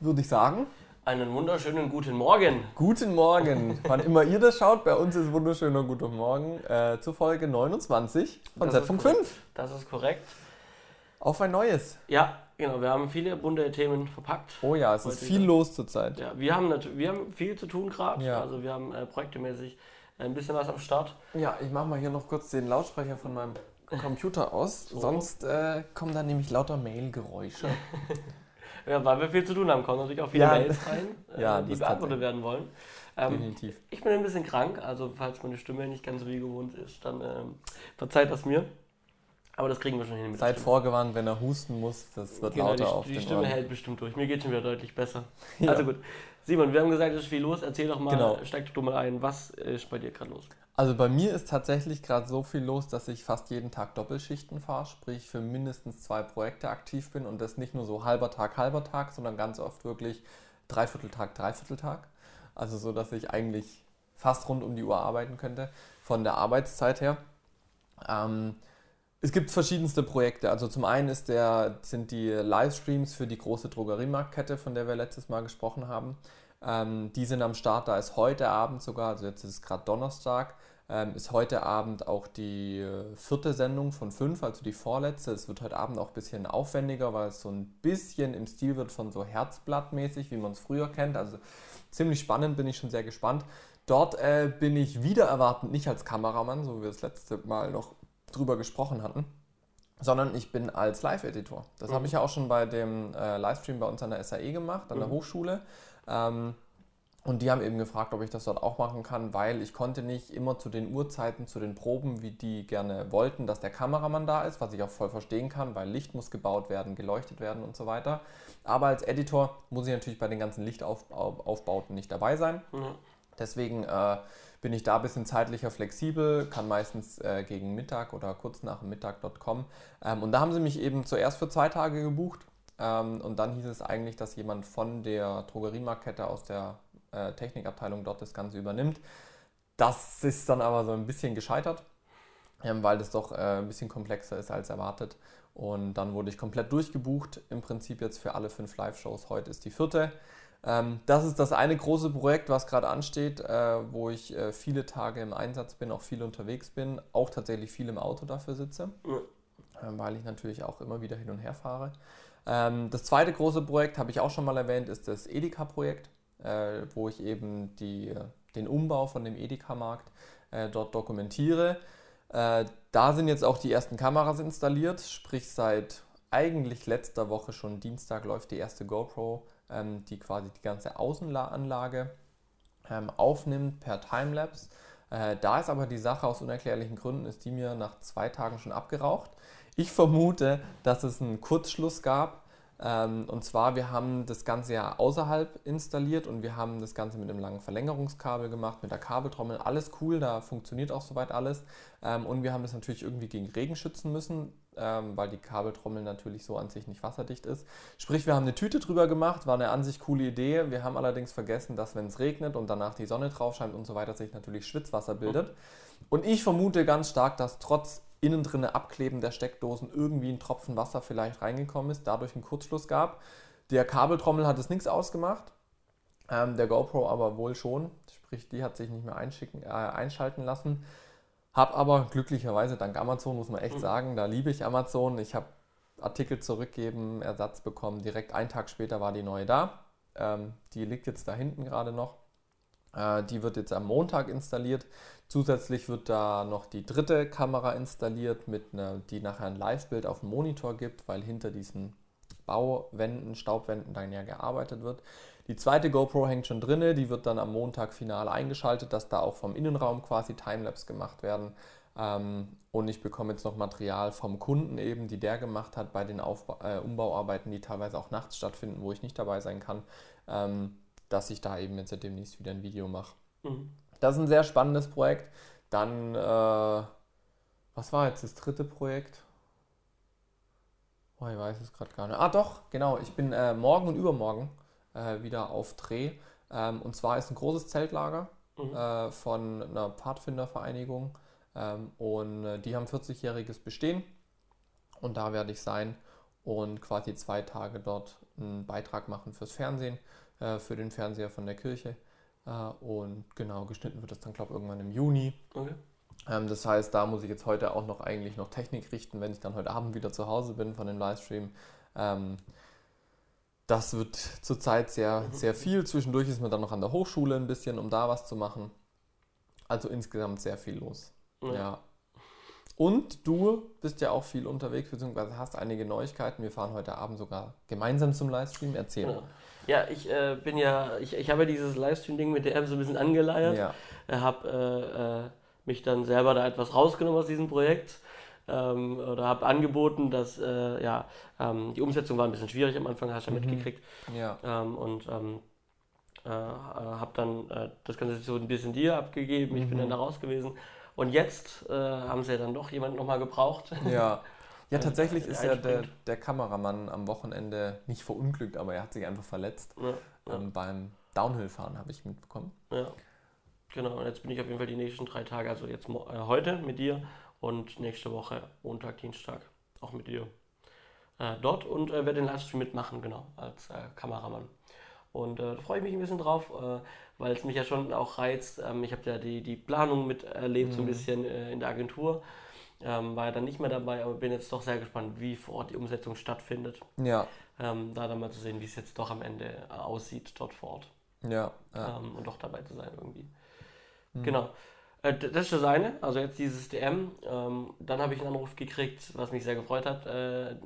Würde ich sagen. Einen wunderschönen guten Morgen. Guten Morgen. Wann immer ihr das schaut, bei uns ist wunderschöner guten Morgen äh, zur Folge 29 von Z.5. korrekt. Das ist korrekt. Auf ein neues. Ja, genau. Wir haben viele bunte Themen verpackt. Oh ja, es ist viel wieder. los zurzeit. Ja, wir haben, wir haben viel zu tun gerade. Ja. Also wir haben äh, projektemäßig ein bisschen was am Start. Ja, ich mache mal hier noch kurz den Lautsprecher von meinem Computer aus. Sonst äh, kommen da nämlich lauter Mailgeräusche. Ja, weil wir viel zu tun haben, kommen natürlich auch viele Ja. Mails rein, äh, Ja, die beantwortet werden wollen. Ähm, Definitiv. ich bin ein bisschen krank, also falls meine Stimme nicht ganz so wie gewohnt ist, dann ähm, verzeiht das mir. Aber das kriegen wir schon hin. mit Seid vorgewarnt, wenn er husten muss, das wird Genau, lauter die, auf die Stimme Ohren. hält bestimmt durch. Mir geht schon wieder deutlich besser. Ja. Also gut. Simon, wir haben gesagt, es ist viel los. Erzähl doch mal, Genau. steig du mal ein, was ist bei dir gerade los? Also bei mir ist tatsächlich gerade so viel los, dass ich fast jeden Tag Doppelschichten fahre, sprich für mindestens zwei Projekte aktiv bin und das nicht nur so halber Tag, halber Tag, sondern ganz oft wirklich Dreivierteltag, Dreivierteltag. Also so, dass ich eigentlich fast rund um die Uhr arbeiten könnte von der Arbeitszeit her. Ähm, es gibt verschiedenste Projekte. Also zum einen ist der, sind die Livestreams für die große Drogeriemarktkette, von der wir letztes Mal gesprochen haben. Ähm, die sind am Start. Da ist heute Abend sogar, also jetzt ist es gerade Donnerstag, ähm, ist heute Abend auch die äh, vierte Sendung von fünf, also die vorletzte. Es wird heute Abend auch ein bisschen aufwendiger, weil es so ein bisschen im Stil wird von so Herzblattmäßig, wie man es früher kennt. Also ziemlich spannend, bin ich schon sehr gespannt. Dort äh, bin ich wieder erwartend nicht als Kameramann, so wie wir das letzte Mal noch drüber gesprochen hatten, sondern ich bin als Live-Editor. Das habe ich ja auch schon bei dem äh, Livestream bei uns an der SAE gemacht, an der Mhm. Hochschule. Ähm, und die haben eben gefragt, ob ich das dort auch machen kann, weil ich konnte nicht immer zu den Uhrzeiten, zu den Proben, wie die gerne wollten, dass der Kameramann da ist, was ich auch voll verstehen kann, weil Licht muss gebaut werden, geleuchtet werden und so weiter. Aber als Editor muss ich natürlich bei den ganzen Lichtaufbauten nicht dabei sein. Ja. Deswegen äh, bin ich da ein bisschen zeitlicher flexibel, kann meistens äh, gegen Mittag oder kurz nach dem Mittag dort kommen. Ähm, und da haben sie mich eben zuerst für zwei Tage gebucht. Ähm, und dann hieß es eigentlich, dass jemand von der Drogeriemarktkette aus der äh, Technikabteilung dort das Ganze übernimmt. Das ist dann aber so ein bisschen gescheitert, ähm, weil das doch äh, ein bisschen komplexer ist als erwartet. Und dann wurde ich komplett durchgebucht, im Prinzip jetzt für alle fünf Live-Shows. Heute ist die vierte. Ähm, das ist das eine große Projekt, was gerade ansteht, äh, wo ich äh, viele Tage im Einsatz bin, auch viel unterwegs bin, auch tatsächlich viel im Auto dafür sitze, Ja. ähm, weil ich natürlich auch immer wieder hin und her fahre. Ähm, das zweite große Projekt, habe ich auch schon mal erwähnt, ist das Edeka-Projekt, äh, wo ich eben die, den Umbau von dem Edeka-Markt äh, dort dokumentiere. Äh, da sind jetzt auch die ersten Kameras installiert, sprich seit eigentlich letzter Woche schon Dienstag läuft die erste GoPro, ähm, die quasi die ganze Außenanlage ähm, aufnimmt per Timelapse. Äh, da ist aber die Sache aus unerklärlichen Gründen, ist die mir nach zwei Tagen schon abgeraucht. Ich vermute, dass es einen Kurzschluss gab. Ähm, und zwar, wir haben das Ganze ja außerhalb installiert und wir haben das Ganze mit einem langen Verlängerungskabel gemacht, mit der Kabeltrommel. Alles cool, da funktioniert auch soweit alles. Ähm, und wir haben das natürlich irgendwie gegen Regen schützen müssen, ähm, weil die Kabeltrommel natürlich so an sich nicht wasserdicht ist. Sprich, wir haben eine Tüte drüber gemacht, war eine an sich coole Idee. Wir haben allerdings vergessen, dass wenn es regnet und danach die Sonne drauf scheint und so weiter, sich natürlich Schwitzwasser bildet. Und ich vermute ganz stark, dass trotz innen drinne Abkleben der Steckdosen irgendwie ein Tropfen Wasser vielleicht reingekommen ist, dadurch einen Kurzschluss gab. Der Kabeltrommel hat es nichts ausgemacht, ähm, der GoPro aber wohl schon. Sprich, die hat sich nicht mehr äh, einschalten lassen. Hab aber glücklicherweise dank Amazon, muss man echt Mhm. sagen, da liebe ich Amazon. Ich habe Artikel zurückgeben, Ersatz bekommen. Direkt einen Tag später war die neue da. Ähm, die liegt jetzt da hinten gerade noch. Äh, die wird jetzt am Montag installiert. Zusätzlich wird da noch die dritte Kamera installiert, mit einer, die nachher ein Live-Bild auf dem Monitor gibt, weil hinter diesen Bauwänden, Staubwänden dann ja gearbeitet wird. Die zweite GoPro hängt schon drinne, die wird dann am Montag final eingeschaltet, dass da auch vom Innenraum quasi Timelapse gemacht werden. Ähm, und ich bekomme jetzt noch Material vom Kunden eben, die der gemacht hat bei den Aufba äh, Umbauarbeiten, die teilweise auch nachts stattfinden, wo ich nicht dabei sein kann, ähm, dass ich da eben jetzt demnächst wieder ein Video mache. Mhm. Das ist ein sehr spannendes Projekt. Dann, äh, was war jetzt das dritte Projekt? Oh, ich weiß es gerade gar nicht. Ah, doch, genau. Ich bin äh, morgen und übermorgen äh, wieder auf Dreh. Ähm, und zwar ist ein großes Zeltlager Mhm. äh, von einer Pfadfindervereinigung. Ähm, und äh, die haben 40-jähriges Bestehen. Und da werde ich sein und quasi zwei Tage dort einen Beitrag machen fürs Fernsehen, äh, für den Fernseher von der Kirche. Äh, und genau, geschnitten wird das dann, glaube ich, irgendwann im Juni. Okay. Ähm, das heißt, da muss ich jetzt heute auch noch eigentlich noch Technik richten, wenn ich dann heute Abend wieder zu Hause bin von dem Livestream. Ähm, das wird zurzeit sehr, Mhm. sehr viel. Zwischendurch ist man dann noch an der Hochschule ein bisschen, um da was zu machen. Also insgesamt sehr viel los. Ja. Ja. Und du bist ja auch viel unterwegs, beziehungsweise hast einige Neuigkeiten. Wir fahren heute Abend sogar gemeinsam zum Livestream. Erzähl. Genau. Ja, ich äh, bin ja, ich, ich habe ja dieses Livestream-Ding mit der App so ein bisschen angeleiert. Ja. habe äh, äh, mich dann selber da etwas rausgenommen aus diesem Projekt ähm, oder habe angeboten, dass äh, ja, ähm, die Umsetzung war ein bisschen schwierig am Anfang, hast du ja Mhm. mitgekriegt. Ja. Ähm, und ähm, äh, habe dann äh, das Ganze so ein bisschen dir abgegeben. Ich bin Mhm. dann da raus gewesen. Und jetzt äh, haben sie ja dann doch jemanden nochmal gebraucht. Ja. Ja, Äh, tatsächlich ist ja der, der Kameramann am Wochenende nicht verunglückt, aber er hat sich einfach verletzt. Ja, ja, Ähm, beim Downhill-Fahren habe ich mitbekommen. ja. Genau, und jetzt bin ich auf jeden Fall die nächsten drei Tage, also jetzt äh, heute mit dir und nächste Woche Montag, Dienstag auch mit dir äh, dort und äh, werde den Livestream mitmachen, genau, als äh, Kameramann. Und äh, da freue ich mich ein bisschen drauf, äh, weil es mich ja schon auch reizt. Ähm, ich habe ja die, die Planung miterlebt, so ein Mhm. bisschen äh, in der Agentur. Ähm, war ja dann nicht mehr dabei, aber bin jetzt doch sehr gespannt, wie vor Ort die Umsetzung stattfindet. Ja, Ähm, da dann mal zu sehen, wie es jetzt doch am Ende äh, aussieht dort vor Ort. ja. ja. Ähm, und doch dabei zu sein irgendwie. Mhm. Genau. Äh, das ist das eine, also jetzt dieses DM. Ähm, dann habe ich einen Anruf gekriegt, was mich sehr gefreut hat, äh,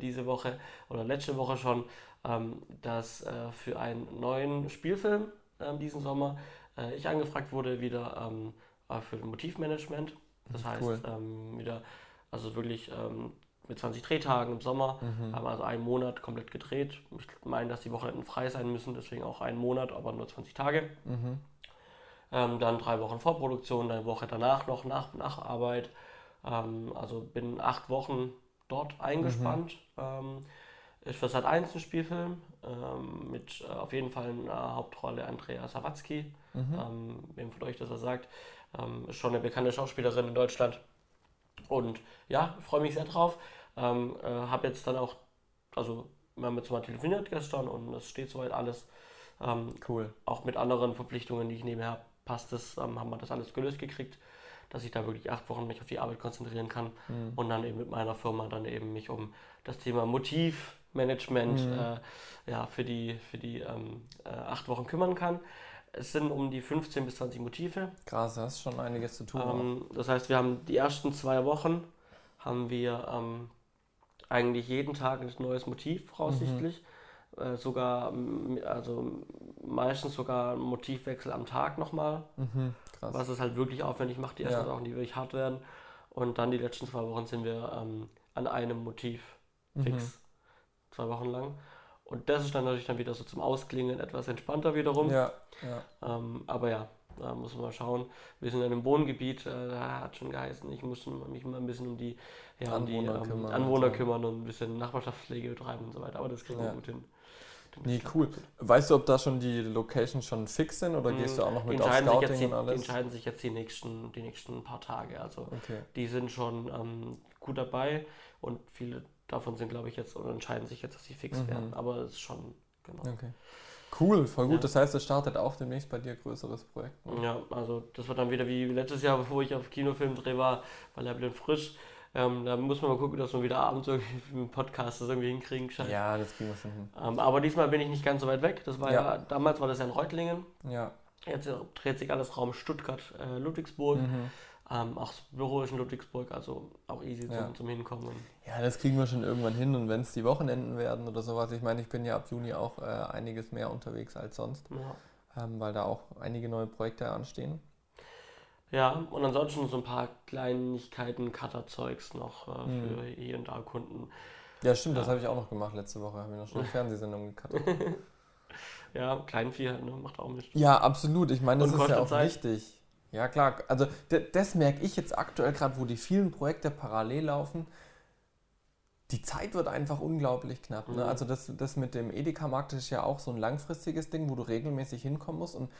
diese Woche oder letzte Woche schon, ähm, dass äh, für einen neuen Spielfilm ähm, diesen Sommer äh, ich angefragt wurde wieder ähm, äh, für Motivmanagement. Das heißt, Cool. ähm, wieder, also wirklich ähm, mit 20 Drehtagen im Sommer, Mhm. haben also einen Monat komplett gedreht. Ich meine, dass die Wochenenden frei sein müssen, deswegen auch einen Monat, aber nur 20 Tage. Mhm. Ähm, dann drei Wochen Vorproduktion, eine Woche danach noch nach Nacharbeit. Ähm, also bin acht Wochen dort eingespannt. Ähm, ist für Sat 1 ein Spielfilm ähm, mit äh, auf jeden Fall in der Hauptrolle Andrea Sawatzki. Mhm. Ähm, wem von euch das was sagt. Ähm, ist schon eine bekannte Schauspielerin in Deutschland. Und ja, freue mich sehr drauf. Ähm, äh, habe jetzt dann auch, also wir haben jetzt mal telefoniert gestern und es steht soweit alles. Ähm, Cool. auch mit anderen Verpflichtungen, die ich nebenher habe, passt es, ähm, haben wir das alles gelöst gekriegt, dass ich da wirklich acht Wochen mich auf die Arbeit konzentrieren kann Mhm. und dann eben mit meiner Firma dann eben mich um das Thema Motivmanagement Mhm. äh, ja, für die, für die ähm, äh, acht Wochen kümmern kann. Es sind um die 15 bis 20 Motive. Krass, da hast schon einiges zu tun. Ähm, das heißt, wir haben die ersten zwei Wochen haben wir ähm, eigentlich jeden Tag ein neues Motiv voraussichtlich. Äh, sogar, also meistens sogar ein Motivwechsel am Tag nochmal, mhm. Krass. was es halt wirklich aufwendig macht, die ersten Ja. Wochen, die wirklich hart werden. Und dann die letzten zwei Wochen sind wir ähm, an einem Motiv fix. Zwei Wochen lang. Und das ist dann natürlich dann wieder so zum Ausklingen etwas entspannter wiederum. Ja, ja. Ähm, aber ja, da muss man mal schauen. Wir sind in einem Wohngebiet, äh, da hat schon geheißen, ich muss mich mal ein bisschen um die, ja, um die Anwohner ähm, kümmern Anwohner und kümmern und ein bisschen Nachbarschaftspflege betreiben und so weiter. Aber das kriegen wir Ja. gut hin. Nee, cool. Weißt du, ob da schon die Locations schon fix sind oder gehst du auch noch Die mit auf Scouting die, und die alles? entscheiden sich jetzt die nächsten, die nächsten paar Tage. Also Okay. die sind schon ähm, gut dabei und viele davon sind, glaube ich, jetzt und entscheiden sich jetzt, dass sie fix Mhm. werden. Aber es ist schon, genau. okay. Cool, voll gut. Ja. Das heißt, es startet auch demnächst bei dir größeres Projekt. ne? Ja, also das wird dann wieder wie letztes Jahr, bevor ich auf Kinofilmdreh war, war Leibel und frisch. Ähm, da muss man mal gucken, dass wir wieder abends irgendwie dem Podcast das irgendwie hinkriegen. gescheit. Ja, das kriegen wir schon hin. Ähm, aber diesmal bin ich nicht ganz so weit weg. Das war ja, Ja. damals war das ja in Reutlingen. Ja. Jetzt dreht sich alles Raum Stuttgart, äh, Ludwigsburg. Mhm. Ähm, auch das Büro ist in Ludwigsburg, also auch easy Ja. zum, zum Hinkommen. Ja, das kriegen wir schon irgendwann hin. Und wenn es die Wochenenden werden oder sowas, ich meine, ich bin ja ab Juni auch äh, einiges mehr unterwegs als sonst, Ja. ähm, weil da auch einige neue Projekte anstehen. ja, und ansonsten so ein paar Kleinigkeiten, Cutter-Zeugs noch äh, Mhm. für hier und da Kunden. Ja, stimmt, das Ja. habe ich auch noch gemacht letzte Woche. Habe ich noch schon eine Fernsehsendung gecuttet. Ja, Kleinvieh halt, ne, macht auch mit. Ja, absolut. Ich meine, das Und ist ja auch wichtig. Ja, klar. Also, das merke ich jetzt aktuell gerade, wo die vielen Projekte parallel laufen. Die Zeit wird einfach unglaublich knapp. Ne? Mhm. Also, das, das mit dem Edeka-Markt ist ja auch so ein langfristiges Ding, wo du regelmäßig hinkommen musst. Und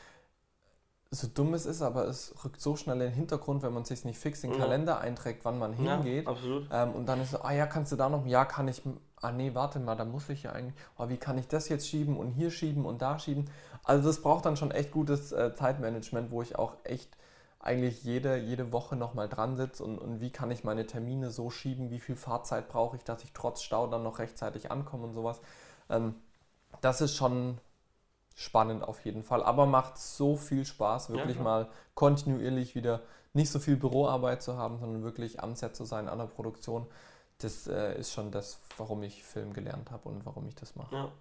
so dumm es ist, aber es rückt so schnell in den Hintergrund, wenn man sich nicht fix in den Ja. Kalender einträgt, wann man hingeht. Ja, absolut. Ähm, und dann ist so, ah ja, kannst du da noch, ja, kann ich, ah nee, warte mal, da muss ich ja eigentlich, oh, wie kann ich das jetzt schieben und hier schieben und da schieben. Also das braucht dann schon echt gutes äh, Zeitmanagement, wo ich auch echt eigentlich jede, jede Woche nochmal dran sitze und, und wie kann ich meine Termine so schieben, wie viel Fahrzeit brauche ich, dass ich trotz Stau dann noch rechtzeitig ankomme und sowas. Ähm, das ist schon spannend auf jeden Fall, aber macht so viel Spaß, Ja, wirklich klar. mal kontinuierlich wieder nicht so viel Büroarbeit zu haben, sondern wirklich am Set zu sein, an der Produktion. Das äh, ist schon das, warum ich Film gelernt habe und warum ich das mache. Ja.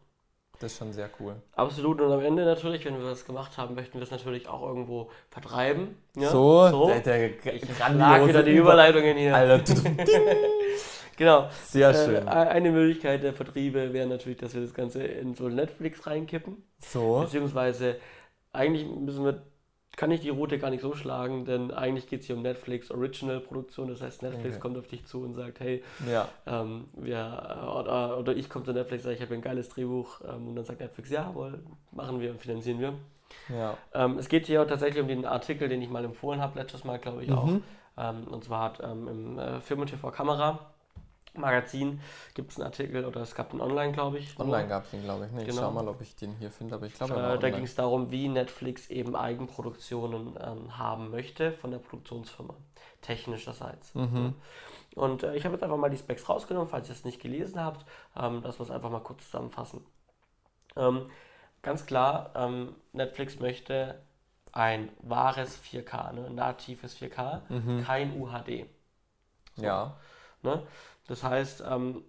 Das ist schon sehr cool. Absolut. Und am Ende natürlich, wenn wir das gemacht haben, möchten wir es natürlich auch irgendwo vertreiben. Ja? so, der, der Ich wieder die Über- Überleitungen hier. Alter, Genau. sehr Äh, schön. eine Möglichkeit der Vertriebe wäre natürlich, dass wir das Ganze in so Netflix reinkippen. So, Beziehungsweise, eigentlich müssen wir, kann ich die Route gar nicht so schlagen, denn eigentlich geht es hier um Netflix Original Produktion. Das heißt, Netflix Okay. kommt auf dich zu und sagt, hey, ja, ähm, äh, oder, oder ich komme zu Netflix, sage, ich habe ein geiles Drehbuch ähm, und dann sagt Netflix, jawohl, machen wir und finanzieren wir. ja. Ähm, es geht hier tatsächlich um den Artikel, den ich mal empfohlen habe, letztes Mal, glaube ich auch. Mhm. Ähm, und zwar hat ähm, im äh, Film und TV Kamera Magazin gibt es einen Artikel oder es gab einen online, glaube ich. Online gab es den, glaube ich. Nee, Ich Genau. schau mal, ob ich den hier finde, aber ich glaube, Äh, da ging es darum, wie Netflix eben Eigenproduktionen ähm, haben möchte von der Produktionsfirma, technischerseits. Mhm. Und äh, ich habe jetzt einfach mal die Specs rausgenommen, falls ihr es nicht gelesen habt, ähm, dass wir es einfach mal kurz zusammenfassen. Ähm, ganz klar, ähm, Netflix möchte ein wahres 4K, ne, natives 4K, Mhm. kein UHD. Ja, Ne? Das heißt, ähm,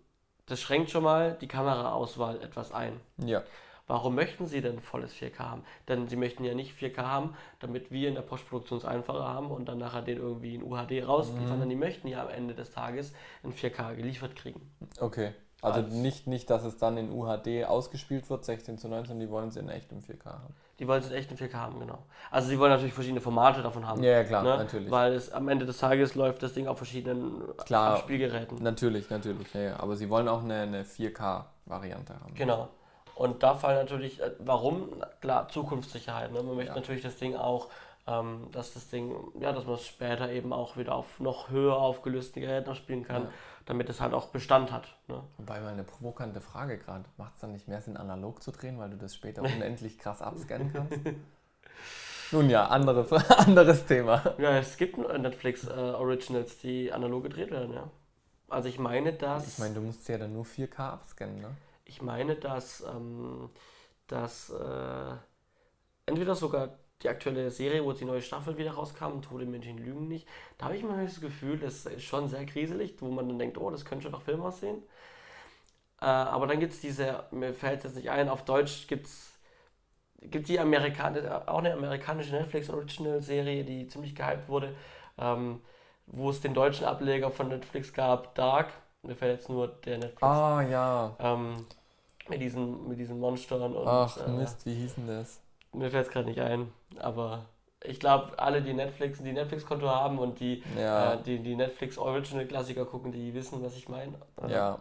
das schränkt schon mal die Kameraauswahl etwas ein. ja. Warum möchten Sie denn volles 4K haben? Denn Sie möchten ja nicht 4K haben, damit wir in der Postproduktion es einfacher haben und dann nachher den irgendwie in UHD rausliefern, Mhm. sondern die möchten ja am Ende des Tages in 4K geliefert kriegen. Okay. Also Als- nicht, nicht, dass es dann in UHD ausgespielt wird, 16 zu 19, die wollen es in echtem 4K haben. Die wollen es echt in 4K haben, genau. Also sie wollen natürlich verschiedene Formate davon haben. Ja, klar, ne? natürlich. Weil es am Ende des Tages läuft das Ding auf verschiedenen Klar. Spielgeräten. Natürlich, natürlich, ja, ja. Aber sie wollen auch eine, eine 4K-Variante haben. Genau. Und da fallen natürlich, äh, warum? Klar, Zukunftssicherheit. Ne? Man möchte Ja. natürlich das Ding auch, ähm, dass das Ding, ja, dass man es später eben auch wieder auf noch höher aufgelösten Geräten spielen kann, Ja. damit es halt auch Bestand hat. Ne? Wobei mal eine provokante Frage gerade. Macht es dann nicht mehr Sinn, analog zu drehen, weil du das später unendlich krass abscannen kannst? Nun ja, andere, anderes Thema. Ja, es gibt Netflix äh, Originals, die analog gedreht werden, ja. Also ich meine, dass. Ich meine, du musst ja dann nur 4K abscannen, ne? Ich meine, dass, ähm, dass äh, entweder sogar die aktuelle Serie, wo jetzt die neue Staffel wieder rauskam, Tode Menschen lügen nicht, da habe ich mal das Gefühl, das ist schon sehr kriselig, wo man dann denkt, oh, das könnte schon nach Film aussehen. Äh, aber dann gibt es diese, mir fällt jetzt nicht ein, auf Deutsch gibt es gibt die Amerikan auch eine amerikanische Netflix Original Serie, die ziemlich gehypt wurde, ähm, wo es den deutschen Ableger von Netflix gab, Dark. Mir fällt jetzt nur der Netflix Ah, ja. ähm, mit, diesen, mit diesen Monstern und Ach, äh, Mist, wie hieß denn das? mir fällt es gerade nicht ein, aber ich glaube, alle, die Netflix, die Netflix-Konto haben und die, Ja, äh, die, die Netflix Original Klassiker gucken, die wissen, was ich meine. Äh, ja.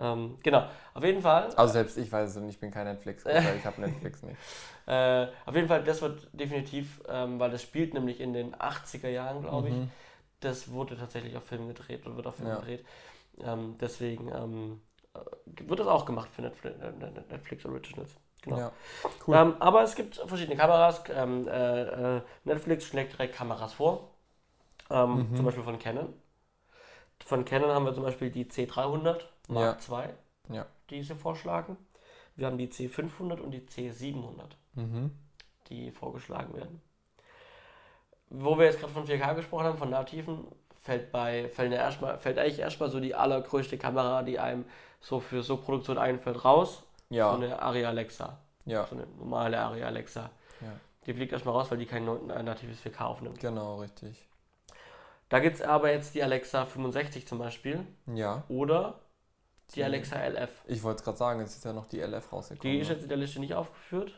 Ähm, genau, auf jeden Fall. Also selbst ich weiß es und ich bin kein netflix ich habe Netflix nicht. Äh, auf jeden Fall, das wird definitiv, ähm, weil das spielt nämlich in den 80er Jahren, glaube ich. Mhm. Das wurde tatsächlich auf Film gedreht und wird auf Film Ja. gedreht. Ähm, deswegen ähm, äh, wird das auch gemacht für Netflix, Netflix Originals. Genau. Ja, cool. Ähm, aber es gibt verschiedene Kameras. Ähm, äh, äh, Netflix schlägt direkt Kameras vor. Ähm, Mhm. Zum Beispiel von Canon. Von Canon haben wir zum Beispiel die C300 Mark II, Ja. die sie vorschlagen. Wir haben die C500 und die C700, Mhm. die vorgeschlagen werden. Wo wir jetzt gerade von 4K gesprochen haben, von nativen, fällt bei fällt, ja erstmal, fällt eigentlich erstmal so die allergrößte Kamera, die einem so für so Produktion einfällt, raus. Ja, So eine Arri Alexa. ja, So eine normale Arri Alexa. Ja. Die fliegt erstmal raus, weil die kein natives 4K aufnimmt. genau, richtig. Da gibt es aber jetzt die Alexa 65 zum Beispiel Ja, oder die Die- Alexa LF. ich wollte es gerade sagen, es ist ja noch die LF Die rausgekommen. ist ne? jetzt in der Liste nicht aufgeführt.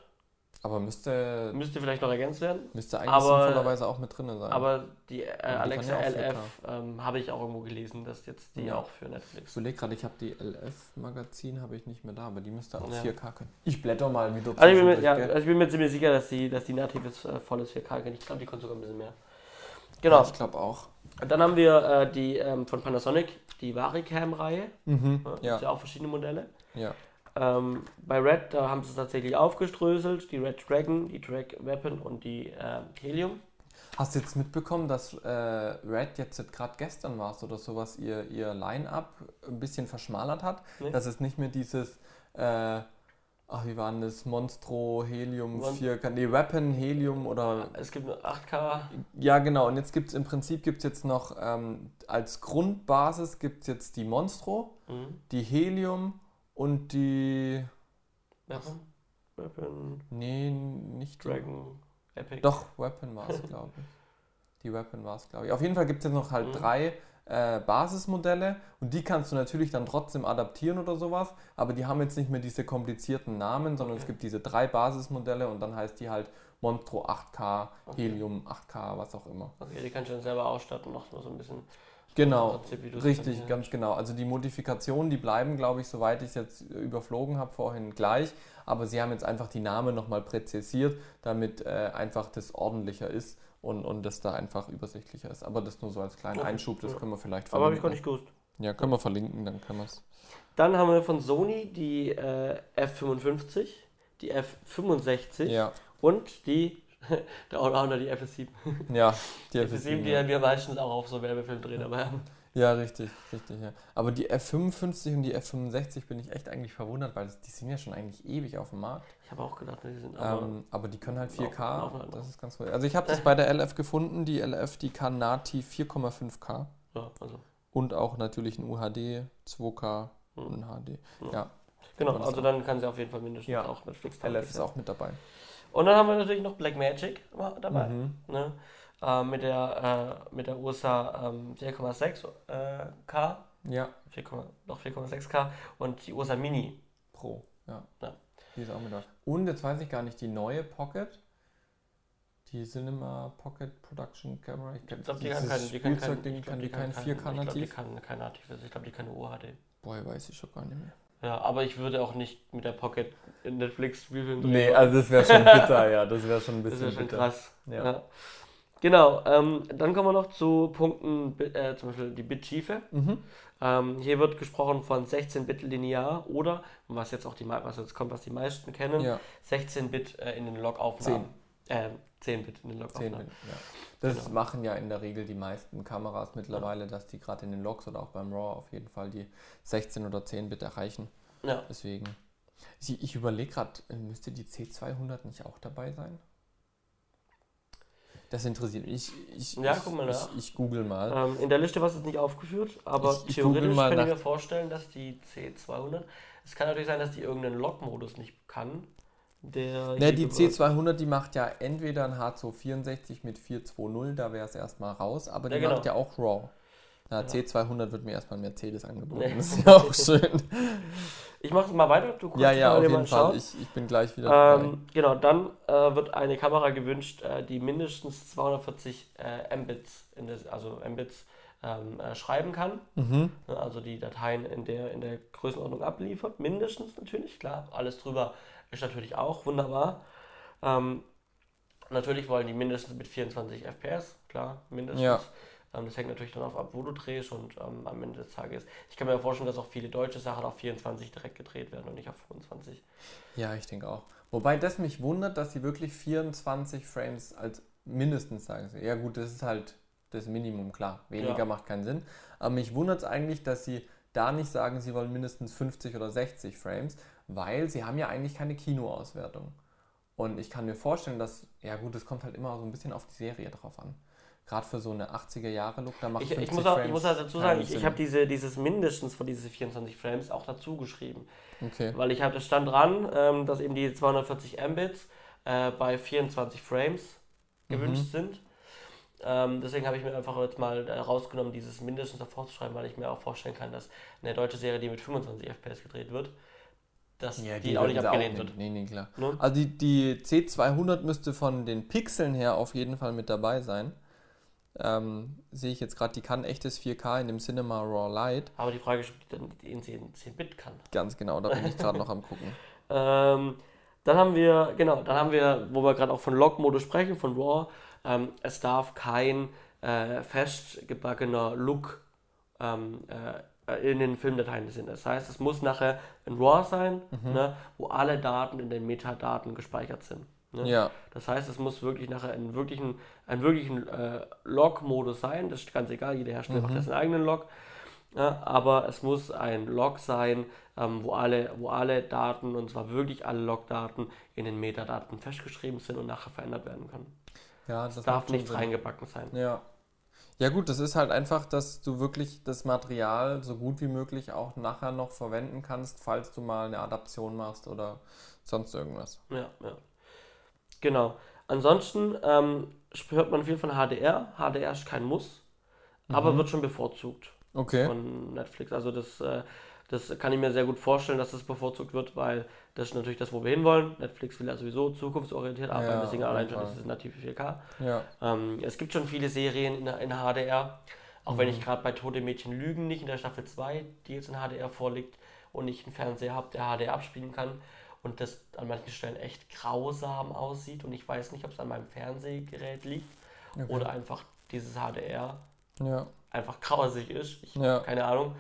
Aber müsste, Müsste vielleicht noch ergänzt werden. müsste eigentlich Aber- sinnvollerweise auch mit drin sein. Aber die äh, Alexa ja auch 4K. LF ähm, habe ich auch irgendwo gelesen, dass jetzt die Ja. auch für ich Netflix. überlege gerade, ich habe die LF-Magazin, habe ich nicht mehr da, aber die müsste auch Ja. 4K können. Ich blätter mal wieder Also ich, bin mir, zwischendurch, ja, also ich bin mir ziemlich sicher, dass die, dass die natives äh, volles 4K kann. Ich glaube, die konnte sogar ein bisschen mehr. Ja, Genau. Ich glaube auch. Und dann haben wir äh, die ähm, von Panasonic, die Varicam-Reihe. Mhm. Ja. Ja, ja auch verschiedene Modelle. ja. Ähm, bei Red, da haben sie es tatsächlich aufgeströselt. Die Red Dragon, die Drag Weapon und die äh, Helium. Hast du jetzt mitbekommen, dass äh, Red jetzt gerade gestern war oder sowas ihr, ihr Line-Up ein bisschen verschmalert hat? Nee. Dass es nicht mehr dieses, äh, ach wie war denn das, Monstro, Helium, Mon- 4K, nee, Weapon, Helium oder Es gibt nur 8K. Ja, genau. Und jetzt gibt es im Prinzip gibt's jetzt noch ähm, als Grundbasis gibt es jetzt die Monstro, Mhm. die Helium und die. Weapon. Weapon, Nee, nicht die- Dragon, Epic. Doch, Weapon war es, glaube ich. Die Weapon war es, glaube ich. Auf jeden Fall gibt es jetzt noch halt Mhm. drei äh, Basismodelle und die kannst du natürlich dann trotzdem adaptieren oder sowas, aber die haben jetzt nicht mehr diese komplizierten Namen, sondern es Okay. gibt diese drei Basismodelle und dann heißt die halt Monstro 8K, Okay. Helium 8K, was auch immer. Okay, die kannst du dann selber ausstatten, noch so ein bisschen. Genau, richtig, dann- ganz genau. Also die Modifikationen, die bleiben, glaube ich, soweit ich es jetzt überflogen habe, vorhin gleich. Aber sie haben jetzt einfach die Namen nochmal präzisiert, damit äh, einfach das ordentlicher ist und, und das da einfach übersichtlicher ist. Aber das nur so als kleinen Okay, Einschub, das ja. können wir vielleicht Aber habe ich gar verlinken. nicht gewusst. Ja, können wir verlinken, dann können wir es. Dann haben wir von Sony die äh, F55, die F65 Ja, und die, der Allrounder, die FS7. ja, die Die FS7, die ja. wir meistens auch auf so Werbefilmen drehen, aber ja, richtig, richtig, ja. Aber die F55 und die F65 bin ich echt eigentlich verwundert, weil die sind ja schon eigentlich ewig auf dem Markt. ich habe auch gedacht, die sind aber. Ähm, aber die können halt Laufen- 4K, laufen halt das ist ganz cool. Also ich habe das bei der LF gefunden, die LF, die kann nativ 4,5K ja, also. und auch natürlich ein UHD, 2K Mhm. und ein HD. Ja. Ja, Genau, also dann kann sie auf jeden Fall mindestens Ja. auch Netflix LF ist auch mit dabei. Und dann haben wir natürlich noch Blackmagic dabei. Mhm. Ne? Äh, mit, der, äh, mit der USA ähm, 4,6 äh, K, Ja, 4, noch 4,6K und die USA Mini. Pro, ja. Ja. Die ist auch mit dabei. Und jetzt weiß ich gar nicht, die neue Pocket, die Cinema Pocket Production Camera, ich Ich glaube, die kann kein, die kann kein, Spielzeugding, ich glaub, kann die kein 4K Ich glaube, die nativ? kann kein natives. Ich glaube, die kann nur UHD. Boah, weiß ich schon gar nicht mehr. Ja, aber ich würde auch nicht mit der Pocket in Netflix Spielfilm drehen. Nee, also das wäre schon bitter, ja, das wäre schon ein das bisschen ja schon bitter. krass. Ja. Ja. Genau, ähm, dann kommen wir noch zu Punkten, äh, zum Beispiel die Bittschiefe. Mhm. Ähm, hier wird gesprochen von 16-Bit linear oder, was jetzt auch die, was jetzt kommt, was die meisten kennen, Ja, 16-Bit äh, in den Logaufnahmen. Ähm, 10-Bit in den 10 Logaufnahmen. Bit, ja. Das Genau. machen ja in der Regel die meisten Kameras mittlerweile, dass die gerade in den Logs oder auch beim RAW auf jeden Fall die 16 oder 10 Bit erreichen. Ja. Deswegen. Ich, überlege gerade, müsste die C200 nicht auch dabei sein? Das interessiert mich. Ich, ich, Ja, ich, guck mal nach. Ich, ich google mal. Ähm, in der Liste war es jetzt nicht aufgeführt, aber Ich- ich theoretisch mal kann ich mir vorstellen, dass die C200, es kann natürlich sein, dass die irgendeinen Log-Modus nicht kann. Der Ne, die über- C200, die macht ja entweder ein H264 mit 420, da wäre es erstmal raus, aber die Ja, genau. macht ja auch RAW. Na, Ja. C200 wird mir erstmal ein Mercedes angeboten. Nee. Das ist ja auch schön. Ich mache mal weiter, du ja, ja, mal auf jeden Fall. Ich, ich bin gleich wieder. Ähm, genau, dann äh, wird eine Kamera gewünscht, äh, die mindestens 240 äh, Mbits, in das, also Mbits ähm, äh, schreiben kann. Mhm. Ne, Also die Dateien in der, in der Größenordnung abliefert. Mindestens natürlich, klar. Alles drüber ist natürlich auch wunderbar. Ähm, natürlich wollen die mindestens mit 24 FPS, klar, mindestens. Ja. Ähm, das hängt natürlich dann auf ab, wo du drehst und ähm, am Ende des Tages. Ich kann mir vorstellen, dass auch viele deutsche Sachen auf 24 direkt gedreht werden und nicht auf 25. Ja, ich denke auch. Wobei das mich wundert, dass sie wirklich 24 Frames als mindestens sagen. Sie. Ja gut, das ist halt das Minimum, klar. Weniger Ja. macht keinen Sinn. Aber mich wundert es eigentlich, dass sie da nicht sagen, sie wollen mindestens 50 oder 60 Frames, weil sie haben ja eigentlich keine Kinoauswertung. Und ich kann mir vorstellen, dass, ja gut, es kommt halt immer so ein bisschen auf die Serie drauf an. Gerade für so eine 80er-Jahre-Look, da macht Ich, 50 ich, muss auch, ich Frames muss halt dazu sagen, ich, ich habe diese, dieses mindestens von diese 24 Frames auch dazu geschrieben. Okay. Weil ich habe, das stand dran, ähm, dass eben die 240 Mbits äh, bei 24 Frames gewünscht Mhm. sind. Ähm, deswegen habe ich mir einfach jetzt mal äh, rausgenommen, dieses mindestens davor zu schreiben, weil ich mir auch vorstellen kann, dass eine deutsche Serie, die mit 25 FPS gedreht wird, dass Ja, die, auch nicht abgelehnt wird. nicht. Nee, nee, klar. Ne? Also die, die C200 müsste von den Pixeln her auf jeden Fall mit dabei sein. Ähm, sehe ich jetzt gerade, die kann echtes 4K in dem Cinema Raw Light. Aber die Frage ist, ob die dann die in 10 10-Bit kann. Ganz genau, da bin ich gerade noch am gucken. Ähm, dann haben wir, genau, dann haben wir, wo wir gerade auch von Lock-Modus sprechen, von RAW, ähm, es darf kein äh, festgebackener Look ähm, äh, in den Filmdateien sind. Das heißt, es muss nachher ein RAW sein, ne, wo alle Daten in den Metadaten gespeichert sind. Ne? Ja, Das heißt, es muss wirklich nachher einen wirklichen, einen wirklichen äh, Log-Modus sein. Das ist ganz egal, jeder Hersteller macht seinen eigenen Log. Ja, aber es muss ein Log sein, ähm, wo, alle, wo alle Daten, und zwar wirklich alle Logdaten, in den Metadaten festgeschrieben sind und nachher verändert werden können. ja, das Es darf macht schon nicht Sinn. reingebacken sein. Ja. Ja gut, das ist halt einfach, dass du wirklich das Material so gut wie möglich auch nachher noch verwenden kannst, falls du mal eine Adaption machst oder sonst irgendwas. Ja, ja. Genau. Ansonsten ähm, hört man viel von HDR. HDR ist kein Muss, aber wird schon bevorzugt. Okay. von Netflix. Also das, äh, das kann ich mir sehr gut vorstellen, dass das bevorzugt wird, weil das ist natürlich das, wo wir hinwollen. Netflix will ja sowieso zukunftsorientiert arbeiten, Ja, deswegen allein schon ist es native 4K. Ja. Ähm, es gibt schon viele Serien in, in HDR, auch wenn ich gerade bei Tote Mädchen Lügen nicht in der Staffel 2, die jetzt in HDR vorliegt und ich einen Fernseher habe, der HDR abspielen kann und das an manchen Stellen echt grausam aussieht und ich weiß nicht, ob es an meinem Fernsehgerät liegt oder einfach dieses HDR Ja. einfach grausig ist. Ich Ja. keine Ahnung.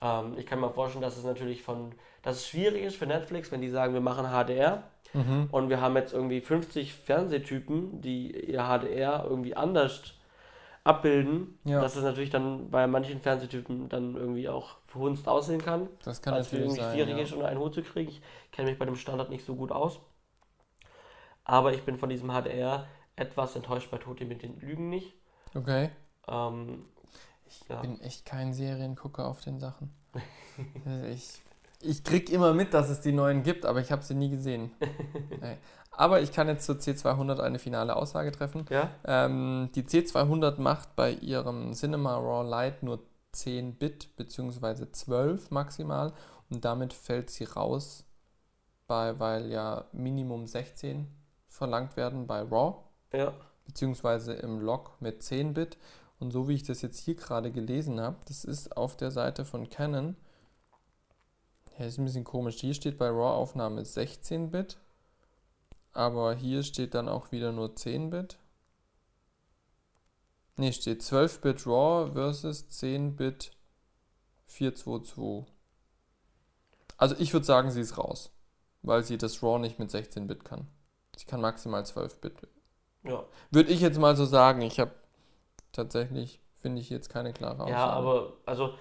Ähm, ich kann mir vorstellen, dass es natürlich von, dass es schwierig ist für Netflix, wenn die sagen, wir machen HDR Mhm. und wir haben jetzt irgendwie 50 Fernsehtypen, die ihr HDR irgendwie anders abbilden, Ja. dass es natürlich dann bei manchen Fernsehtypen dann irgendwie auch verhunzt aussehen kann. Das kann natürlich irgendwie sein. schwierig Ja. ist, unter einen Hut zu kriegen. Ich kenne mich bei dem Standard nicht so gut aus. Aber ich bin von diesem HDR etwas enttäuscht bei Tote mit den Lügen nicht. Okay. Ähm, Ich Ja. bin echt kein Seriengucker auf den Sachen. Also ich, ich krieg immer mit, dass es die neuen gibt, aber ich habe sie nie gesehen. Nee. Aber ich kann jetzt zur C200 eine finale Aussage treffen. ja? Ähm, die C200 macht bei ihrem Cinema Raw Lite nur 10 Bit bzw. 12 maximal und damit fällt sie raus, bei, weil ja Minimum 16 verlangt werden bei Raw Ja. beziehungsweise im Log mit 10 Bit. Und so wie ich das jetzt hier gerade gelesen habe, das ist auf der Seite von Canon. Ja, ist ein bisschen komisch. Hier steht bei RAW-Aufnahme 16 Bit, aber hier steht dann auch wieder nur 10 Bit. Ne, steht 12 Bit RAW versus 10 Bit 422. Also ich würde sagen, sie ist raus, weil sie das RAW nicht mit 16 Bit kann. Sie kann maximal 12 Bit Ja. würde ich jetzt mal so sagen. Ich habe tatsächlich, finde ich jetzt keine klare Aussage. Ja, aber also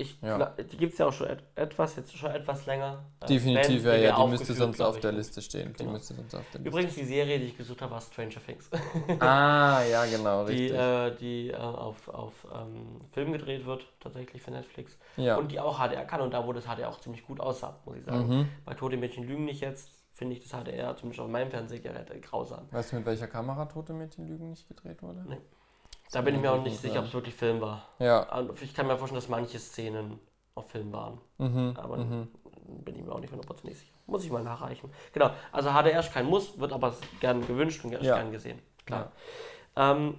ich Ja. die gibt es ja auch schon et etwas, jetzt schon etwas länger. Äh, Definitiv, ja, ja, die wäre müsste sonst auf der Liste stehen. Die Genau. müsste sonst auf der Liste Übrigens, die Serie, die ich gesucht habe, war Stranger Things. Ah, ja, genau, die richtig. äh, die äh, auf, auf ähm, Film gedreht wird, tatsächlich für Netflix. ja. Und die auch HDR kann und da, wo das HDR auch ziemlich gut aussah, muss ich sagen. Mhm. Bei Tote Mädchen lügen nicht jetzt, finde ich das HDR, zumindest auf meinem Fernsehgerät, äh, grausam. Weißt du, mit welcher Kamera Tote Mädchen Lügen nicht gedreht wurde? Nee. Da bin ich mir auch nicht sicher, ob es wirklich Film war. Ja. Ich kann mir vorstellen, dass manche Szenen auf Film waren. Mhm. Aber mhm. bin ich mir auch nicht hundertprozentig sicher. Muss ich mal nachreichen. Genau, also HDR ist kein Muss, wird aber gern gewünscht und Ja. gern gesehen. Klar. Ähm,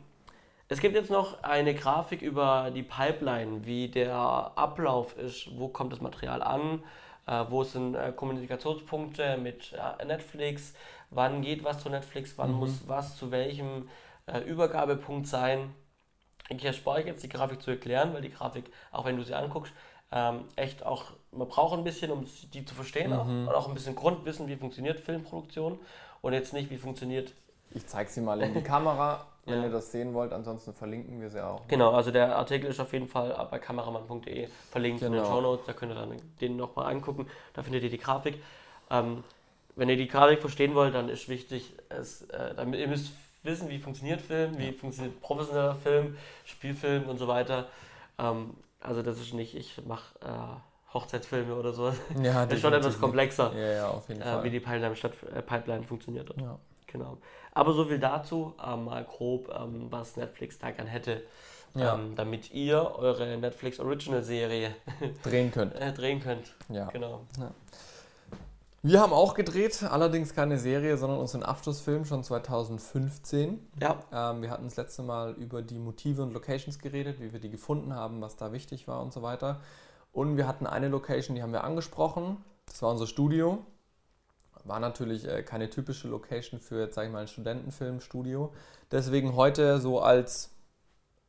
es gibt jetzt noch eine Grafik über die Pipeline, wie der Ablauf ist, wo kommt das Material an, äh, wo sind äh, Kommunikationspunkte mit äh, Netflix, wann geht was zu Netflix, wann Mhm. muss was zu welchem äh, Übergabepunkt sein. Ich erspare euch jetzt die Grafik zu erklären, weil die Grafik, auch wenn du sie anguckst, ähm, echt auch, man braucht ein bisschen, um die zu verstehen, auch, Mhm. und auch ein bisschen Grundwissen, wie funktioniert Filmproduktion und jetzt nicht, wie funktioniert Ich zeige sie mal in die Kamera, wenn Ja. ihr das sehen wollt. Ansonsten verlinken wir sie auch. Genau, also der Artikel ist auf jeden Fall bei kameramann.de verlinkt in den Genau. Show Notes, da könnt ihr dann den nochmal angucken, da findet ihr die Grafik. Ähm, wenn ihr die Grafik verstehen wollt, dann ist wichtig, es, äh, damit, ihr müsst wissen, wie funktioniert Film, wie funktioniert professioneller Film, Spielfilm und so weiter. Ähm, also das ist nicht, ich mache äh, Hochzeitsfilme oder so. Ja, Das ist schon etwas komplexer, Ja, ja, auf jeden äh, Fall. wie die Pipeline, statt, äh, Pipeline funktioniert. ja. Genau. Aber so viel dazu, ähm, mal grob, ähm, was Netflix da gern hätte, Ja. ähm, damit ihr eure Netflix Original Serie Drehen könnt. äh, drehen könnt. Ja. Genau. Wir haben auch gedreht, allerdings keine Serie, sondern unseren Abschlussfilm schon 2015. Ja. Ähm, wir hatten das letzte Mal über die Motive und Locations geredet, wie wir die gefunden haben, was da wichtig war und so weiter. Und wir hatten eine Location, die haben wir angesprochen. Das war unser Studio. War natürlich äh, keine typische Location für, jetzt sag ich mal, ein Studentenfilmstudio. Deswegen heute so als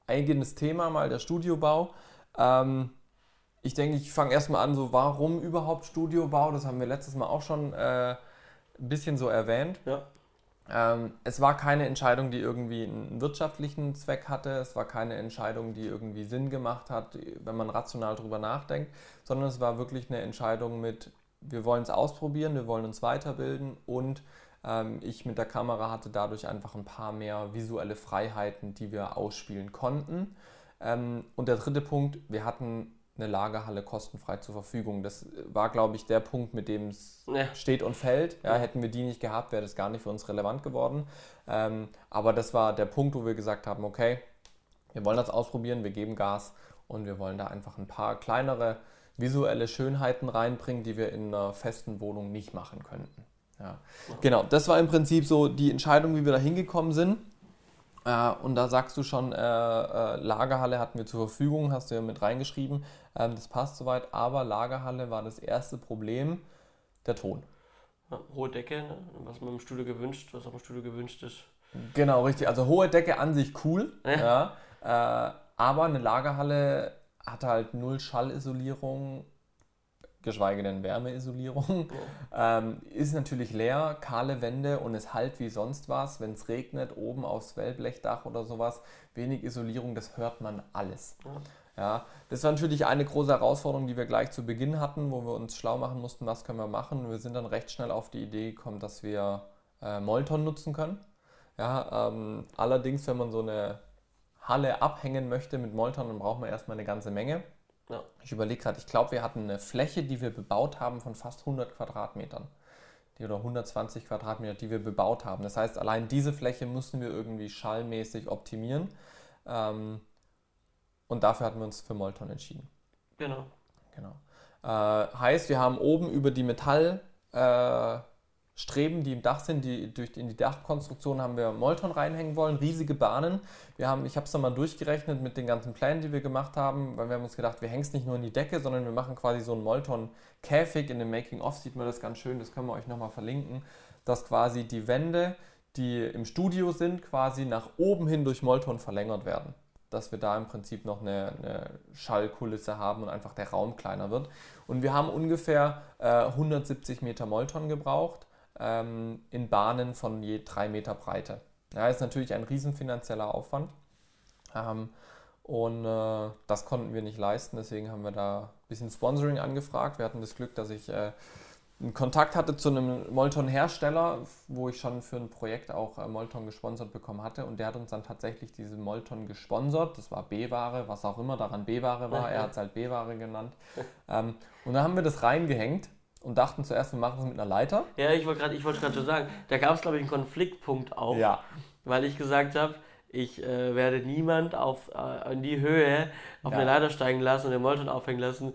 eigenes Thema mal der Studiobau. Ähm, ich denke, ich fange erstmal an, so warum überhaupt Studiobau? Das haben wir letztes Mal auch schon äh, ein bisschen so erwähnt. Ja. Ähm, es war keine Entscheidung, die irgendwie einen wirtschaftlichen Zweck hatte. Es war keine Entscheidung, die irgendwie Sinn gemacht hat, wenn man rational drüber nachdenkt, sondern es war wirklich eine Entscheidung mit, wir wollen es ausprobieren, wir wollen uns weiterbilden und ähm, ich mit der Kamera hatte dadurch einfach ein paar mehr visuelle Freiheiten, die wir ausspielen konnten. Ähm, und der dritte Punkt, wir hatten eine Lagerhalle kostenfrei zur Verfügung. Das war, glaube ich, der Punkt, mit dem es Ja. steht und fällt. Ja, hätten wir die nicht gehabt, wäre das gar nicht für uns relevant geworden. Ähm, aber das war der Punkt, wo wir gesagt haben, okay, wir wollen das ausprobieren, wir geben Gas und wir wollen da einfach ein paar kleinere visuelle Schönheiten reinbringen, die wir in einer festen Wohnung nicht machen könnten. Ja. Genau, das war im Prinzip so die Entscheidung, wie wir da hingekommen sind. Äh, und da sagst du schon, äh, äh, Lagerhalle hatten wir zur Verfügung, hast du ja mit reingeschrieben. Ähm, das passt soweit, aber Lagerhalle war das erste Problem, der Ton. Ja, hohe Decke, ne? was man im Studio gewünscht, was auch im Studio gewünscht ist. Genau, richtig. Also hohe Decke an sich cool, Ja. ja. Äh, aber eine Lagerhalle hat halt null Schallisolierung, geschweige denn Wärmeisolierung. Ähm, ist natürlich leer, kahle Wände und es halt wie sonst was. Wenn es regnet, oben aufs Wellblechdach oder sowas, wenig Isolierung, das hört man alles. Ja. Ja, das war natürlich eine große Herausforderung, die wir gleich zu Beginn hatten, wo wir uns schlau machen mussten, was können wir machen. Wir sind dann recht schnell auf die Idee gekommen, dass wir äh, Molton nutzen können. Ja, ähm, allerdings, wenn man so eine Halle abhängen möchte mit Molton, dann braucht man erstmal eine ganze Menge. Ja. Ich überlege gerade, ich glaube, wir hatten eine Fläche, die wir bebaut haben von fast 100 Quadratmetern. Die, oder 120 Quadratmeter, die wir bebaut haben. Das heißt, allein diese Fläche mussten wir irgendwie schallmäßig optimieren. Ähm, und dafür hatten wir uns für Molton entschieden. Genau. Genau. Äh, heißt, wir haben oben über die Metallstreben, äh, Streben, die im Dach sind, die durch in die Dachkonstruktion haben wir Molton reinhängen wollen, riesige Bahnen. Wir haben, ich habe es dann mal durchgerechnet mit den ganzen Plänen, die wir gemacht haben, weil wir haben uns gedacht, wir hängen es nicht nur in die Decke, sondern wir machen quasi so einen Molton-Käfig. In dem Making-of sieht man das ganz schön, das können wir euch nochmal verlinken, dass quasi die Wände, die im Studio sind, quasi nach oben hin durch Molton verlängert werden dass wir da im Prinzip noch eine, eine, Schallkulisse haben und einfach der Raum kleiner wird. Und wir haben ungefähr äh, 170 Meter Molton gebraucht ähm, in Bahnen von je drei Meter Breite. Ja, ist natürlich ein riesen finanzieller Aufwand. Ähm, und äh, das konnten wir nicht leisten, deswegen haben wir da ein bisschen Sponsoring angefragt. Wir hatten das Glück, dass ich äh, einen Kontakt hatte zu einem Molton-Hersteller, wo ich schon für ein Projekt auch äh, Molton gesponsert bekommen hatte. Und der hat uns dann tatsächlich diese Molton gesponsert. Das war B-Ware, was auch immer daran B-Ware war. Er hat es halt B-Ware genannt. ähm, und dann haben wir das reingehängt und dachten zuerst, wir machen es mit einer Leiter. Ja, ich wollte gerade ich gerade schon sagen, da gab es, glaube ich, einen Konfliktpunkt auch. Ja. Weil ich gesagt habe, ich äh, werde niemand auf, äh, in die Höhe auf Ja. eine Leiter steigen lassen und den Molton aufhängen lassen.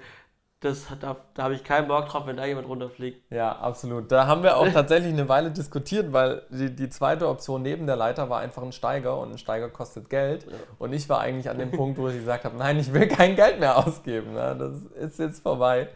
Das, da da habe ich keinen Bock drauf, wenn da jemand runterfliegt. Ja, absolut. Da haben wir auch tatsächlich eine Weile diskutiert, weil die, die zweite Option neben der Leiter war einfach ein Steiger und ein Steiger kostet Geld. Und ich war eigentlich an dem Punkt, wo ich gesagt habe, nein, ich will kein Geld mehr ausgeben. Ne? Das ist jetzt vorbei.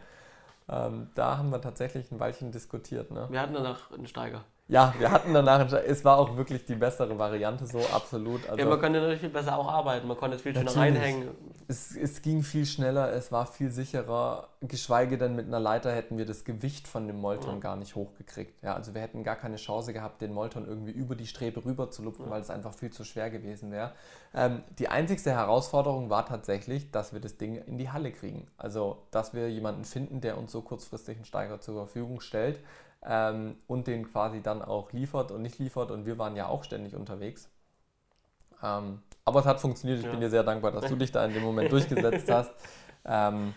Ähm, da haben wir tatsächlich ein Weilchen diskutiert. Ne? Wir hatten danach einen Steiger. Ja, wir hatten danach, es war auch wirklich die bessere Variante so, absolut. Also, ja, man konnte natürlich viel besser auch arbeiten. Man konnte es viel Natürlich. reinhängen. Es, es ging viel schneller, es war viel sicherer, geschweige denn mit einer Leiter hätten wir das Gewicht von dem Molton Ja. gar nicht hochgekriegt. Ja, also wir hätten gar keine Chance gehabt, den Molton irgendwie über die Strebe rüber zu lupfen, Ja. weil es einfach viel zu schwer gewesen wäre. Ähm, die einzigste Herausforderung war tatsächlich, dass wir das Ding in die Halle kriegen. Also, dass wir jemanden finden, der uns so kurzfristig einen Steiger zur Verfügung stellt ähm, und den quasi dann auch liefert und nicht liefert. Und wir waren ja auch ständig unterwegs. Ähm, aber es hat funktioniert. Ich Ja. bin dir sehr dankbar, dass du dich da in dem Moment durchgesetzt hast. Ähm,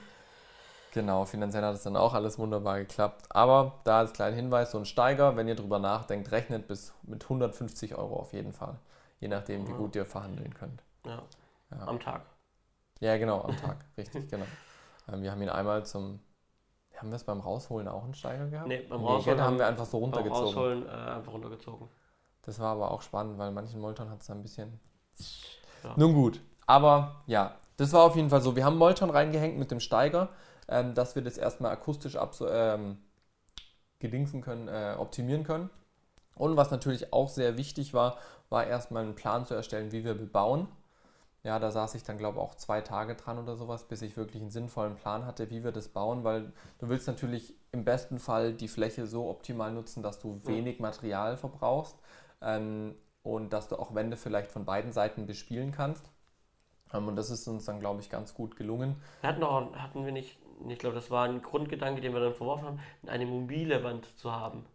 genau, finanziell hat es dann auch alles wunderbar geklappt. Aber da als kleiner Hinweis, so ein Steiger, wenn ihr drüber nachdenkt, rechnet bis mit 150 Euro auf jeden Fall. Je nachdem, wie Ja. gut ihr verhandeln könnt. Ja, Ja, am Tag. ja genau, am Tag. Richtig, genau. Ähm, wir haben ihn einmal zum Haben wir es beim Rausholen auch einen Steiger gehabt? Nee, beim Nee, Rausholen haben wir einfach so Beim runtergezogen. Rausholen äh, einfach runtergezogen. Das war aber auch spannend, weil manchen Molton hat es ein bisschen. Ja. Nun gut, aber ja, das war auf jeden Fall so. Wir haben Molton reingehängt mit dem Steiger, ähm, dass wir das erstmal akustisch ähm, gedingsen können, äh, optimieren können. Und was natürlich auch sehr wichtig war, war erstmal einen Plan zu erstellen, wie wir bebauen. Ja, da saß ich dann, glaube ich, auch zwei Tage dran oder sowas, bis ich wirklich einen sinnvollen Plan hatte, wie wir das bauen, weil du willst natürlich im besten Fall die Fläche so optimal nutzen, dass du wenig Material verbrauchst ähm, und dass du auch Wände vielleicht von beiden Seiten bespielen kannst. Ähm, und das ist uns dann, glaube ich, ganz gut gelungen. Wir hatten auch, hatten wir nicht, ich glaube, das war ein Grundgedanke, den wir dann verworfen haben, eine mobile Wand zu haben.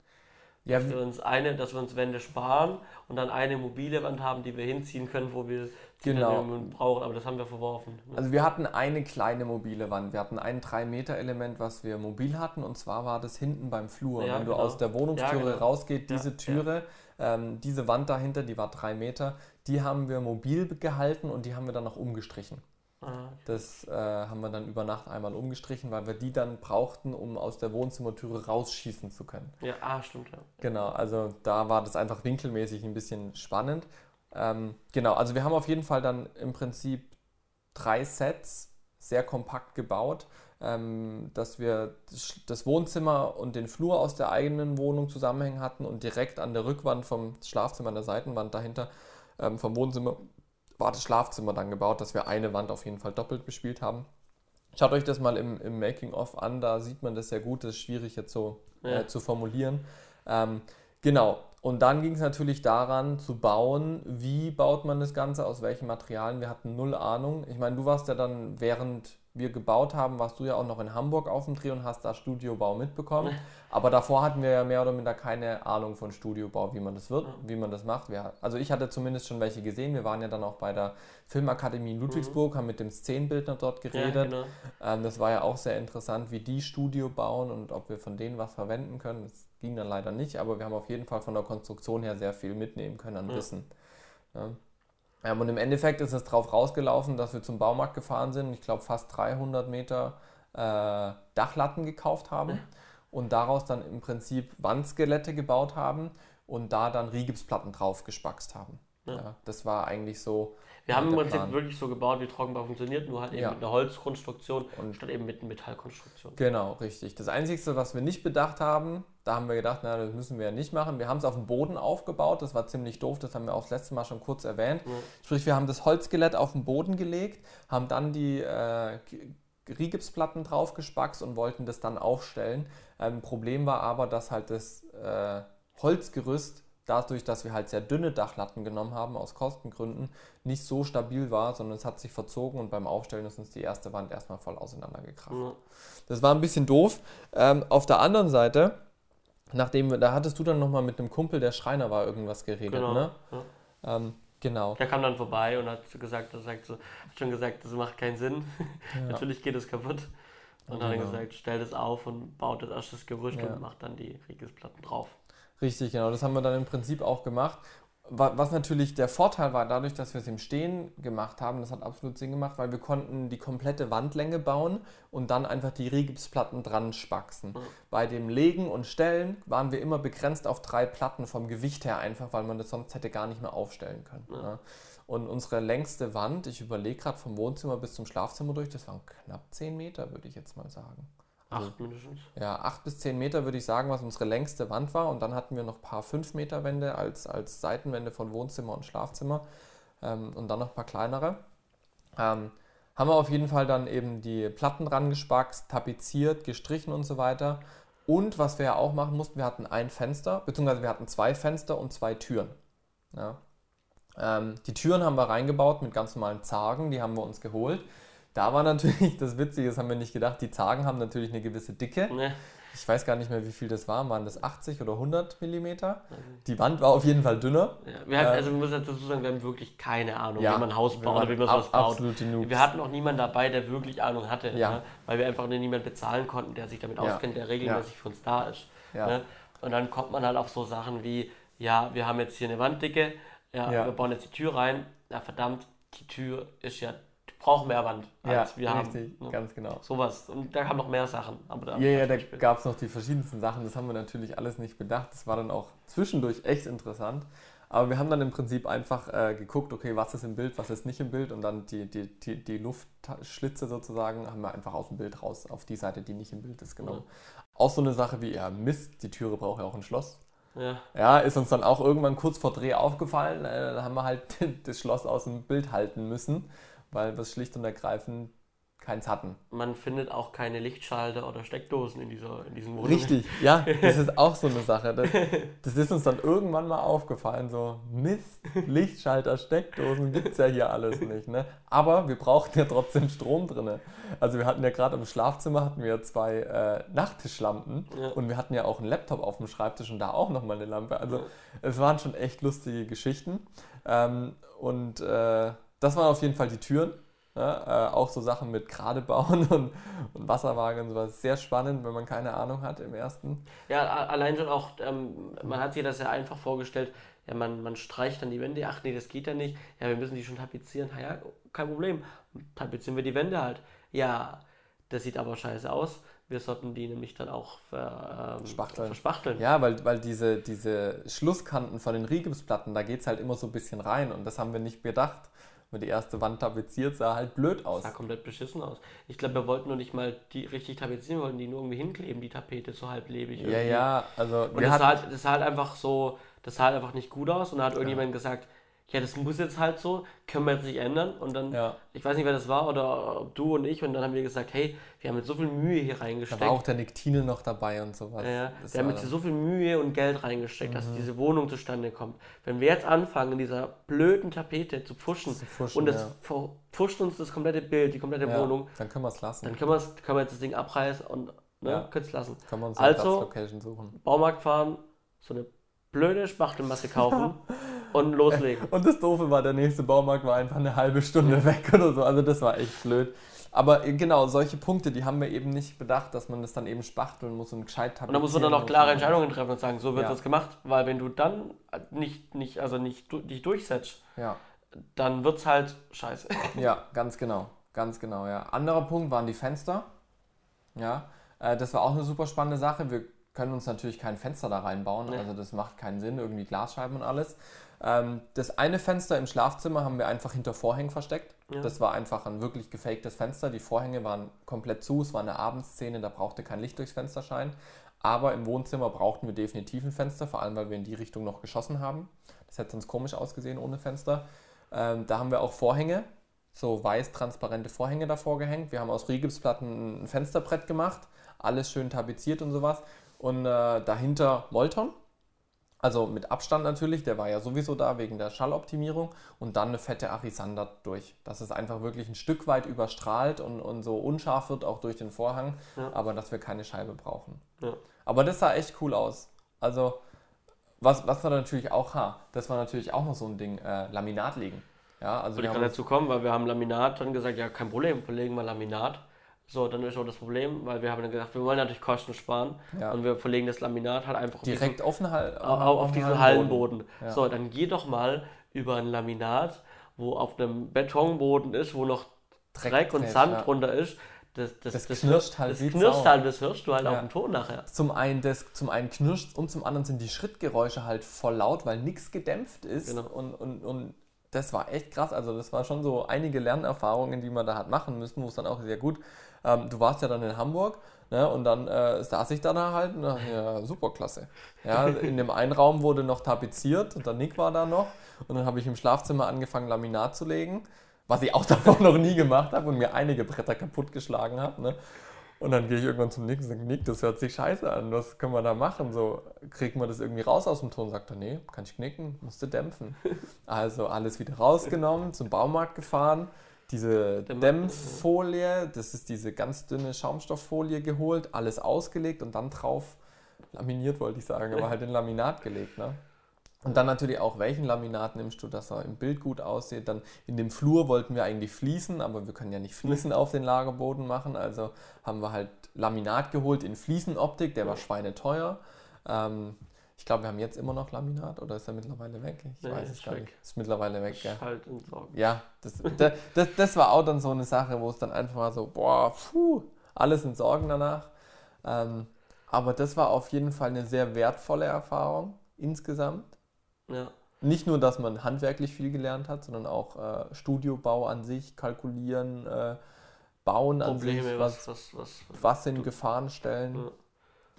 Ja, Dass wir uns eine, dass wir uns Wände sparen und dann eine mobile Wand haben, die wir hinziehen können, wo wir Genau. brauchen, aber das haben wir verworfen. ne? Also wir hatten eine kleine mobile Wand. Wir hatten ein 3-Meter-Element, was wir mobil hatten. Und zwar war das hinten beim Flur. Ja, Wenn du genau. aus der Wohnungstüre Ja, genau. rausgeht, Ja, diese. Türe, ähm, diese Wand dahinter, die war 3 Meter, die haben wir mobil gehalten und die haben wir dann noch umgestrichen. Ah, Das äh, haben wir dann über Nacht einmal umgestrichen, weil wir die dann brauchten, um aus der Wohnzimmertüre rausschießen zu können. ja, ah, stimmt, ja. Genau, also da war das einfach winkelmäßig ein bisschen spannend. Ähm, genau, also wir haben auf jeden Fall dann im Prinzip drei Sets sehr kompakt gebaut, ähm, dass wir das- das Wohnzimmer und den Flur aus der eigenen Wohnung zusammenhängen hatten und direkt an der Rückwand vom Schlafzimmer, an der Seitenwand dahinter ähm, vom Wohnzimmer war das Schlafzimmer dann gebaut, dass wir eine Wand auf jeden Fall doppelt bespielt haben. Schaut euch das mal im, im Making-of an, da sieht man das sehr gut, das ist schwierig jetzt so Ja. äh, zu formulieren. Ähm, genau, und dann ging es natürlich daran zu bauen, wie baut man das Ganze, aus welchen Materialien. Wir hatten null Ahnung. Ich meine, du warst ja dann, während wir gebaut haben, warst du ja auch noch in Hamburg auf dem Dreh und hast da Studiobau mitbekommen. Aber davor hatten wir ja mehr oder minder keine Ahnung von Studiobau, wie man das wird, wie man das macht. Wir, also ich hatte zumindest schon welche gesehen. Wir waren ja dann auch bei der Filmakademie in Ludwigsburg, haben mit dem Szenenbildner dort geredet. Ja, genau. Ähm, das war ja auch sehr interessant, wie die Studio bauen und ob wir von denen was verwenden können. Das ging dann leider nicht, aber wir haben auf jeden Fall von der Konstruktion her sehr viel mitnehmen können an. Wissen. Ja. Ähm, und im Endeffekt ist es darauf rausgelaufen, dass wir zum Baumarkt gefahren sind, ich glaube fast 300 Meter äh, Dachlatten gekauft haben und daraus dann im Prinzip Wandskelette gebaut haben und da dann Rigipsplatten drauf gespackst haben. Ja. Ja, das war eigentlich so. Wir haben im Prinzip Plan. wirklich so gebaut, wie Trockenbau funktioniert, nur halt eben Ja. mit einer Holzkonstruktion Und- statt eben mit einer Metallkonstruktion. Genau, richtig. Das Einzige, was wir nicht bedacht haben, da haben wir gedacht, na, das müssen wir ja nicht machen. Wir haben es auf dem Boden aufgebaut, das war ziemlich doof, das haben wir auch das letzte Mal schon kurz erwähnt. Ja. Sprich, wir haben das Holzskelett auf den Boden gelegt, haben dann die äh, Rigipsplatten drauf gespackst und wollten das dann aufstellen. Ähm, Problem war aber, dass halt das äh, Holzgerüst, dadurch, dass wir halt sehr dünne Dachlatten genommen haben, aus Kostengründen, nicht so stabil war, sondern es hat sich verzogen und beim Aufstellen ist uns die erste Wand erstmal voll auseinandergekracht. Ja. Das war ein bisschen doof. Ähm, auf der anderen Seite, nachdem wir, da hattest du dann nochmal mit einem Kumpel, der Schreiner war, irgendwas geredet, Genau. ne? Ja. Ähm, genau. Der kam dann vorbei und hat gesagt, er sagt so, hat schon gesagt, das macht keinen Sinn. Natürlich geht es kaputt. Und dann hat er Genau. gesagt, stell das auf und baut das erst das Gerüst Ja. und macht dann die Riggisplatten drauf. Richtig, genau. Das haben wir dann im Prinzip auch gemacht. Wa- Was natürlich der Vorteil war, dadurch, dass wir es im Stehen gemacht haben, das hat absolut Sinn gemacht, weil wir konnten die komplette Wandlänge bauen und dann einfach die Rigipsplatten dran spaxen. Ja. Bei dem Legen und Stellen waren wir immer begrenzt auf drei Platten vom Gewicht her einfach, weil man das sonst hätte gar nicht mehr aufstellen können. Ja. ne? Und unsere längste Wand, ich überlege gerade vom Wohnzimmer bis zum Schlafzimmer durch, das waren knapp 10 Meter, würde ich jetzt mal sagen. Also Acht mindestens. ja, 8 bis 10 Meter würde ich sagen, was unsere längste Wand war. Und dann hatten wir noch ein paar 5 Meter Wände als, als Seitenwände von Wohnzimmer und Schlafzimmer. Ähm, und dann noch ein paar kleinere. Ähm, haben wir auf jeden Fall dann eben die Platten dran gespackst, tapeziert, gestrichen und so weiter. Und was wir ja auch machen mussten, wir hatten ein Fenster, beziehungsweise wir hatten zwei Fenster und zwei Türen. Ja. Ähm, die Türen haben wir reingebaut mit ganz normalen Zargen, die haben wir uns geholt. Da war natürlich das Witzige, das haben wir nicht gedacht, die Zargen haben natürlich eine gewisse Dicke. Ne? Ich weiß gar nicht mehr, wie viel das war. Waren das 80 oder 100 Millimeter? Die Wand war auf jeden Fall dünner. Ja, wir hatten, Äh, also wir müssen dazu sagen, wir haben wirklich keine Ahnung, Ja, wie man ein Haus baut oder wie man sowas ab- baut. absolute Noobs. Wir hatten auch niemanden dabei, der wirklich Ahnung hatte, Ja. ne? weil wir einfach niemanden bezahlen konnten, der sich damit auskennt, der regelmäßig für uns da ist. Ne? Und dann kommt man halt auf so Sachen wie, ja, wir haben jetzt hier eine Wanddicke, ja, wir bauen jetzt die Tür rein, ja verdammt, die Tür ist ja brauche mehr Wand, Ja, als wir richtig, haben. Ne? ganz genau. Sowas. Und da kamen noch mehr Sachen. Aber da Ja, ja, da gab es noch die verschiedensten Sachen. Das haben wir natürlich alles nicht bedacht. Das war dann auch zwischendurch echt interessant. Aber wir haben dann im Prinzip einfach äh, geguckt, okay, was ist im Bild, was ist nicht im Bild und dann die, die, die, die Luftschlitze sozusagen haben wir einfach aus dem Bild raus, auf die Seite, die nicht im Bild ist, genommen. Auch so eine Sache wie, ja, Mist, die Türe braucht ja auch ein Schloss. Ja. Ja, ist uns dann auch irgendwann kurz vor Dreh aufgefallen. Äh, da haben wir halt das Schloss aus dem Bild halten müssen, weil wir schlicht und ergreifend keins hatten. Man findet auch keine Lichtschalter oder Steckdosen in, dieser, in diesen Wohnungen. Richtig, ja, das ist auch so eine Sache. Das, das ist uns dann irgendwann mal aufgefallen, so Mist, Lichtschalter, Steckdosen gibt es ja hier alles nicht. Ne? Aber wir brauchten ja trotzdem Strom drin. Also wir hatten ja gerade im Schlafzimmer hatten wir zwei äh, Nachttischlampen Ja. und wir hatten ja auch einen Laptop auf dem Schreibtisch und da auch nochmal eine Lampe. Also es waren schon echt lustige Geschichten. Ähm, und äh, das waren auf jeden Fall die Türen. Ja, äh, auch so Sachen mit gerade bauen und, und Wasserwaage und sowas. Sehr spannend, wenn man keine Ahnung hat im ersten. Ja, allein schon auch, ähm, man hat sich das ja einfach vorgestellt, ja, man, man streicht dann die Wände, ach nee, das geht ja nicht, ja, wir müssen die schon tapezieren, ja, kein Problem, tapezieren wir die Wände halt. Ja, das sieht aber scheiße aus, wir sollten die nämlich dann auch ver, ähm, Spachteln. verspachteln. Ja, weil, weil diese, diese Schlusskanten von den Rigipsplatten, da geht es halt immer so ein bisschen rein und das haben wir nicht bedacht. Weil die erste Wand tapeziert sah halt blöd aus. sah komplett beschissen aus. Ich glaube, wir wollten nur nicht mal die richtig tapezieren, wir wollten die nur irgendwie hinkleben, die Tapete, so halblebig. Ja, irgendwie. ja, also Und das sah, halt, das sah halt einfach so, das sah halt einfach nicht gut aus. Und da hat irgendjemand gesagt, ja, das muss jetzt halt so, können wir jetzt nicht ändern. Und dann, Ja. ich weiß nicht, wer das war, oder ob du und ich, und dann haben wir gesagt, hey, wir haben jetzt so viel Mühe hier da reingesteckt. war auch der Nick Thienel noch dabei und sowas. ja. Das wir haben jetzt so viel Mühe und Geld reingesteckt, Mhm. dass diese Wohnung zustande kommt. Wenn wir jetzt anfangen, in dieser blöden Tapete zu pfuschen, Zu pfuschen, und das ja. ver- pfuscht uns das komplette Bild, die komplette ja, Wohnung, Dann können wir es lassen. dann können, wir's, können wir jetzt das Ding abreißen und ne, Ja. können es lassen. können wir uns Also- eine Platzlocation suchen. Baumarkt fahren, so eine blöde Spachtelmasse kaufen und loslegen. Und das Doofe war, der nächste Baumarkt war einfach eine halbe Stunde weg oder so. Also das war echt blöd. Aber genau, solche Punkte, die haben wir eben nicht bedacht, dass man das dann eben spachteln muss und gescheit Und da muss man dann auch klare Entscheidungen treffen und sagen, so wird Ja. das gemacht, weil wenn du dann nicht, nicht, also nicht dich durchsetzt, Ja. dann wird's halt scheiße. Ja, ganz genau. Ganz genau, ja. Anderer Punkt waren die Fenster. Ja, äh, das war auch eine super spannende Sache. Wir können uns natürlich kein Fenster da reinbauen, Nee. also das macht keinen Sinn, irgendwie Glasscheiben und alles. Ähm, das eine Fenster im Schlafzimmer haben wir einfach hinter Vorhängen versteckt. Ja. Das war einfach ein wirklich gefaktes Fenster. Die Vorhänge waren komplett zu, es war eine Abendszene, da brauchte kein Licht durchs Fenster scheinen. Aber im Wohnzimmer brauchten wir definitiv ein Fenster, vor allem weil wir in die Richtung noch geschossen haben. Das hätte sonst komisch ausgesehen ohne Fenster. Ähm, da haben wir auch Vorhänge, so weiß transparente Vorhänge davor gehängt. Wir haben aus Rigipsplatten ein Fensterbrett gemacht, alles schön tapeziert und sowas. Und äh, dahinter Molton, also mit Abstand natürlich, der war ja sowieso da wegen der Schalloptimierung. Und dann eine fette Arisander durch, dass es einfach wirklich ein Stück weit überstrahlt und, und so unscharf wird, auch durch den Vorhang, Ja. aber dass wir keine Scheibe brauchen. Ja. Aber das sah echt cool aus. Also, was, was wir natürlich auch haben, das war natürlich auch noch so ein Ding, äh, Laminat legen. Ja, also Würde wir ich gerade dazu kommen, weil wir haben Laminat dann gesagt, ja, kein Problem, verlegen wir Laminat. So, dann ist auch das Problem, weil wir haben dann gesagt, wir wollen natürlich Kosten sparen Ja. und wir verlegen das Laminat halt einfach auf diesen- direkt offen halt auf, auf diesen Hallenboden. Ja. So, dann geh doch mal über ein Laminat, wo auf einem Betonboden ist, wo noch Dreck Dreck, und Sand ja. drunter ist. Das, das, Das knirscht halt das knirscht halt, das hörst du halt Ja. auf dem Ton nachher. Zum einen, das, zum einen knirscht und zum anderen sind die Schrittgeräusche halt voll laut, weil nichts gedämpft ist. Genau. Und, und, und das war echt krass. Also das war schon so einige Lernerfahrungen, die man da hat machen müssen, wo es dann auch sehr gut. Ähm, du warst ja dann in Hamburg ne, und dann äh, saß ich da halt und dachte, ja, super klasse. Ja, in dem einen Raum wurde noch tapeziert und der Nick war da noch. Und dann habe ich im Schlafzimmer angefangen, Laminat zu legen, was ich auch davor noch nie gemacht habe und mir einige Bretter kaputtgeschlagen habe. Ne? Und dann gehe ich irgendwann zum Nick und sage, Nick, das hört sich scheiße an, was können wir da machen? So, kriegen wir das irgendwie raus aus dem Ton? Sagt er, nee, kann ich knicken, musste dämpfen. Also alles wieder rausgenommen, zum Baumarkt gefahren, diese Dämm- Dämpffolie, das ist diese ganz dünne Schaumstofffolie geholt, alles ausgelegt und dann drauf laminiert, wollte ich sagen, aber halt in Laminat gelegt. Ne? Und dann natürlich auch, welchen Laminat nimmst du, dass er im Bild gut aussieht. Dann in dem Flur wollten wir eigentlich Fliesen, aber wir können ja nicht Fliesen auf den Lagerboden machen. Also haben wir halt Laminat geholt in Fliesenoptik, der war schweineteuer. Ähm, Ich glaube, wir haben jetzt immer noch Laminat oder ist er mittlerweile weg? Ich Nee, weiß es gar weg. nicht. Ist mittlerweile weg, gell? Schalt entsorgen. Ja, das, das, das, das war auch dann so eine Sache, wo es dann einfach mal so, boah, puh, alles in Sorgen danach. Ähm, aber das war auf jeden Fall eine sehr wertvolle Erfahrung insgesamt. Ja. Nicht nur, dass man handwerklich viel gelernt hat, sondern auch äh, Studiobau an sich, kalkulieren, äh, bauen an sich, Probleme, was, was, was, was, was sind Gefahrenstellen. Ja.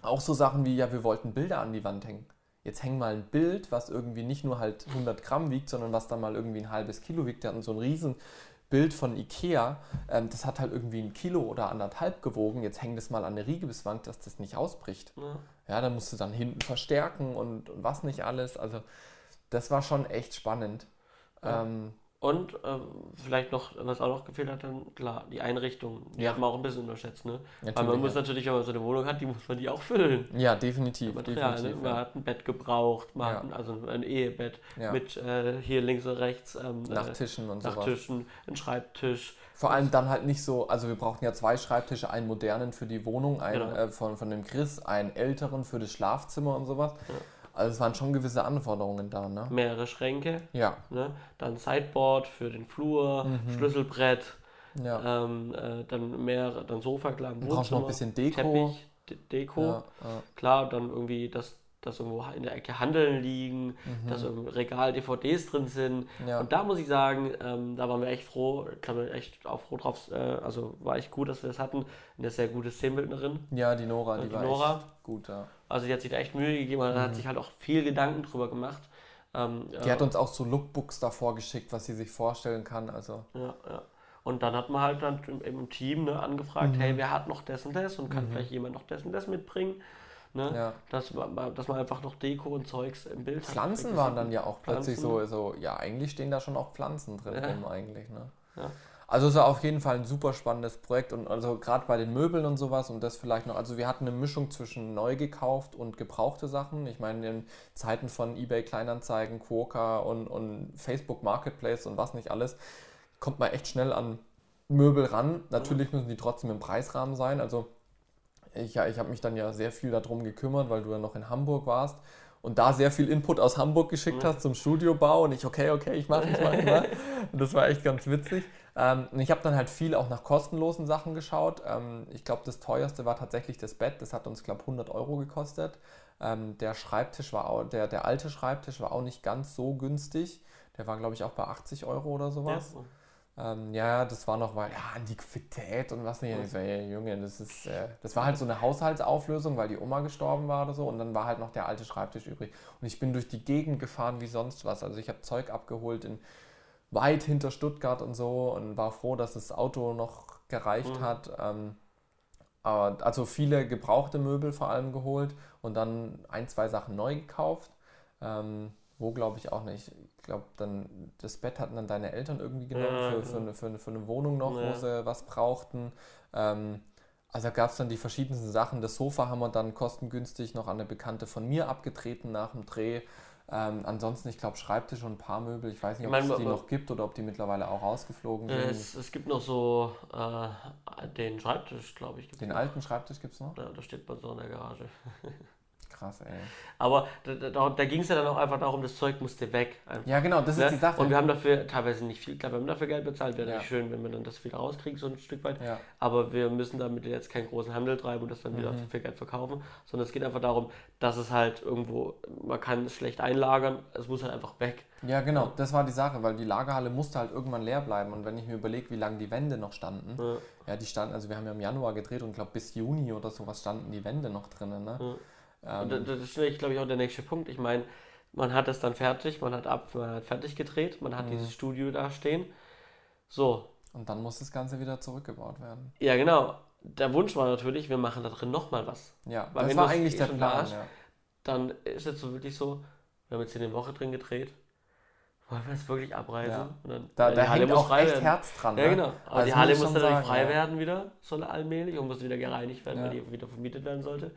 Auch so Sachen wie, ja, wir wollten Bilder an die Wand hängen. Jetzt häng mal ein Bild, was irgendwie nicht nur halt 100 Gramm wiegt, sondern was dann mal irgendwie ein halbes Kilo wiegt. Wir hatten so ein riesen Bild von Ikea, ähm, das hat halt irgendwie ein Kilo oder anderthalb gewogen. Jetzt häng das mal an der Riegewand, dass das nicht ausbricht. ja. Ja, dann musst du dann hinten verstärken und, und was nicht alles. Also das war schon echt spannend. Ja. Ähm, Und ähm, vielleicht noch, was auch noch gefehlt hat, dann klar, die Einrichtung. Die Ja. hat man auch ein bisschen unterschätzt, ne? Weil natürlich, man muss ja. natürlich, wenn man so eine Wohnung hat, die muss man die auch füllen. ja, definitiv. Material, ne? definitiv Man ja. hat ein Bett gebraucht, man hat ein, also ein Ehebett mit äh, hier links und rechts ähm, äh, Nachtischen und sowas. Nachtischen, ein Schreibtisch. Vor allem dann halt nicht so, also wir brauchten ja zwei Schreibtische, einen modernen für die Wohnung, einen Genau. äh, von, von dem Chris, einen älteren für das Schlafzimmer und sowas. Ja. Also es waren schon gewisse Anforderungen da, ne? mehrere Schränke, Ja, ne? dann Sideboard für den Flur, Mhm. Schlüsselbrett, ja. ähm, äh, dann mehr, dann Sofa, klar, im Du brauchst noch ein bisschen Deko. Teppich, De Deko, Ja, klar, dann irgendwie, dass, dass irgendwo in der Ecke Handeln liegen, dass im Regal DVDs drin sind. Mhm. ja. Und da muss ich sagen, ähm, da waren wir echt froh, ich glaube echt auch froh drauf, äh, also war echt gut, dass wir das hatten. Eine sehr gute Szenenbildnerin. ja, die Nora, Ja, die, die war Nora. echt gut, ja. Also die hat sich da echt Mühe gegeben und Mhm. hat sich halt auch viel Gedanken drüber gemacht. Ähm, Die hat uns auch so Lookbooks davor geschickt, was sie sich vorstellen kann. Also, Ja, ja. Und dann hat man halt dann im, im Team ne, angefragt, Mhm. hey, wer hat noch das und das und kann vielleicht jemand noch das und das mitbringen. Ne? ja. Dass, man, dass man einfach noch Deko und Zeugs im Bild hat. Pflanzen waren dann ja auch plötzlich so, Pflanzen. so, ja, eigentlich stehen da schon auch Pflanzen drin, Ja. drin eigentlich, ne? Ja. Also es war auf jeden Fall ein super spannendes Projekt und also gerade bei den Möbeln und sowas und das vielleicht noch, also wir hatten eine Mischung zwischen neu gekauft und gebrauchte Sachen. Ich meine, in Zeiten von eBay Kleinanzeigen, Quokka und, und Facebook Marketplace und was nicht alles, kommt man echt schnell an Möbel ran. Natürlich müssen die trotzdem im Preisrahmen sein. Also ich, ja, ich habe mich dann ja sehr viel darum gekümmert, weil du ja noch in Hamburg warst und da sehr viel Input aus Hamburg geschickt Ja. hast zum Studiobau und ich, okay, okay, ich mache, ich mache, ich mache. Und das war echt ganz witzig. Ähm, und ich habe dann halt viel auch nach kostenlosen Sachen geschaut. Ähm, ich glaube, das teuerste war tatsächlich das Bett. Das hat uns, glaube 100 Euro gekostet. Ähm, der Schreibtisch war auch, der, der alte Schreibtisch war auch nicht ganz so günstig. Der war, glaube ich, auch bei 80 Euro oder sowas. Ja. Ähm, ja, das war noch, weil, ja, Antiquität und was nicht. Ich so, ey, Junge, das ist, äh, das war halt so eine Haushaltsauflösung, weil die Oma gestorben war oder so. Und dann war halt noch der alte Schreibtisch übrig. Und ich bin durch die Gegend gefahren wie sonst was. Also ich habe Zeug abgeholt in weit hinter Stuttgart und so und war froh, dass das Auto noch gereicht Mhm. hat. Ähm, aber also viele gebrauchte Möbel vor allem geholt und dann ein, zwei Sachen neu gekauft. Ähm, wo glaube ich auch nicht. Ich glaube, dann das Bett hatten dann deine Eltern irgendwie genommen Ja, für, für, ja. eine, für, eine, für eine Wohnung noch, Ja. wo sie was brauchten. Ähm, also gab es dann die verschiedensten Sachen. Das Sofa haben wir dann kostengünstig noch an eine Bekannte von mir abgetreten nach dem Dreh. Ähm, ansonsten, ich glaube, Schreibtisch und ein paar Möbel. Ich weiß nicht, ob Ich meine, es die noch gibt oder ob die mittlerweile auch rausgeflogen sind. Es, es gibt noch so äh, den Schreibtisch, glaube ich. Den noch. alten Schreibtisch gibt es noch? Da, da steht man so in der Krass, ey. Aber da, da, da ging es ja dann auch einfach darum, das Zeug musste weg. Einfach. Ja, genau, das Ne? ist die Sache. Und wir haben dafür teilweise nicht viel, klar, wir haben dafür Geld bezahlt, wäre Ja. natürlich schön, wenn wir dann das wieder rauskriegen, so ein Stück weit. ja. Aber wir müssen damit jetzt keinen großen Handel treiben und das dann wieder Mhm. für viel Geld verkaufen, sondern es geht einfach darum, dass es halt irgendwo, man kann es schlecht einlagern, es muss halt einfach weg. ja, genau, das war die Sache, weil die Lagerhalle musste halt irgendwann leer bleiben. Und wenn ich mir überlege, wie lange die Wände noch standen, Ja. ja, die standen, also wir haben ja im Januar gedreht und glaube bis Juni oder sowas standen die Wände noch drinnen. Ne? Und Ähm, da- das ist, glaube ich, auch der nächste Punkt. Ich meine, man hat es dann fertig, man hat ab, man hat fertig gedreht, man hat Mhm. dieses Studio da stehen. So, und dann muss das Ganze wieder zurückgebaut werden. ja genau. Der Wunsch war natürlich, wir machen da drin nochmal was. Ja, Weil das wenn war das eigentlich eh der Plan. ist, Ja. Dann ist jetzt so wirklich so, wir haben jetzt hier eine Woche drin gedreht. Wollen wir jetzt wirklich abreisen? Ja. Und dann, Da, da hängt muss auch echt werden. Herz dran. Ja, ne? genau. Aber Also die das Halle muss natürlich frei ja. werden wieder, soll allmählich und muss wieder gereinigt werden, weil die wieder vermietet werden sollte.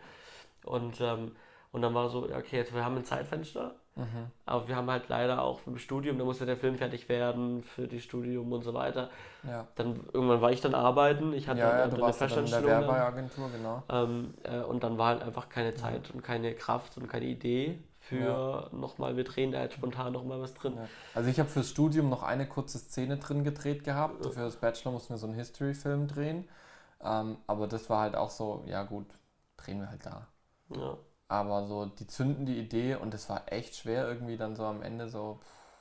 Und, ähm, und dann war so, ja, okay, jetzt wir haben ein Zeitfenster, Mhm. aber wir haben halt leider auch im Studium, da musste der Film fertig werden für die Studium und so weiter. Ja, Dann irgendwann war ich dann arbeiten, ich hatte ja, ja eine ja dann in der Festanstellung. Werbeagentur, genau. Ähm, äh, und dann war halt einfach keine Zeit und keine Kraft und keine Idee für ja. nochmal, wir drehen da jetzt spontan nochmal was drin. Ja. Also ich habe fürs Studium noch eine kurze Szene drin gedreht gehabt. Für das Bachelor mussten wir so einen History-Film drehen. Ähm, aber das war halt auch so, ja gut, drehen wir halt da. Ja. Aber so, die zünden die Idee und es war echt schwer irgendwie dann so am Ende so.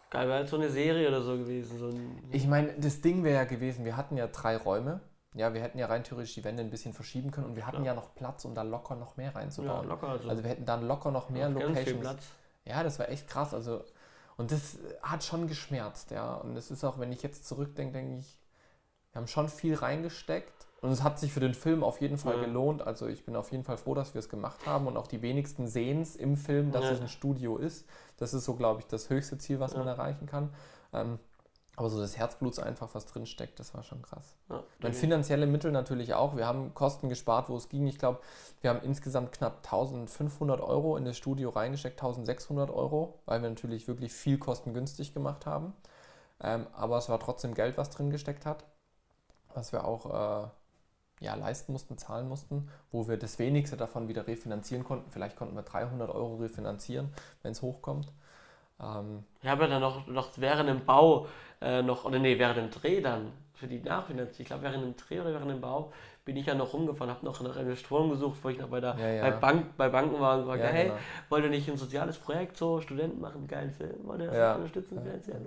Geil, wäre halt so eine Serie oder so gewesen. So ich meine, das Ding wäre ja gewesen, wir hatten ja drei Räume. Ja, wir hätten ja rein theoretisch die Wände ein bisschen verschieben können und wir hatten ja, ja noch Platz, um da locker noch mehr reinzubauen. Ja, locker also. also wir hätten dann locker noch mehr Locations. Ja, das war echt krass. Also, und das hat schon geschmerzt, ja. Und es ist auch, wenn ich jetzt zurückdenke, denke ich, wir haben schon viel reingesteckt und es hat sich für den Film auf jeden Fall ja. gelohnt. Also ich bin auf jeden Fall froh, dass wir es gemacht haben und auch die wenigsten sehen es im Film, dass ja. es ein Studio ist. Das ist so, glaube ich, das höchste Ziel, was ja. man erreichen kann. Ähm, aber so das Herzblut einfach, was drin steckt, das war schon krass. Ja, Meine finanzielle Mittel natürlich auch. Wir haben Kosten gespart, wo es ging. Ich glaube, wir haben insgesamt knapp 1500 Euro in das Studio reingesteckt, 1600 Euro, weil wir natürlich wirklich viel kostengünstig gemacht haben. Ähm, aber es war trotzdem Geld, was drin gesteckt hat, was wir auch äh, ja, leisten mussten, zahlen mussten, wo wir das wenigste davon wieder refinanzieren konnten. Vielleicht konnten wir 300 Euro refinanzieren, wenn es hochkommt. Ähm, ich habe ja dann noch, noch während dem Bau, äh, noch, oder nee, während dem Dreh dann, für die Nachfinanzierung, ich glaube während dem Dreh oder während dem Bau, bin ich ja noch rumgefahren, habe noch nach Investoren gesucht, wo ich noch bei, der, ja, ja. bei, Bank, bei Banken war und gesagt, ja, hey, genau. wollt ihr nicht ein soziales Projekt, so Studenten machen einen geilen Film, wollt ihr das ja. unterstützen finanziell?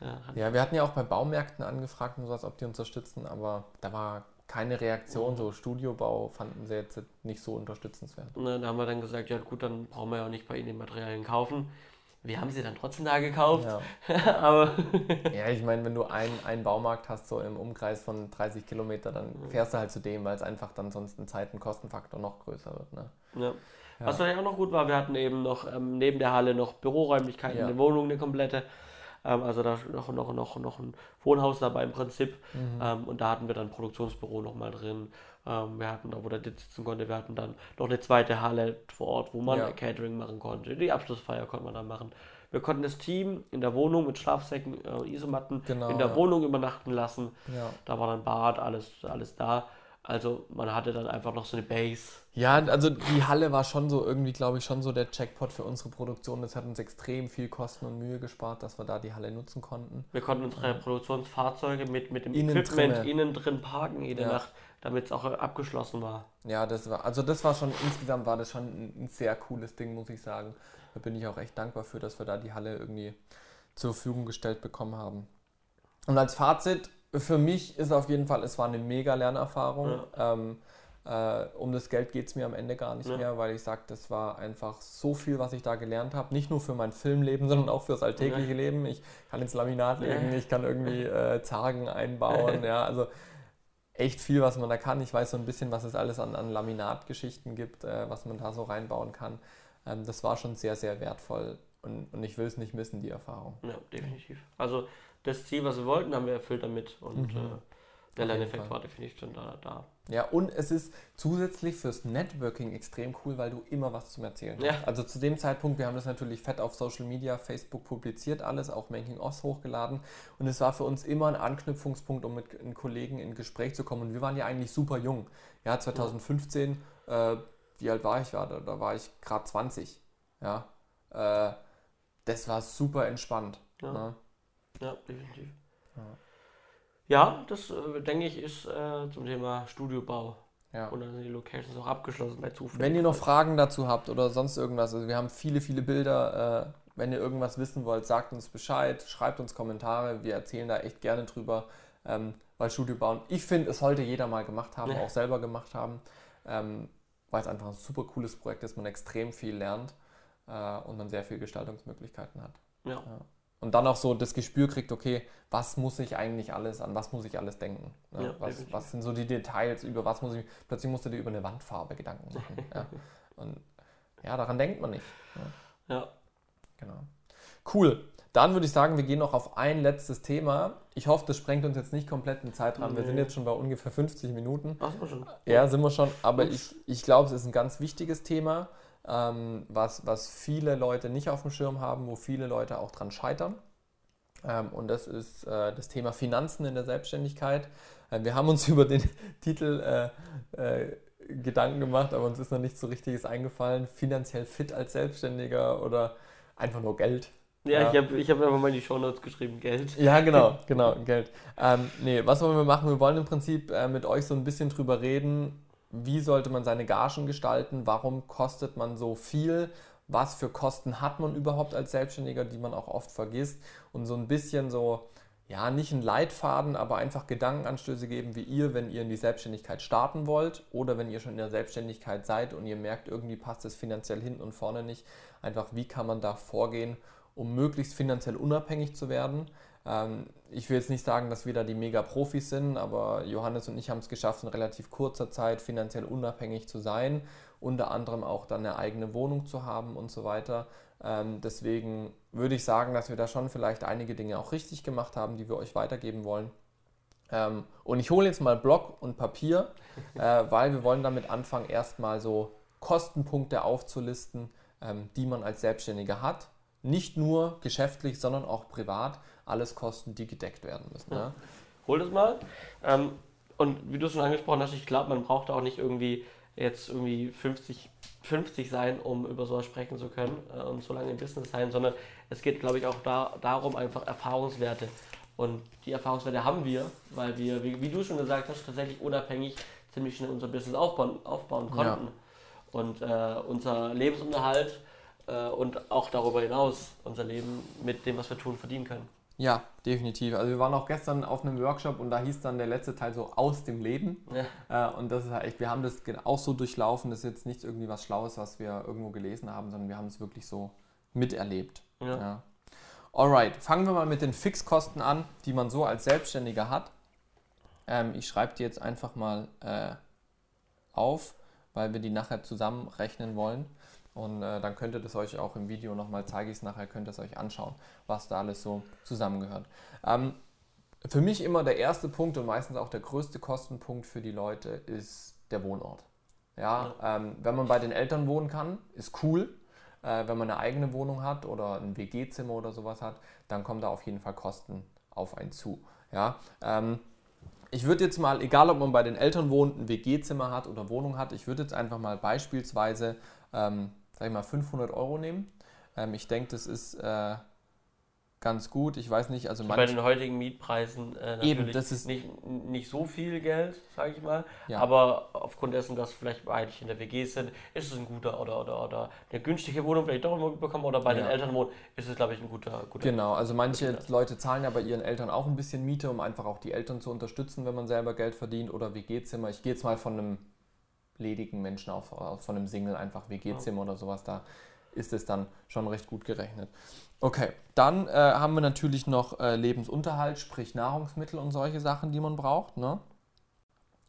Ja, ja, wir hatten ja auch bei Baumärkten angefragt und sowas, ob die unterstützen, aber da war keine Reaktion, so Studiobau fanden sie jetzt nicht so unterstützenswert. Und dann haben wir dann gesagt, ja gut, dann brauchen wir ja auch nicht bei ihnen die Materialien kaufen. Wir haben sie dann trotzdem da gekauft. Ja, aber ja ich meine, wenn du einen Baumarkt hast, so im Umkreis von 30 Kilometer, dann fährst du halt zu dem, weil es einfach dann sonst ein Zeit- und Kostenfaktor noch größer wird. Ne? Ja. Ja. Was vielleicht auch noch gut war, wir hatten eben noch ähm, neben der Halle noch Büroräumlichkeiten, ja. eine Wohnung, eine komplette. Ähm, also da noch, noch, noch, noch ein Wohnhaus dabei im Prinzip. Mhm. Ähm, und da hatten wir dann ein Produktionsbüro nochmal drin. Ähm, wir hatten da, wo der sitzen konnte, wir hatten dann noch eine zweite Halle vor Ort, wo man ja. Catering machen konnte. Die Abschlussfeier konnte man dann machen. Wir konnten das Team in der Wohnung mit Schlafsäcken, äh, Isomatten genau, in der ja. Wohnung übernachten lassen. Ja. Da war dann Bad, alles, alles da. Also man hatte dann einfach noch so eine Base. Ja, also die Halle war schon so irgendwie, glaube ich, schon so der Jackpot für unsere Produktion. Das hat uns extrem viel Kosten und Mühe gespart, dass wir da die Halle nutzen konnten. Wir konnten unsere Produktionsfahrzeuge mit, mit dem innen Equipment drinne. innen drin parken jede ja. Nacht, damit es auch abgeschlossen war. Ja, das war, also das war schon, insgesamt war das schon ein sehr cooles Ding, muss ich sagen. Da bin ich auch echt dankbar für, dass wir da die Halle irgendwie zur Verfügung gestellt bekommen haben. Und als Fazit, für mich ist auf jeden Fall, es war eine mega Lernerfahrung. Ja. Ähm, äh, um das Geld geht es mir am Ende gar nicht ja. mehr, weil ich sage, das war einfach so viel, was ich da gelernt habe. Nicht nur für mein Filmleben, sondern auch fürs alltägliche ja. Leben. Ich kann ins Laminat legen, ich kann irgendwie äh, Zargen einbauen. ja, also echt viel, was man da kann. Ich weiß so ein bisschen, was es alles an, an Laminatgeschichten gibt, äh, was man da so reinbauen kann. Ähm, das war schon sehr, sehr wertvoll und, und ich will es nicht missen, die Erfahrung. Ja, definitiv. Also das Ziel, was wir wollten, haben wir erfüllt damit und mhm. äh, der Lerneffekt war definitiv schon da, da. Ja, und es ist zusätzlich fürs Networking extrem cool, weil du immer was zum Erzählen ja. hast. Also zu dem Zeitpunkt, wir haben das natürlich fett auf Social Media, Facebook publiziert, alles, auch Making Oz hochgeladen. Und es war für uns immer ein Anknüpfungspunkt, um mit einem Kollegen in Gespräch zu kommen. Und wir waren ja eigentlich super jung. Ja, 2015, ja. Äh, wie alt war ich? Da, da war ich gerade 20. Ja, äh, das war super entspannt. Ja. Ne? Ja, definitiv. Ja, ja das äh, denke ich ist äh, zum Thema Studiobau. Ja. Und dann sind die Locations auch abgeschlossen bei Zufall. Wenn ihr noch Fragen dazu habt oder sonst irgendwas, also wir haben viele, viele Bilder. Äh, wenn ihr irgendwas wissen wollt, sagt uns Bescheid, schreibt uns Kommentare. Wir erzählen da echt gerne drüber, ähm, weil Studio bauen, ich finde, es sollte jeder mal gemacht haben, ja. auch selber gemacht haben, ähm, weil es einfach ein super cooles Projekt ist, man extrem viel lernt äh, und man sehr viele Gestaltungsmöglichkeiten hat. Ja. ja und dann auch so das Gespür kriegt, okay, was muss ich eigentlich alles, an was muss ich alles denken? Ne? Ja, was, was, sind so die Details, über was muss ich, plötzlich musst du dir über eine Wandfarbe Gedanken machen. ja. Und ja, daran denkt man nicht. Ja. ja. Genau. Cool. Dann würde ich sagen, wir gehen noch auf ein letztes Thema. Ich hoffe, das sprengt uns jetzt nicht komplett den Zeitrahmen. Nee. Wir sind jetzt schon bei ungefähr 50 Minuten. Ach, sind wir schon. Ja, sind wir schon. Aber ich, ich glaube, es ist ein ganz wichtiges Thema ähm, was, was viele Leute nicht auf dem Schirm haben, wo viele Leute auch dran scheitern. Ähm, und das ist äh, das Thema Finanzen in der Selbstständigkeit. Äh, wir haben uns über den Titel äh, äh Gedanken gemacht, aber uns ist noch nichts so richtiges eingefallen. Finanziell fit als Selbstständiger oder einfach nur Geld. Ja, ja. ich habe ich hab einfach mal in die Shownotes geschrieben, Geld. Ja, genau, genau, Geld. Ähm, nee, was wollen wir machen? Wir wollen im Prinzip äh, mit euch so ein bisschen drüber reden, wie sollte man seine Gagen gestalten, warum kostet man so viel, was für Kosten hat man überhaupt als Selbstständiger, die man auch oft vergisst? Und so ein bisschen so, ja, nicht einen Leitfaden, aber einfach Gedankenanstöße geben, wie ihr, wenn ihr in die Selbstständigkeit starten wollt oder wenn ihr schon in der Selbstständigkeit seid und ihr merkt, irgendwie passt es finanziell hinten und vorne nicht, einfach wie kann man da vorgehen, um möglichst finanziell unabhängig zu werden. Ähm, ich will jetzt nicht sagen, dass wir da die Mega-Profis sind, aber Johannes und ich haben es geschafft, in relativ kurzer Zeit finanziell unabhängig zu sein, unter anderem auch dann eine eigene Wohnung zu haben und so weiter. Ähm, deswegen würde ich sagen, dass wir da schon vielleicht einige Dinge auch richtig gemacht haben, die wir euch weitergeben wollen. Ähm, und ich hole jetzt mal Block und Papier, äh, weil wir wollen damit anfangen, erstmal so Kostenpunkte aufzulisten, die man als Selbstständiger hat nicht nur geschäftlich, sondern auch privat alles Kosten, die gedeckt werden müssen. Ja. Ja. Hol das mal. Ähm, und wie du schon angesprochen hast, ich glaube, man braucht auch nicht irgendwie jetzt irgendwie 50, 50 sein, um über sowas sprechen zu können äh, und so lange im Business sein, sondern es geht, glaube ich, auch da, darum, einfach Erfahrungswerte. Und die Erfahrungswerte haben wir, weil wir, wie, wie, du schon gesagt hast, tatsächlich unabhängig ziemlich schnell unser Business aufbauen, aufbauen konnten. Ja. Und äh, unser Lebensunterhalt äh, und auch darüber hinaus unser Leben mit dem, was wir tun, verdienen können. Ja, definitiv. Also wir waren auch gestern auf einem Workshop und da hieß dann der letzte Teil so aus dem Leben. Ja. Äh, und das ist halt echt, wir haben das auch so durchlaufen. Das ist jetzt nicht irgendwie was Schlaues, was wir irgendwo gelesen haben, sondern wir haben es wirklich so miterlebt. Ja. ja. Alright, fangen wir mal mit den Fixkosten an, die man so als Selbstständiger hat. Ähm, ich schreibe die jetzt einfach mal äh, auf, weil wir die nachher zusammenrechnen wollen. Und äh, dann könnt ihr das euch auch im Video nochmal, zeige ich es nachher, könnt ihr es euch anschauen, was da alles so zusammengehört. Ähm, für mich immer der erste Punkt und meistens auch der größte Kostenpunkt für die Leute ist der Wohnort. Ja, ähm, wenn man bei den Eltern wohnen kann, ist cool. Äh, wenn man eine eigene Wohnung hat oder ein WG-Zimmer oder sowas hat, dann kommen da auf jeden Fall Kosten auf einen zu. Ja, ähm, ich würde jetzt mal, egal ob man bei den Eltern wohnt, ein WG-Zimmer hat oder Wohnung hat, ich würde jetzt einfach mal beispielsweise ähm, sag ich mal, 500 Euro nehmen. Ähm, ich denke, das ist äh, ganz gut. Ich weiß nicht, also, also bei den heutigen Mietpreisen äh, natürlich eben, das ist nicht, nicht so viel Geld, sage ich mal. Ja. Aber aufgrund dessen, dass vielleicht beide in der WG sind, ist es ein guter oder, oder, oder eine günstige Wohnung vielleicht doch immer bekommen oder bei ja. den Eltern wohnen, ist es, glaube ich, ein guter, guter Genau, also manche Leute zahlen ja bei ihren Eltern auch ein bisschen Miete, um einfach auch die Eltern zu unterstützen, wenn man selber Geld verdient oder WG-Zimmer. Ich gehe jetzt mal von einem ledigen Menschen auf, von einem Single einfach WG-Zimmer oder sowas, da ist es dann schon recht gut gerechnet. Okay, dann äh, haben wir natürlich noch äh, Lebensunterhalt, sprich Nahrungsmittel und solche Sachen, die man braucht. Ne?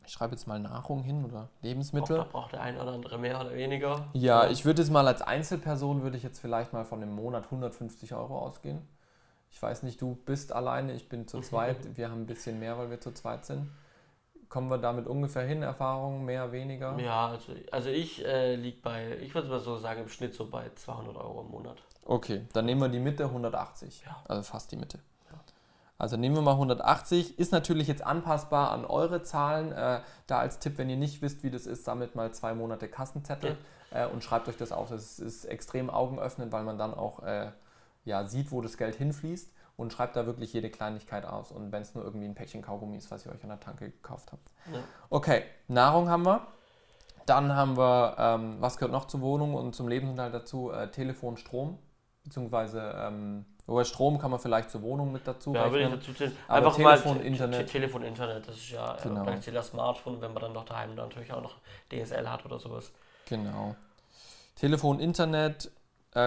Ich schreibe jetzt mal Nahrung hin oder Lebensmittel. Auch da braucht der ein oder andere mehr oder weniger. Ja, ich würde jetzt mal als Einzelperson, würde ich jetzt vielleicht mal von dem Monat 150 Euro ausgehen. Ich weiß nicht, du bist alleine, ich bin zu zweit. wir haben ein bisschen mehr, weil wir zu zweit sind. Kommen wir damit ungefähr hin, Erfahrungen, mehr, weniger? Ja, also, also ich äh, liege bei, ich würde mal so sagen, im Schnitt so bei 200 Euro im Monat. Okay, dann nehmen wir die Mitte 180. Ja. Also fast die Mitte. Also nehmen wir mal 180. Ist natürlich jetzt anpassbar an eure Zahlen. Äh, da als Tipp, wenn ihr nicht wisst, wie das ist, sammelt mal zwei Monate Kassenzettel ja. äh, und schreibt euch das auf. Das ist extrem augenöffnend, weil man dann auch äh, ja, sieht, wo das Geld hinfließt und schreibt da wirklich jede Kleinigkeit aus. Und wenn es nur irgendwie ein Päckchen Kaugummi ist, was ihr euch an der Tanke gekauft habt. Ja. Okay, Nahrung haben wir. Dann haben wir, ähm, was gehört noch zur Wohnung und zum Lebensunterhalt dazu? Äh, Telefon, Strom. Beziehungsweise, ähm, über Strom kann man vielleicht zur Wohnung mit dazu ja, rechnen. dazu zählen. Einfach Telefon, mal Internet. Telefon, Internet, das ist ja genau. gleich das Smartphone, wenn man dann doch daheim natürlich auch noch DSL hat oder sowas. Genau. Telefon, Internet,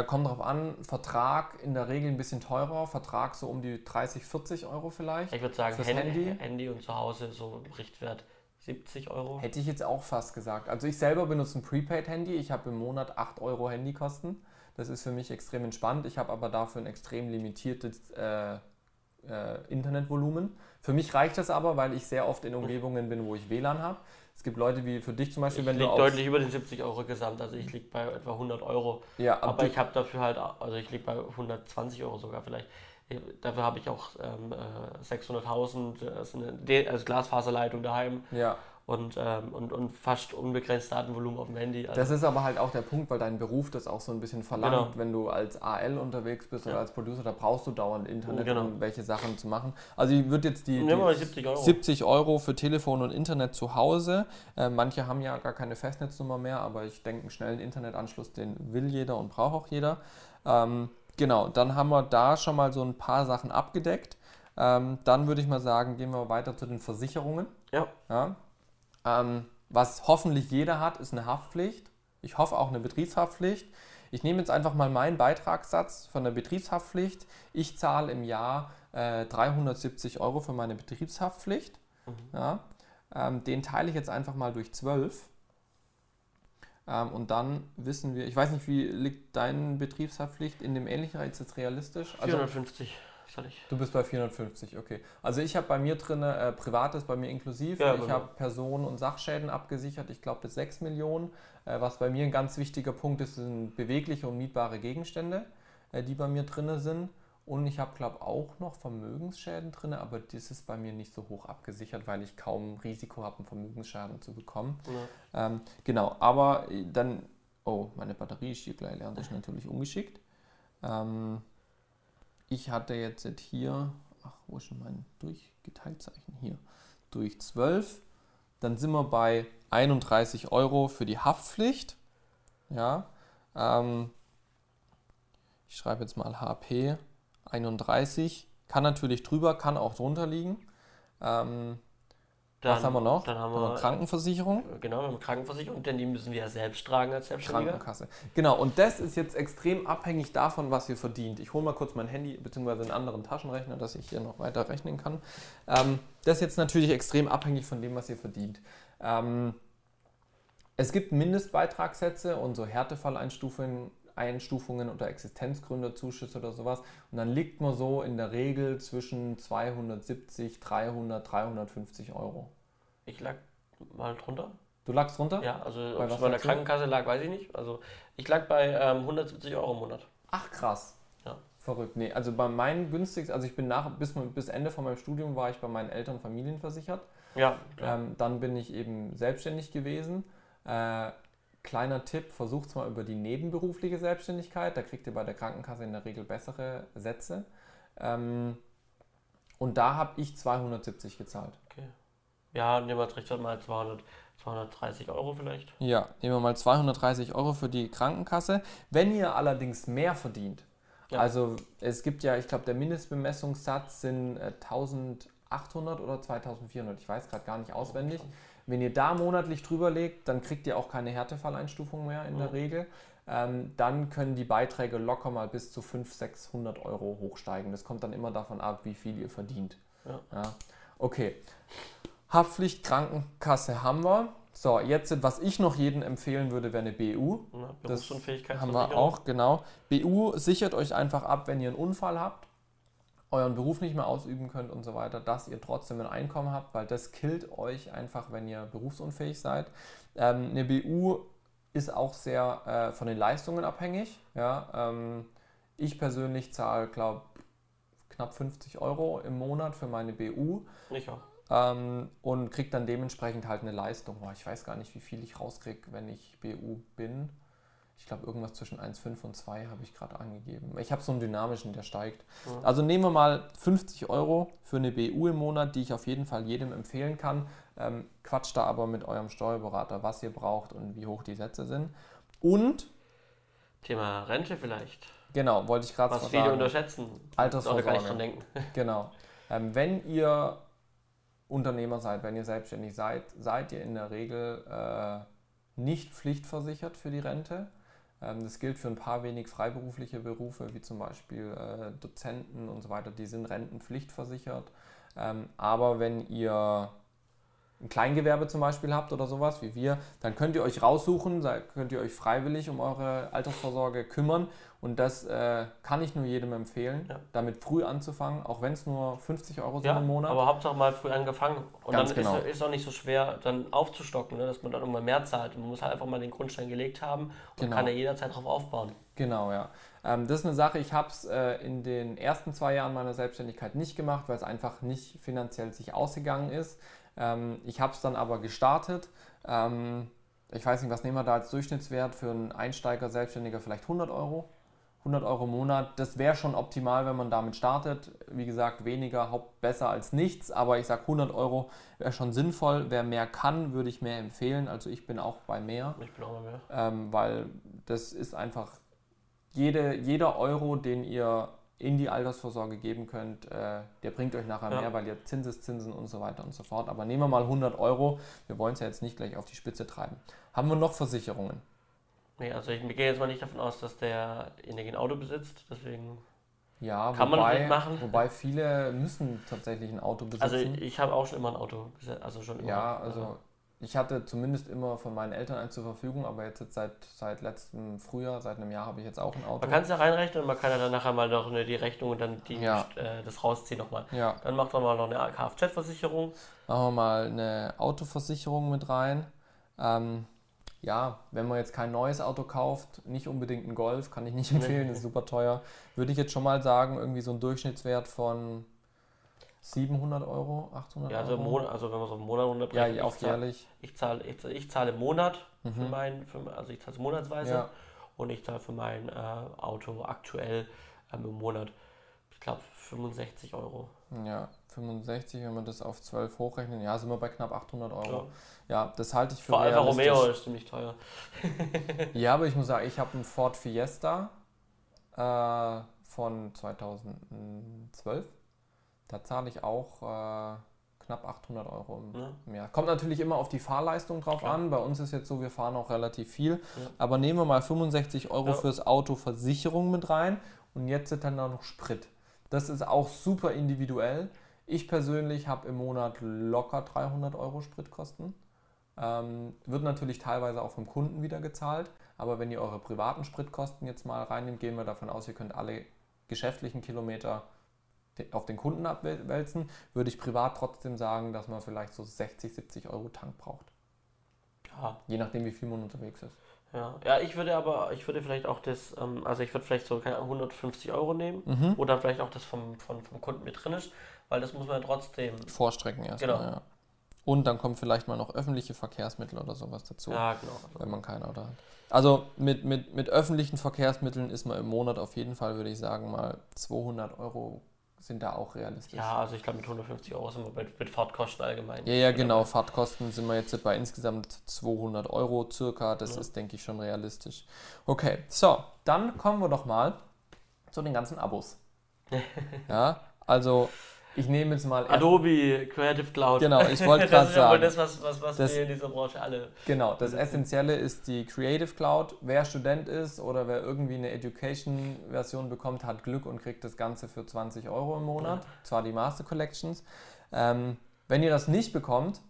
äh, kommt drauf an, Vertrag in der Regel ein bisschen teurer, Vertrag so um die 30, 40 Euro vielleicht. Ich würde sagen, Handy, Handy. Handy und zu Hause so Richtwert 70 Euro. Hätte ich jetzt auch fast gesagt. Also ich selber benutze ein Prepaid-Handy, ich habe im Monat 8 Euro Handykosten. Das ist für mich extrem entspannt. Ich habe aber dafür ein extrem limitiertes äh, äh, Internetvolumen. Für mich reicht das aber, weil ich sehr oft in Umgebungen bin, wo ich WLAN habe. Es gibt Leute wie für dich zum Beispiel, ich wenn du. Ich deutlich über den 70 Euro gesamt, also ich liege bei etwa 100 Euro. Ja, aber ich habe dafür halt, also ich liege bei 120 Euro sogar vielleicht. Dafür habe ich auch ähm, 600.000 äh, also, also Glasfaserleitung daheim. Ja. Und, ähm, und, und fast unbegrenzt Datenvolumen auf dem Handy. Also das ist aber halt auch der Punkt, weil dein Beruf das auch so ein bisschen verlangt. Genau. Wenn du als AL unterwegs bist ja. oder als Producer, da brauchst du dauernd Internet, genau. um welche Sachen zu machen. Also ich würde jetzt die, die 70, Euro. 70, Euro. für Telefon und Internet zu Hause. Äh, manche haben ja gar keine Festnetznummer mehr, aber ich denke, einen schnellen Internetanschluss, den will jeder und braucht auch jeder. Ähm, genau, dann haben wir da schon mal so ein paar Sachen abgedeckt. Ähm, dann würde ich mal sagen, gehen wir weiter zu den Versicherungen. Ja. ja. Ähm, was hoffentlich jeder hat, ist eine Haftpflicht. Ich hoffe auch eine Betriebshaftpflicht. Ich nehme jetzt einfach mal meinen Beitragssatz von der Betriebshaftpflicht. Ich zahle im Jahr äh, 370 Euro für meine Betriebshaftpflicht. Mhm. Ja, ähm, den teile ich jetzt einfach mal durch 12. Ähm, und dann wissen wir, ich weiß nicht, wie liegt deine Betriebshaftpflicht in dem ähnlichen, ist jetzt realistisch? 450. Also, Du bist bei 450, okay. Also ich habe bei mir drin, äh, privat bei mir inklusiv. Ja, ich habe Personen- und Sachschäden abgesichert, ich glaube bis 6 Millionen. Äh, was bei mir ein ganz wichtiger Punkt ist, sind bewegliche und mietbare Gegenstände, äh, die bei mir drin sind. Und ich habe, glaube auch noch Vermögensschäden drin, aber das ist bei mir nicht so hoch abgesichert, weil ich kaum Risiko habe, einen Vermögensschaden zu bekommen. Ja. Ähm, genau, aber äh, dann, oh, meine Batterie ist hier gleich leer, das ist natürlich ungeschickt. Ähm, ich hatte jetzt hier, ach, wo ist schon mein Durchgeteiltzeichen hier, durch 12. Dann sind wir bei 31 Euro für die Haftpflicht. Ja, ähm, ich schreibe jetzt mal HP 31. Kann natürlich drüber, kann auch drunter liegen. Ähm, dann, Was haben wir noch? Dann haben wir, haben wir Krankenversicherung. Genau, wir haben Krankenversicherung, denn die müssen wir ja selbst tragen als Selbstständiger. Krankenkasse. Genau, und das ist jetzt extrem abhängig davon, was ihr verdient. Ich hole mal kurz mein Handy bzw. einen anderen Taschenrechner, dass ich hier noch weiter rechnen kann. Ähm, das ist jetzt natürlich extrem abhängig von dem, was ihr verdient. Ähm, es gibt Mindestbeitragssätze und so Härtefalleinstufungen Einstufungen oder Existenzgründerzuschüsse oder sowas. Und dann liegt man so in der Regel zwischen 270, 300, 350 Euro. Ich lag mal drunter. Du lagst drunter? Ja, also bei ob es bei der Krankenkasse lag, weiß ich nicht. Also ich lag bei ähm, 170 Euro im Monat. Ach krass. Ja. Verrückt. Nee, also bei meinen günstigsten, also ich bin nach, bis, bis Ende von meinem Studium war ich bei meinen Eltern familienversichert. Ja. Ähm, dann bin ich eben selbstständig gewesen. Äh, Kleiner Tipp, versucht es mal über die nebenberufliche Selbstständigkeit. Da kriegt ihr bei der Krankenkasse in der Regel bessere Sätze. Ähm, und da habe ich 270 gezahlt. Okay. Ja, nehmen wir jetzt mal 200, 230 Euro vielleicht. Ja, nehmen wir mal 230 Euro für die Krankenkasse. Wenn ihr allerdings mehr verdient, ja. also es gibt ja, ich glaube, der Mindestbemessungssatz sind äh, 1800 oder 2400, ich weiß gerade gar nicht auswendig. Okay. Wenn ihr da monatlich drüber legt, dann kriegt ihr auch keine Härtefalleinstufung mehr in mhm. der Regel. Ähm, dann können die Beiträge locker mal bis zu 500, 600 Euro hochsteigen. Das kommt dann immer davon ab, wie viel ihr verdient. Ja. ja. Okay. Haftpflicht, Krankenkasse haben wir. So, jetzt, was ich noch jedem empfehlen würde, wäre eine BU. Ja, das haben wir auch, genau. BU sichert euch einfach ab, wenn ihr einen Unfall habt euren Beruf nicht mehr ausüben könnt und so weiter, dass ihr trotzdem ein Einkommen habt, weil das killt euch einfach, wenn ihr berufsunfähig seid. Ähm, eine BU ist auch sehr äh, von den Leistungen abhängig. Ja? Ähm, ich persönlich zahle, glaube knapp 50 Euro im Monat für meine BU. Ich auch. Ähm, und kriege dann dementsprechend halt eine Leistung. Ich weiß gar nicht, wie viel ich rauskriege, wenn ich BU bin ich glaube, irgendwas zwischen 1,5 und 2 habe ich gerade angegeben. Ich habe so einen dynamischen, der steigt. Mhm. Also nehmen wir mal 50 Euro für eine BU im Monat, die ich auf jeden Fall jedem empfehlen kann. Ähm, quatscht da aber mit eurem Steuerberater, was ihr braucht und wie hoch die Sätze sind. Und Thema Rente vielleicht. Genau, wollte ich gerade sagen. Was viele unterschätzen. Altersvorsorge. Oder gar nicht dran denken. Genau. Ähm, wenn ihr Unternehmer seid, wenn ihr selbstständig seid, seid ihr in der Regel äh, nicht pflichtversichert für die Rente. Ähm, das gilt für ein paar wenig freiberufliche Berufe, wie zum Beispiel äh, Dozenten und so weiter, die sind rentenpflichtversichert. Ähm, aber wenn ihr ein Kleingewerbe zum Beispiel habt oder sowas wie wir, dann könnt ihr euch raussuchen, könnt ihr euch freiwillig um eure Altersvorsorge kümmern und das äh, kann ich nur jedem empfehlen, ja. damit früh anzufangen, auch wenn es nur 50 Euro sind ja, im Monat. aber Hauptsache mal früh angefangen und Ganz dann genau. ist es auch nicht so schwer dann aufzustocken, ne, dass man dann irgendwann mehr zahlt. Man muss halt einfach mal den Grundstein gelegt haben und genau. kann ja jederzeit darauf aufbauen. Genau, ja. Ähm, das ist eine Sache, ich habe es äh, in den ersten zwei Jahren meiner Selbstständigkeit nicht gemacht, weil es einfach nicht finanziell sich ausgegangen ist. Ähm, ich habe es dann aber gestartet. Ähm, ich weiß nicht, was nehmen wir da als Durchschnittswert für einen Einsteiger, Selbstständiger, vielleicht 100 Euro. 100 Euro im Monat, das wäre schon optimal, wenn man damit startet. Wie gesagt, weniger, Haupt besser als nichts, aber ich sage 100 Euro wäre schon sinnvoll. Wer mehr kann, würde ich mehr empfehlen. Also ich bin auch bei mehr. Ich bin auch bei mehr. Ähm, weil das ist einfach jede, jeder Euro, den ihr in die Altersvorsorge geben könnt, äh, der bringt euch nachher ja. mehr, weil ihr Zinseszinsen und so weiter und so fort. Aber nehmen wir mal 100 Euro. Wir wollen es ja jetzt nicht gleich auf die Spitze treiben. Haben wir noch Versicherungen? Nee, also ich gehe jetzt mal nicht davon aus, dass derjenige ein Auto besitzt, deswegen ja, kann wobei, man machen. Wobei viele müssen tatsächlich ein Auto besitzen. Also ich habe auch schon immer ein Auto, also schon immer. Ja, also ich hatte zumindest immer von meinen Eltern eins zur Verfügung, aber jetzt, jetzt seit, seit letztem Frühjahr, seit einem Jahr habe ich jetzt auch ein Auto. Man kann es ja reinrechnen und man kann ja dann nachher mal noch eine, die Rechnung und dann die, ja. äh, das rausziehen nochmal. Ja. Dann macht man mal noch eine Kfz-Versicherung. Machen wir mal eine Autoversicherung mit rein. Ähm, ja, wenn man jetzt kein neues Auto kauft, nicht unbedingt ein Golf, kann ich nicht empfehlen, ist super teuer. Würde ich jetzt schon mal sagen, irgendwie so ein Durchschnittswert von 700 Euro, 800 ja, also Euro. Monat, also wenn man so einen Monat runterbrechen, ja, auch jährlich. Ich zahle, ich, ich zahle im Monat mhm. für mein, für, also ich zahle es monatsweise ja. und ich zahle für mein äh, Auto aktuell ähm, im Monat, ich glaube 65 Euro. Ja, 65, wenn wir das auf 12 hochrechnen, ja, sind wir bei knapp 800 Euro. Ja, ja das halte ich für Vor allem Romeo ist ziemlich teuer. ja, aber ich muss sagen, ich habe einen Ford Fiesta äh, von 2012. Da zahle ich auch äh, knapp 800 Euro im, ja. im, Jahr. Kommt natürlich immer auf die Fahrleistung drauf Klar. an. Bei uns ist jetzt so, wir fahren auch relativ viel. Ja. Aber nehmen wir mal 65 Euro ja. fürs Auto Versicherung mit rein und jetzt sind dann noch Sprit. Das ist auch super individuell. Ich persönlich habe im Monat locker 300 Euro Spritkosten. Ähm, wird natürlich teilweise auch vom Kunden wieder gezahlt. Aber wenn ihr eure privaten Spritkosten jetzt mal reinnimmt, gehen wir davon aus, ihr könnt alle geschäftlichen Kilometer auf den Kunden abwälzen, würde ich privat trotzdem sagen, dass man vielleicht so 60, 70 Euro Tank braucht. Ja. Je nachdem, wie viel man unterwegs ist. Ja, ja ich würde aber, ich würde vielleicht auch das, ähm, also ich würde vielleicht so 150 Euro nehmen mhm. oder vielleicht auch das vom, vom, vom Kunden mit drin ist, weil das muss man ja trotzdem. Vorstrecken erst. Genau. ja. Und dann kommt vielleicht mal noch öffentliche Verkehrsmittel oder sowas dazu. Ja, genau. Wenn man kein Auto hat. Also mit, mit, mit öffentlichen Verkehrsmitteln ist man im Monat auf jeden Fall, würde ich sagen, mal 200 Euro sind da auch realistisch. Ja, also ich glaube mit 150 Euro sind wir mit, mit Fahrtkosten allgemein. Ja, ja, genau. Fahrtkosten sind wir jetzt bei insgesamt 200 Euro circa. Das ja. ist, denke ich, schon realistisch. Okay, so, dann kommen wir doch mal zu den ganzen Abos. ja, also ich nehme jetzt mal. Adobe Creative Cloud. Genau, ich wollte gerade sagen. Das ist ja das, was, was, was das, wir in dieser Branche alle. Genau, das Essentielle ist die Creative Cloud. Wer Student ist oder wer irgendwie eine Education-Version bekommt, hat Glück und kriegt das Ganze für 20 Euro im Monat. Ja. Zwar die Master Collections. Ähm, wenn ihr das nicht bekommt,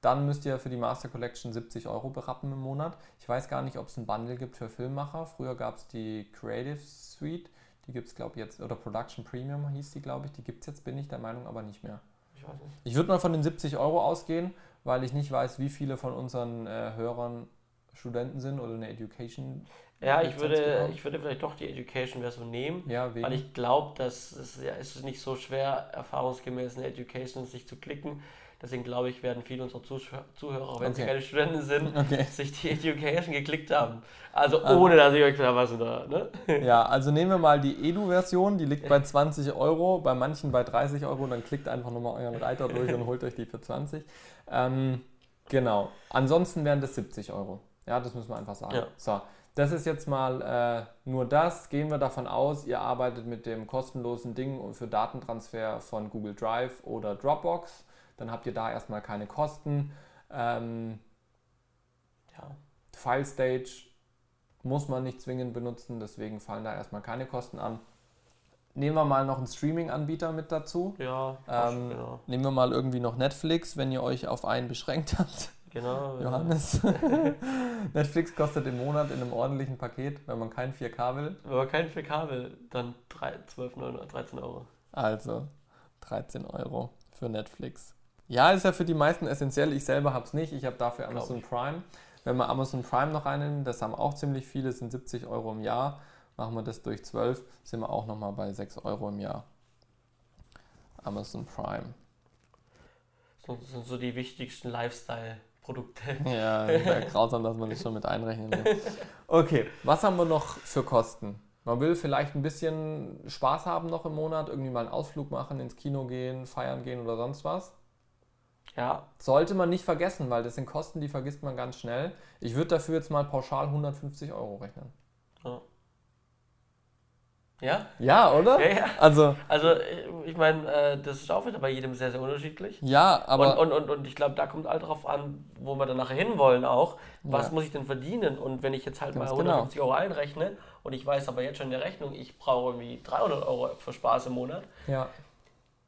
dann müsst ihr für die Master Collection 70 Euro berappen im Monat. Ich weiß gar nicht, ob es ein Bundle gibt für Filmmacher. Früher gab es die Creative Suite die gibt es, glaube ich, jetzt, oder Production Premium hieß die, glaube ich. Die gibt es jetzt, bin ich der Meinung, aber nicht mehr. Ich weiß nicht. Ich würde mal von den 70 Euro ausgehen, weil ich nicht weiß, wie viele von unseren äh, Hörern Studenten sind oder eine Education. Ja, ich würde, ich würde vielleicht doch die Education-Version nehmen, ja, weil ich glaube, dass es ja, ist nicht so schwer, erfahrungsgemäß eine Education sich zu klicken. Deswegen glaube ich, werden viele unserer Zuhörer, auch wenn okay. sie keine Studenten sind, okay. sich die Education geklickt haben. Also ah. ohne, dass ich euch da was da. Ne? Ja, also nehmen wir mal die Edu-Version, die liegt bei 20 Euro, bei manchen bei 30 Euro, dann klickt einfach nochmal euren Reiter durch und holt euch die für 20. Ähm, genau. Ansonsten wären das 70 Euro. Ja, das müssen wir einfach sagen. Ja. So. Das ist jetzt mal äh, nur das. Gehen wir davon aus, ihr arbeitet mit dem kostenlosen Ding für Datentransfer von Google Drive oder Dropbox dann habt ihr da erstmal keine Kosten. Ähm, ja, File Stage muss man nicht zwingend benutzen, deswegen fallen da erstmal keine Kosten an. Nehmen wir mal noch einen Streaming-Anbieter mit dazu. Ja, ähm, genau. Nehmen wir mal irgendwie noch Netflix, wenn ihr euch auf einen beschränkt habt. Genau. Johannes. Netflix kostet im Monat in einem ordentlichen Paket, wenn man kein 4K will. Wenn man kein 4K will, dann 3, 12, 9, 13 Euro. Also 13 Euro für Netflix. Ja, ist ja für die meisten essentiell. Ich selber habe es nicht. Ich habe dafür Amazon Prime. Wenn wir Amazon Prime noch reinnehmen, das haben auch ziemlich viele, sind 70 Euro im Jahr. Machen wir das durch 12, sind wir auch nochmal bei 6 Euro im Jahr. Amazon Prime. Das sind so die wichtigsten Lifestyle-Produkte. Ja, wäre grausam, dass man das schon mit einrechnen will. Okay, was haben wir noch für Kosten? Man will vielleicht ein bisschen Spaß haben noch im Monat, irgendwie mal einen Ausflug machen, ins Kino gehen, feiern gehen oder sonst was. Ja, Sollte man nicht vergessen, weil das sind Kosten, die vergisst man ganz schnell. Ich würde dafür jetzt mal pauschal 150 Euro rechnen. ja, Ja, oder? ja, ja. Also, Also, äh, ich meine, äh, das ist auch wieder bei jedem sehr, sehr unterschiedlich. ja, aber. und, und, und, und ich glaube, da kommt all drauf an, wo wir dann nachher hinwollen auch. Was Ja. muss ich denn verdienen? Und wenn ich jetzt halt Ganz mal genau. 150 Euro einrechne und ich weiß aber jetzt schon in der Rechnung, ich brauche irgendwie 300 Euro für Spaß im Monat, ja,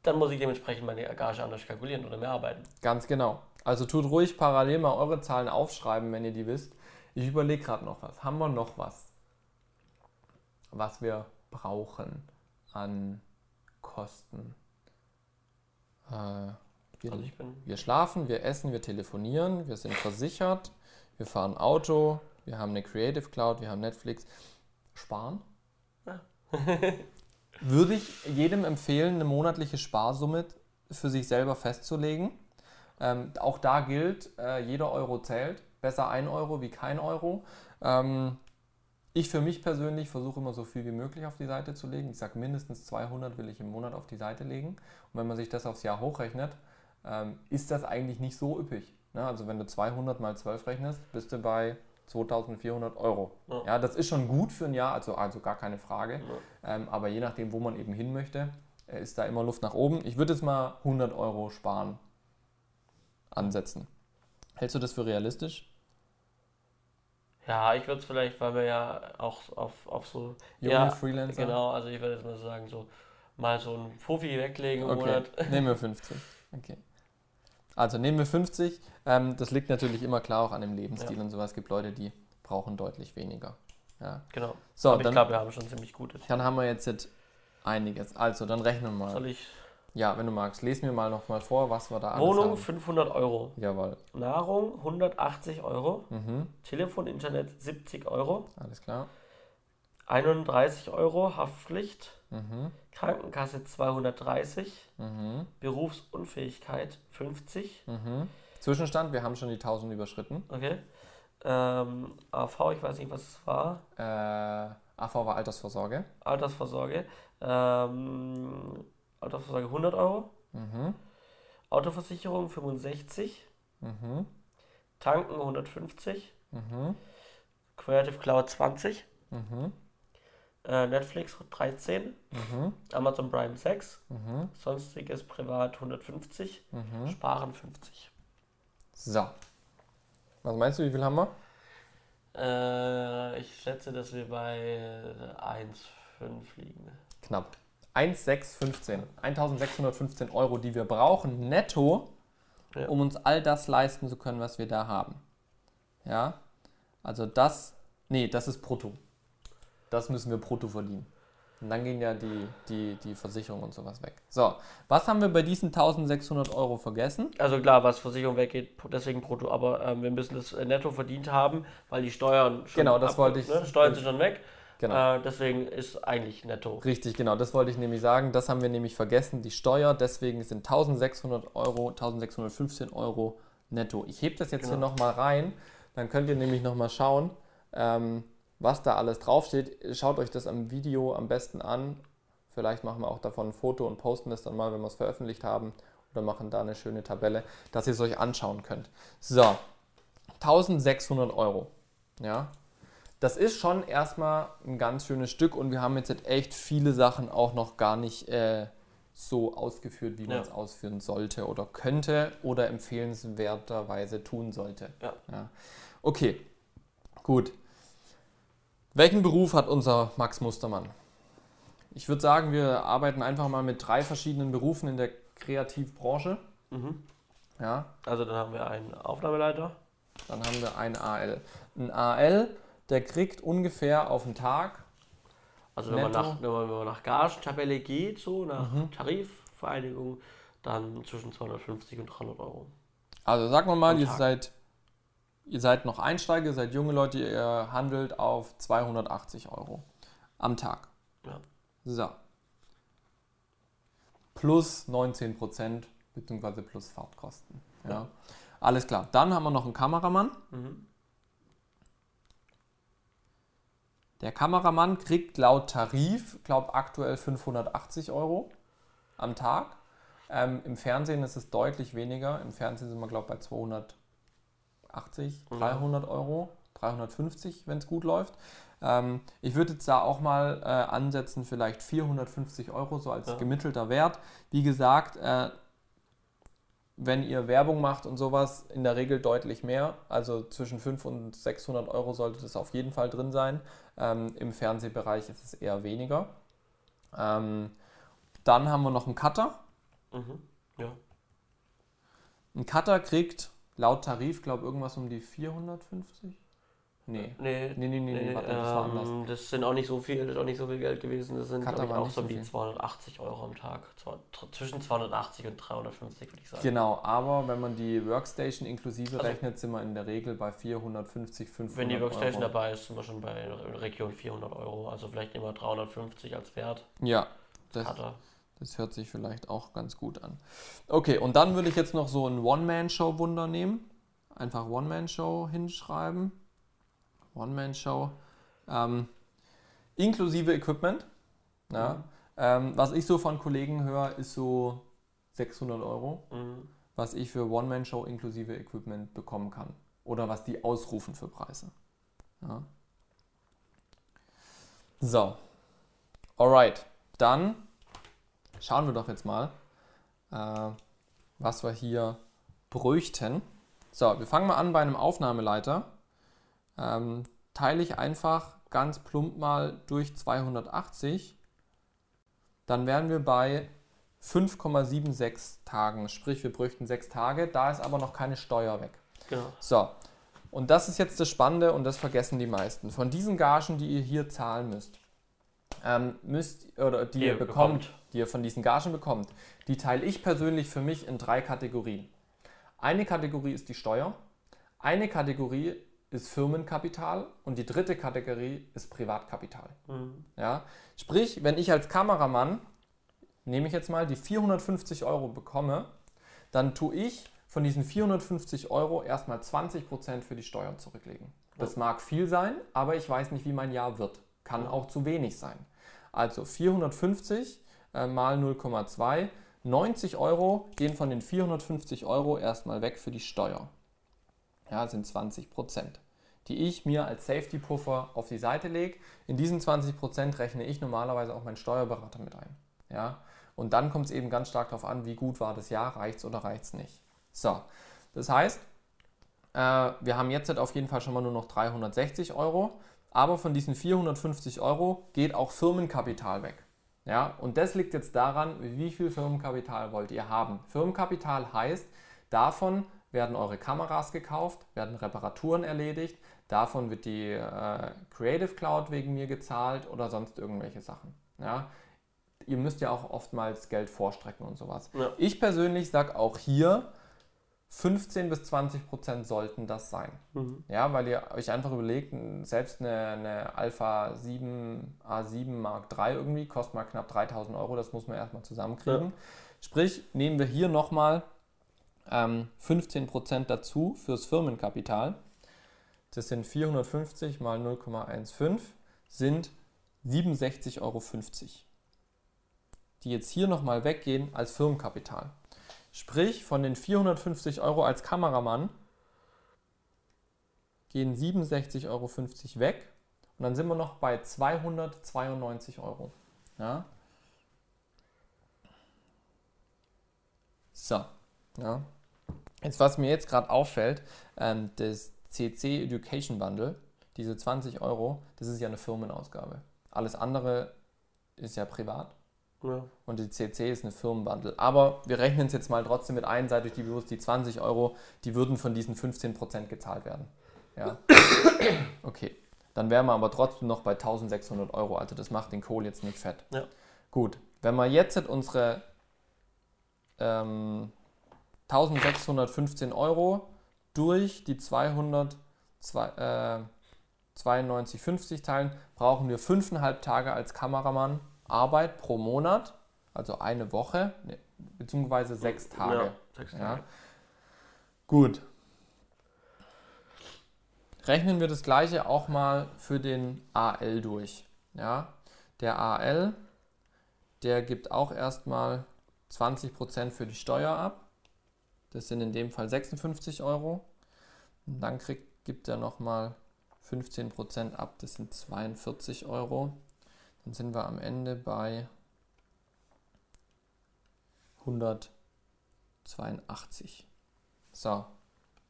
dann muss ich dementsprechend meine Gage anders kalkulieren oder mehr arbeiten. ganz genau. Also tut ruhig parallel mal eure Zahlen aufschreiben, wenn ihr die wisst. Ich überlege gerade noch was. Haben wir noch was, was wir brauchen an Kosten? Äh, wir, Also ich bin wir schlafen, wir essen, wir telefonieren, wir sind versichert, wir fahren Auto, wir haben eine Creative Cloud, wir haben Netflix. Sparen? Ja. Würde ich jedem empfehlen, eine monatliche Sparsumme für sich selber festzulegen. Ähm, auch da gilt, äh, jeder Euro zählt. Besser ein Euro wie kein Euro. Ähm, ich für mich persönlich versuche immer so viel wie möglich auf die Seite zu legen. Ich sage mindestens 200 will ich im Monat auf die Seite legen. Und wenn man sich das aufs Jahr hochrechnet, ähm, ist das eigentlich nicht so üppig. Ne? Also wenn du 200 mal 12 rechnest, bist du bei 2400 Euro. Ja. Ja, das ist schon gut für ein Jahr, also, also gar keine Frage. Ja. Ähm, aber je nachdem, wo man eben hin möchte, äh, ist da immer Luft nach oben. Ich würde jetzt mal 100 Euro sparen ansetzen. Hältst du das für realistisch? Ja, ich würde es vielleicht, weil wir ja auch auf, auf so. Junge ja, Freelancer? Genau, also ich würde jetzt mal sagen, so mal so ein Fuffi weglegen im Okay, Monat. nehmen wir 50. Okay. Also nehmen wir 50. Ähm, das liegt natürlich immer klar auch an dem Lebensstil und sowas. Es gibt Leute, die brauchen deutlich weniger. Ja. Genau. So, Aber ich dann, glaube, wir haben schon ziemlich gutes. dann haben wir jetzt, jetzt einiges. Also, dann rechnen wir mal. Soll ich? Ja, wenn du magst, lesen wir mal noch mal vor, was wir da alles Wohnung haben. 500 Euro. Jawohl. Nahrung 180 Euro. Mhm. Telefon, Internet 70 Euro. Alles klar. 31 Euro Haftpflicht. Mhm. Krankenkasse 230. Mhm. Berufsunfähigkeit 50. Mhm. Zwischenstand, wir haben schon die 1000 überschritten. Okay. Ähm, AV, ich weiß nicht, was es war. Äh, AV war Altersvorsorge. Altersvorsorge. Ähm, Altersvorsorge 100 Euro. Mhm. Autoversicherung 65. Mhm. Tanken 150. Mhm. Creative Cloud 20. Mhm. Äh, Netflix 13. Mhm. Amazon Prime 6. Mhm. Sonstiges privat 150. Mhm. Sparen 50. So. Was meinst du, wie viel haben wir? Äh, ich schätze, dass wir bei 1,5 liegen. Knapp. 1,615. 1615 Euro, die wir brauchen, netto, Ja. um uns all das leisten zu können, was wir da haben. Ja? Also das, nee, das ist brutto. Das müssen wir brutto verdienen. Und dann gehen ja die, die, die Versicherung und sowas weg. So, was haben wir bei diesen 1600 Euro vergessen? Also klar, was Versicherung weggeht, deswegen brutto, aber ähm, wir müssen das äh, netto verdient haben, weil die Steuern schon Genau, das wollte ich- Ne? Steuern sind schon weg. Genau. Äh, deswegen ist eigentlich netto. Richtig, genau, das wollte ich nämlich sagen. Das haben wir nämlich vergessen, die Steuer. Deswegen sind 1600 Euro, 1615 Euro netto. Ich hebe das jetzt hier Genau. nochmal rein. Dann könnt ihr nämlich nochmal schauen, ähm, was da alles draufsteht. Schaut euch das am Video am besten an. Vielleicht machen wir auch davon ein Foto und posten das dann mal, wenn wir es veröffentlicht haben. Oder machen da eine schöne Tabelle, dass ihr es euch anschauen könnt. So, 1600 Euro. Ja, das ist schon erstmal ein ganz schönes Stück und wir haben jetzt echt viele Sachen auch noch gar nicht äh, so ausgeführt, wie man Ja. es ausführen sollte oder könnte oder empfehlenswerterweise tun sollte. Ja. Okay, gut. Welchen Beruf hat unser Max Mustermann? Ich würde sagen, wir arbeiten einfach mal mit drei verschiedenen Berufen in der Kreativbranche. Mhm. Ja, Also dann haben wir einen Aufnahmeleiter. dann haben wir einen AL. Ein AL, der kriegt ungefähr auf den Tag Also wenn man, nach, wenn, man, wenn man nach Gagentabelle geht, so nach Mhm. Tarifvereinigung, dann zwischen 250 und 300 Euro. Also sagen wir mal, ihr seid, ihr seid noch Einsteiger, seid junge Leute, ihr handelt auf 280 Euro am Tag. Ja. So. Plus 19 Prozent, beziehungsweise plus Fahrtkosten. Ja. ja. Alles klar. Dann haben wir noch einen Kameramann. Mhm. Der Kameramann kriegt laut Tarif, glaube aktuell 580 Euro am Tag. Ähm, Im Fernsehen ist es deutlich weniger. Im Fernsehen sind wir, glaube ich, bei 200 80, 300 mhm. Euro, 350, wenn es gut läuft. Ähm, ich würde jetzt da auch mal äh, ansetzen, vielleicht 450 Euro, so als ja. gemittelter Wert. Wie gesagt, äh, wenn ihr Werbung macht und sowas, in der Regel deutlich mehr. Also zwischen 500 und 600 Euro sollte das auf jeden Fall drin sein. Ähm, Im Fernsehbereich ist es eher weniger. Ähm, dann haben wir noch einen Cutter. Mhm. Ja. Ein Cutter kriegt laut Tarif, glaube ich, irgendwas um die 450? Nee. Nee, Nee, nee, nee, nee, warte, das war anders. ähm, das sind auch nicht so viel, das ist auch nicht so viel Geld gewesen. Das sind ich, auch so um die viel. 280 Euro am Tag. Zwischen 280 und 350 würde ich sagen. Genau, aber wenn man die Workstation inklusive Also- rechnet, sind wir in der Regel bei 450, 500 Wenn die Workstation Euro. dabei ist, sind wir schon bei Re- Region 400 Euro. Also vielleicht wir 350 als Wert. Ja, das, Cutter. Das hört sich vielleicht auch ganz gut an. Okay, und dann würde ich jetzt noch so ein One-Man-Show-Wunder nehmen. Einfach One-Man-Show hinschreiben. One-Man-Show. Ähm, inklusive Equipment. Ja. Mhm. Ähm, was ich so von Kollegen höre, ist so 600 Euro, Mhm. was ich für One-Man-Show inklusive Equipment bekommen kann. Oder was die ausrufen für Preise. Ja. So. Alright. Dann schauen wir doch jetzt mal, äh, was wir hier bräuchten. So, wir fangen mal an bei einem Aufnahmeleiter. Ähm, teile ich einfach ganz plump mal durch 280. Dann wären wir bei 5,76 Tagen. Sprich, wir bräuchten 6 Tage. Da ist aber noch keine Steuer weg. Genau. So, und das ist jetzt das Spannende und das vergessen die meisten. Von diesen Gagen, die ihr hier zahlen müsst, ähm, müsst oder die, Die ihr bekommt, bekommt. die ihr von diesen Gagen bekommt, die teile ich persönlich für mich in drei Kategorien. Eine Kategorie ist die Steuer, eine Kategorie ist Firmenkapital und die dritte Kategorie ist Privatkapital. Mhm. Ja? Sprich, wenn ich als Kameramann, nehme ich jetzt mal, die 450 Euro bekomme, dann tue ich von diesen 450 Euro erstmal 20% für die Steuern zurücklegen. Das mag viel sein, aber ich weiß nicht, wie mein Jahr wird. Kann auch zu wenig sein. Also 450 äh, mal 0,2, 90 Euro gehen von den 450 Euro erstmal weg für die Steuer. Ja, sind 20 Prozent, die ich mir als Safety Puffer auf die Seite lege. In diesen 20 Prozent rechne ich normalerweise auch meinen Steuerberater mit ein. Ja, und dann kommt es eben ganz stark darauf an, wie gut war das Jahr, reicht es oder reicht es nicht. So, das heißt, äh, wir haben jetzt halt auf jeden Fall schon mal nur noch 360 Euro, aber von diesen 450 Euro geht auch Firmenkapital weg. Ja, und das liegt jetzt daran, wie viel Firmenkapital wollt ihr haben. Firmenkapital heißt, davon werden eure Kameras gekauft, werden Reparaturen erledigt, davon wird die äh, Creative Cloud wegen mir gezahlt oder sonst irgendwelche Sachen. Ja, ihr müsst ja auch oftmals Geld vorstrecken und sowas. Ja. Ich persönlich sage auch hier, 15 bis 20 Prozent sollten das sein. Mhm. Ja, weil ihr euch einfach überlegt, selbst eine, eine Alpha 7 A7 Mark III irgendwie kostet mal knapp 3000 Euro, das muss man erstmal zusammenkriegen. Ja. Sprich, nehmen wir hier nochmal ähm, 15% dazu fürs Firmenkapital. Das sind 450 mal 0,15 sind 67,50 Euro, die jetzt hier nochmal weggehen als Firmenkapital. Sprich, von den 450 Euro als Kameramann gehen 67,50 Euro weg und dann sind wir noch bei 292 Euro. Ja? So, ja. Jetzt, was mir jetzt gerade auffällt, ähm, das CC Education Bundle, diese 20 Euro, das ist ja eine Firmenausgabe. Alles andere ist ja privat Ja. und die CC ist eine Firmenbundle. Aber wir rechnen es jetzt mal trotzdem mit ein, seid euch die bewusst, die 20 Euro, die würden von diesen 15% gezahlt werden. Ja. Okay. Dann wären wir aber trotzdem noch bei 1600 Euro. Also das macht den Kohl jetzt nicht fett. Ja. Gut. Wenn wir jetzt unsere ähm, 1615 Euro durch die 200, zwei- äh, 92,50 teilen, brauchen wir 5,5 Tage als Kameramann Arbeit pro Monat, also eine Woche. Ne, beziehungsweise sechs Tage. Ja, sechs Ja. Tage. Gut. Rechnen wir das gleiche auch mal für den AL durch. Ja, der AL, der gibt auch erstmal 20% für die Steuer ab. Das sind in dem Fall 56 Euro. Und dann kriegt, gibt er nochmal 15% ab, das sind 42 Euro. Dann sind wir am Ende bei 182. So,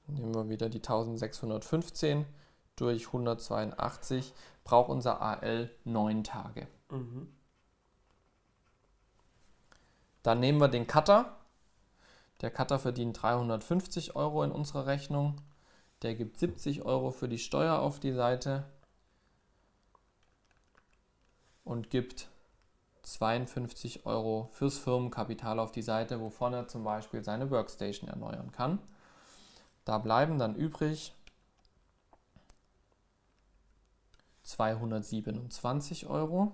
nehmen wir wieder die 1615 durch 182. Braucht unser AL 9 Tage. Mhm. Dann nehmen wir den Cutter. Der Cutter verdient 350 Euro in unserer Rechnung. Der gibt 70 Euro für die Steuer auf die Seite und gibt 52 Euro fürs Firmenkapital auf die Seite, wovon er zum Beispiel seine Workstation erneuern kann. Da bleiben dann übrig 227 Euro.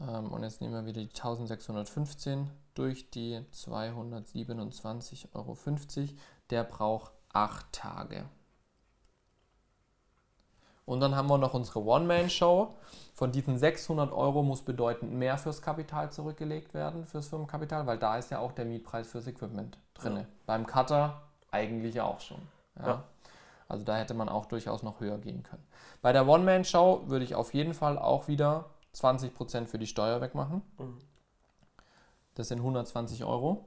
Ähm, und jetzt nehmen wir wieder die 1615 durch die 227,50 Euro. Der braucht 8 Tage. Und dann haben wir noch unsere One-Man-Show. Von diesen 600 Euro muss bedeutend mehr fürs Kapital zurückgelegt werden, fürs Firmenkapital, weil da ist ja auch der Mietpreis fürs Equipment drin. Ja. Beim Cutter eigentlich auch schon. Ja. Ja. Also da hätte man auch durchaus noch höher gehen können. Bei der One-Man-Show würde ich auf jeden Fall auch wieder 20% für die Steuer wegmachen. Mhm. Das sind 120 Euro.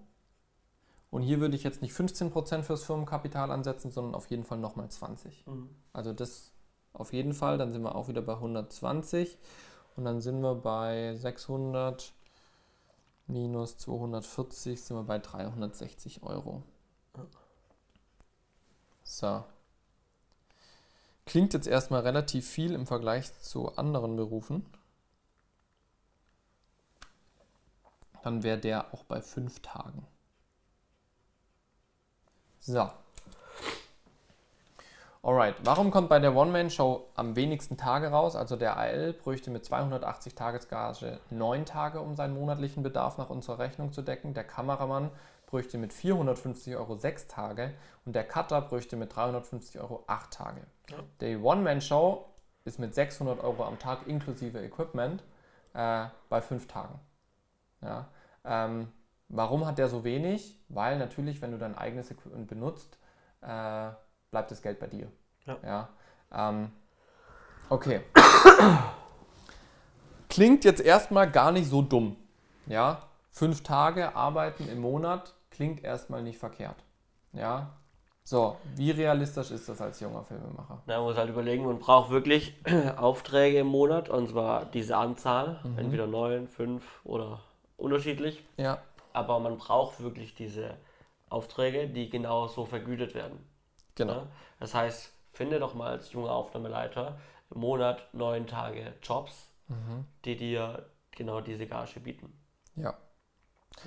Und hier würde ich jetzt nicht 15% fürs Firmenkapital ansetzen, sondern auf jeden Fall nochmal 20. Mhm. Also das auf jeden Fall. Dann sind wir auch wieder bei 120. Und dann sind wir bei 600 minus 240 sind wir bei 360 Euro. So. Klingt jetzt erstmal relativ viel im Vergleich zu anderen Berufen. Dann wäre der auch bei 5 Tagen. So. Alright, warum kommt bei der One-Man-Show am wenigsten Tage raus? Also der AL bräuchte mit 280 Tagesgage 9 Tage, um seinen monatlichen Bedarf nach unserer Rechnung zu decken. Der Kameramann bräuchte mit 450 Euro 6 Tage und der Cutter bräuchte mit 350 Euro 8 Tage. Ja. Die One-Man-Show ist mit 600 Euro am Tag inklusive Equipment äh, bei 5 Tagen. Ja, ähm, warum hat der so wenig? Weil natürlich, wenn du dein eigenes Equipment benutzt, äh, bleibt das Geld bei dir. Ja. ähm, okay. Klingt jetzt erstmal gar nicht so dumm. Ja, fünf Tage arbeiten im Monat klingt erstmal nicht verkehrt. Ja, so, wie realistisch ist das als junger Filmemacher? Na, man muss halt überlegen, man braucht wirklich Aufträge im Monat und zwar diese Anzahl, Mhm. entweder neun, fünf oder unterschiedlich. Ja, Aber man braucht wirklich diese Aufträge, die genau so vergütet werden. Genau. Ne? Das heißt, finde doch mal als junger Aufnahmeleiter im Monat neun Tage Jobs, Mhm. die dir genau diese Gage bieten. Ja,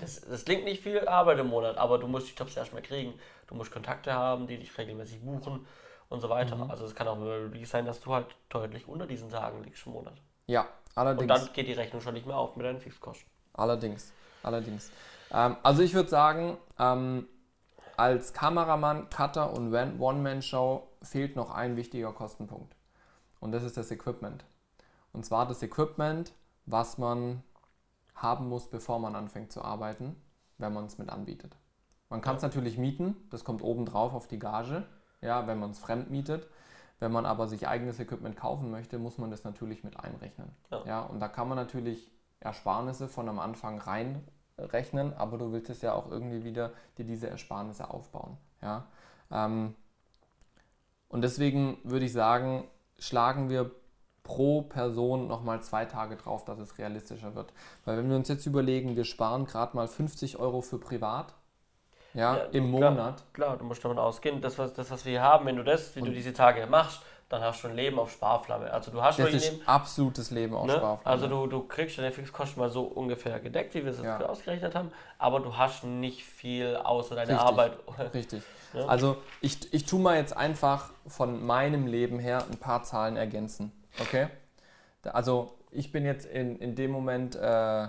Das, das klingt nicht viel Arbeit im Monat, aber du musst die Jobs erstmal kriegen. Du musst Kontakte haben, die dich regelmäßig buchen und so weiter. Mhm. Also es kann auch wirklich sein, dass du halt deutlich unter diesen Tagen liegst im Monat. ja, Und allerdings. dann geht die Rechnung schon nicht mehr auf mit deinen Fixkosten. Allerdings, allerdings. Ähm, also ich würde sagen, ähm, als Kameramann, Cutter und One- One-Man-Show fehlt noch ein wichtiger Kostenpunkt. Und das ist das Equipment. Und zwar das Equipment, was man haben muss, bevor man anfängt zu arbeiten, wenn man es mit anbietet. Man kann es natürlich mieten, das kommt obendrauf auf die Gage, ja, wenn man es fremd mietet. Wenn man aber sich eigenes Equipment kaufen möchte, muss man das natürlich mit einrechnen. Ja. Ja, und da kann man natürlich Ersparnisse von am Anfang reinrechnen, aber du willst es ja auch irgendwie wieder dir diese Ersparnisse aufbauen. Ja? Ähm, und deswegen würde ich sagen, schlagen wir pro Person nochmal zwei Tage drauf, dass es realistischer wird. Weil wenn wir uns jetzt überlegen, wir sparen gerade mal 50 Euro für privat, ja, Ja, im klar. Monat. Klar, du musst davon ausgehen, das was, das, was wir hier haben, wenn du das, du Und- diese Tage machst, dann hast du ein Leben auf Sparflamme. Also du hast Das ist absolutes Leben auf Ne? Sparflamme. Also du, du kriegst deine Fixkosten mal so ungefähr gedeckt, wie wir es jetzt Ja. ausgerechnet haben, aber du hast nicht viel außer deiner Richtig. Arbeit. Richtig. Ja. Also ich, ich tue mal jetzt einfach von meinem Leben her ein paar Zahlen ergänzen. Okay? Also ich bin jetzt in, in dem Moment äh, äh,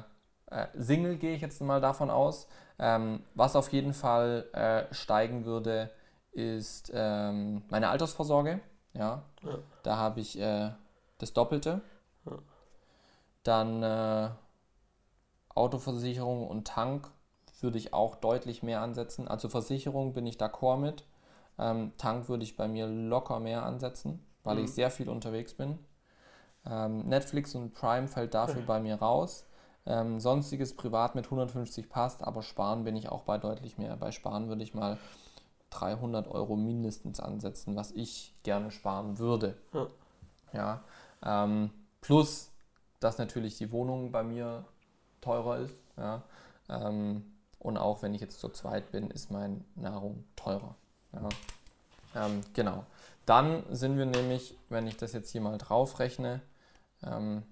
Single gehe ich jetzt mal davon aus. Ähm, was auf jeden Fall äh, steigen würde, ist ähm, meine Altersvorsorge. Ja, Ja. da habe ich äh, das Doppelte. Ja. Dann äh, Autoversicherung und Tank würde ich auch deutlich mehr ansetzen. Also Versicherung bin ich d'accord mit. Ähm, Tank würde ich bei mir locker mehr ansetzen, weil Mhm. ich sehr viel unterwegs bin. Ähm, Netflix und Prime fällt dafür bei mir raus. Ähm, sonstiges privat mit 150 passt, aber sparen bin ich auch bei deutlich mehr. Bei sparen würde ich mal 300 Euro mindestens ansetzen, was ich gerne sparen würde. Ja. Ja, ähm, plus, dass natürlich die Wohnung bei mir teurer ist. Ja, ähm, und auch wenn ich jetzt zu zweit bin, ist meine Nahrung teurer. Ja, ähm, genau. Dann sind wir nämlich, wenn ich das jetzt hier mal draufrechne, ähm,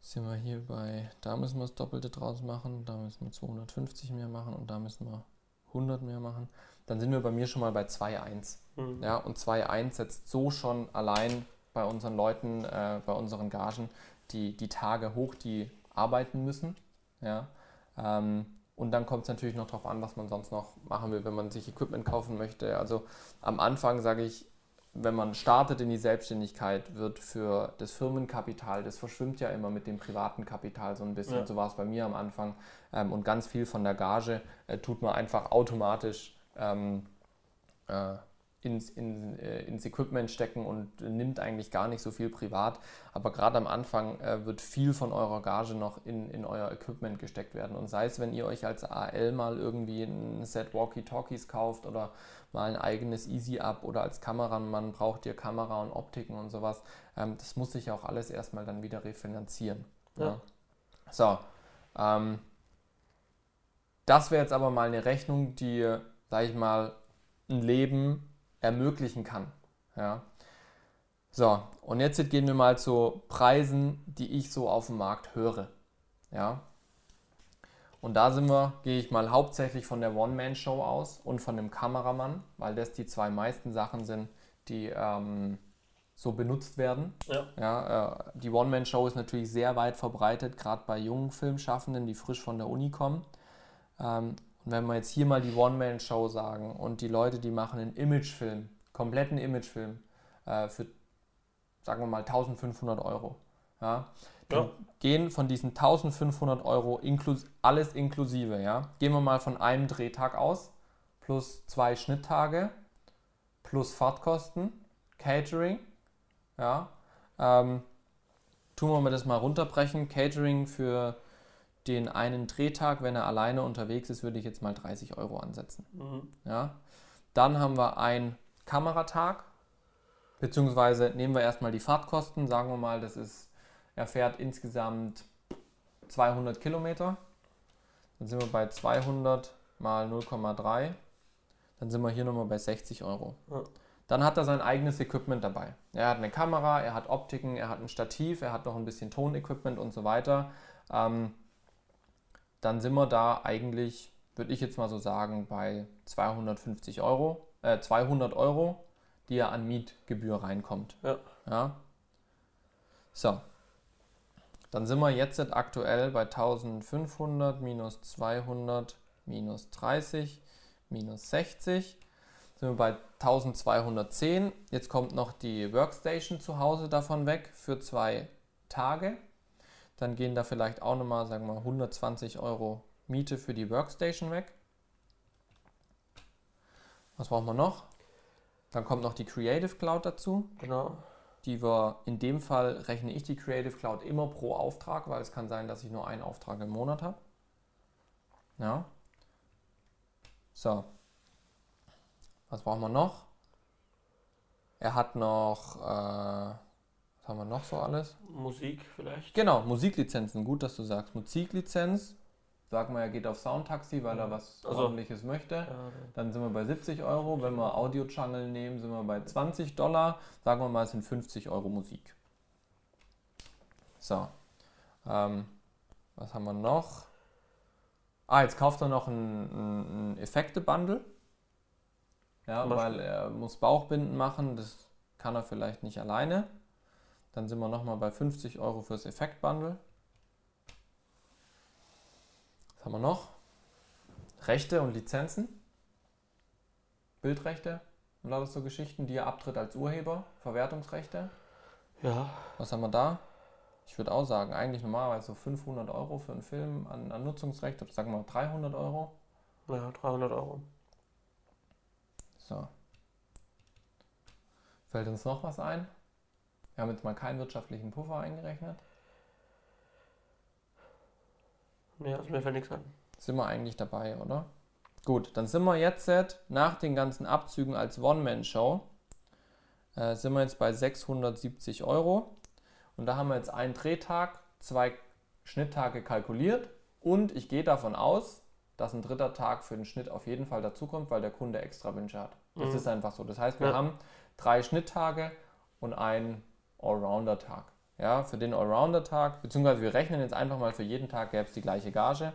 sind wir hier bei, da müssen wir das Doppelte draus machen, da müssen wir 250 mehr machen und da müssen wir 100 mehr machen. Dann sind wir bei mir schon mal bei 2,1. Mhm. Ja, und 2,1 setzt so schon allein bei unseren Leuten, äh, bei unseren Gagen die, die Tage hoch, die arbeiten müssen. Ja, ähm, und dann kommt es natürlich noch darauf an, was man sonst noch machen will, wenn man sich Equipment kaufen möchte. Also am Anfang sage ich, wenn man startet in die Selbstständigkeit, wird für das Firmenkapital, das verschwimmt ja immer mit dem privaten Kapital so ein bisschen. Ja. So war es bei mir am Anfang. Ähm, und ganz viel von der Gage äh, tut man einfach automatisch ähm, äh, ins, in, äh, ins Equipment stecken und nimmt eigentlich gar nicht so viel privat. Aber gerade am Anfang äh, wird viel von eurer Gage noch in, in euer Equipment gesteckt werden. Und sei es, wenn ihr euch als AL mal irgendwie ein Set Walkie-Talkies kauft oder mal ein eigenes Easy-Up oder als Kameramann braucht ihr Kamera und Optiken und sowas. Ähm, das muss sich auch alles erstmal dann wieder refinanzieren. Ja. Ja. So, ähm, das wäre jetzt aber mal eine Rechnung, die, sag ich mal, ein Leben ermöglichen kann. Ja. So, und jetzt gehen wir mal zu Preisen, die ich so auf dem Markt höre. Ja. Und da sind wir, gehe ich mal hauptsächlich von der One-Man-Show aus und von dem Kameramann, weil das die zwei meisten Sachen sind, die ähm, so benutzt werden. Ja. Ja, äh, die One-Man-Show ist natürlich sehr weit verbreitet, gerade bei jungen Filmschaffenden, die frisch von der Uni kommen. Ähm, und wenn wir jetzt hier mal die One-Man-Show sagen und die Leute, die machen einen Imagefilm, kompletten Imagefilm äh, für, sagen wir mal, 1500 Euro. Ja, Ja. gehen von diesen 1500 Euro inklus alles inklusive. Ja, gehen wir mal von einem Drehtag aus, plus zwei Schnitttage, plus Fahrtkosten, Catering. Ja, ähm, tun wir mal das mal runterbrechen. Catering für den einen Drehtag, wenn er alleine unterwegs ist, würde ich jetzt mal 30 Euro ansetzen. Mhm. Ja? Dann haben wir einen Kameratag, beziehungsweise nehmen wir erstmal die Fahrtkosten. Sagen wir mal, das ist, er fährt insgesamt 200 Kilometer. Dann sind wir bei 200 mal 0,3. Dann sind wir hier nochmal bei 60 Euro. Ja. Dann hat er sein eigenes Equipment dabei. Er hat eine Kamera, er hat Optiken, er hat ein Stativ, er hat noch ein bisschen Tonequipment und so weiter. Ähm, dann sind wir da eigentlich, würde ich jetzt mal so sagen, bei 250 Euro, äh, 200 Euro, die ja an Mietgebühr reinkommt. Ja. ja. So. Dann sind wir jetzt aktuell bei 1500 minus 200 minus 30 minus 60. Sind wir bei 1210. Jetzt kommt noch die Workstation zu Hause davon weg für zwei Tage. Dann gehen da vielleicht auch nochmal, sagen wir mal, 120 Euro Miete für die Workstation weg. Was brauchen wir noch? Dann kommt noch die Creative Cloud dazu, Genau. Die wir in dem Fall rechne ich die Creative Cloud immer pro Auftrag, weil es kann sein, dass ich nur einen Auftrag im Monat habe. Ja. So. Was brauchen wir noch? Er hat noch, äh, was haben wir noch so alles? Musik vielleicht. Genau, Musiklizenzen. Gut, dass du sagst. Musiklizenz. Sagen wir, er geht auf Soundtaxi, weil er was Also- ordentliches möchte. Ja, Dann sind wir bei 70 Euro. Wenn wir Audio-Channel nehmen, sind wir bei 20 Dollar. Sagen wir mal, es sind 50 Euro Musik. So. Ähm, was haben wir noch? Ah, jetzt kauft er noch ein, ein, ein Effekte-Bundle. Ja, weil er muss Bauchbinden machen. Das kann er vielleicht nicht alleine. Dann sind wir nochmal bei 50 Euro fürs Effekt-Bundle. Was haben wir noch? Rechte und Lizenzen. Bildrechte und lauter so Geschichten, die er abtritt als Urheber. Verwertungsrechte. Ja. Was haben wir da? Ich würde auch sagen, eigentlich normalerweise so 500 Euro für einen Film an, an Nutzungsrecht oder sagen wir mal 300 Euro. Ja, 300 Euro. So. Fällt uns noch was ein? Wir haben jetzt mal keinen wirtschaftlichen Puffer eingerechnet. Nee, also mir fällt nichts ein. Sind wir eigentlich dabei, oder? Gut, dann sind wir jetzt nach den ganzen Abzügen als One-Man-Show äh, sind wir jetzt bei 670 Euro. Und da haben wir jetzt einen Drehtag, zwei Schnitttage kalkuliert und ich gehe davon aus, dass ein dritter Tag für den Schnitt auf jeden Fall dazukommt, weil der Kunde extra Wünsche hat. Das Mhm. ist einfach so. Das heißt, wir Ja. haben drei Schnitttage und einen Allrounder-Tag. Ja, für den Allrounder-Tag, beziehungsweise wir rechnen jetzt einfach mal für jeden Tag gäbe es die gleiche Gage.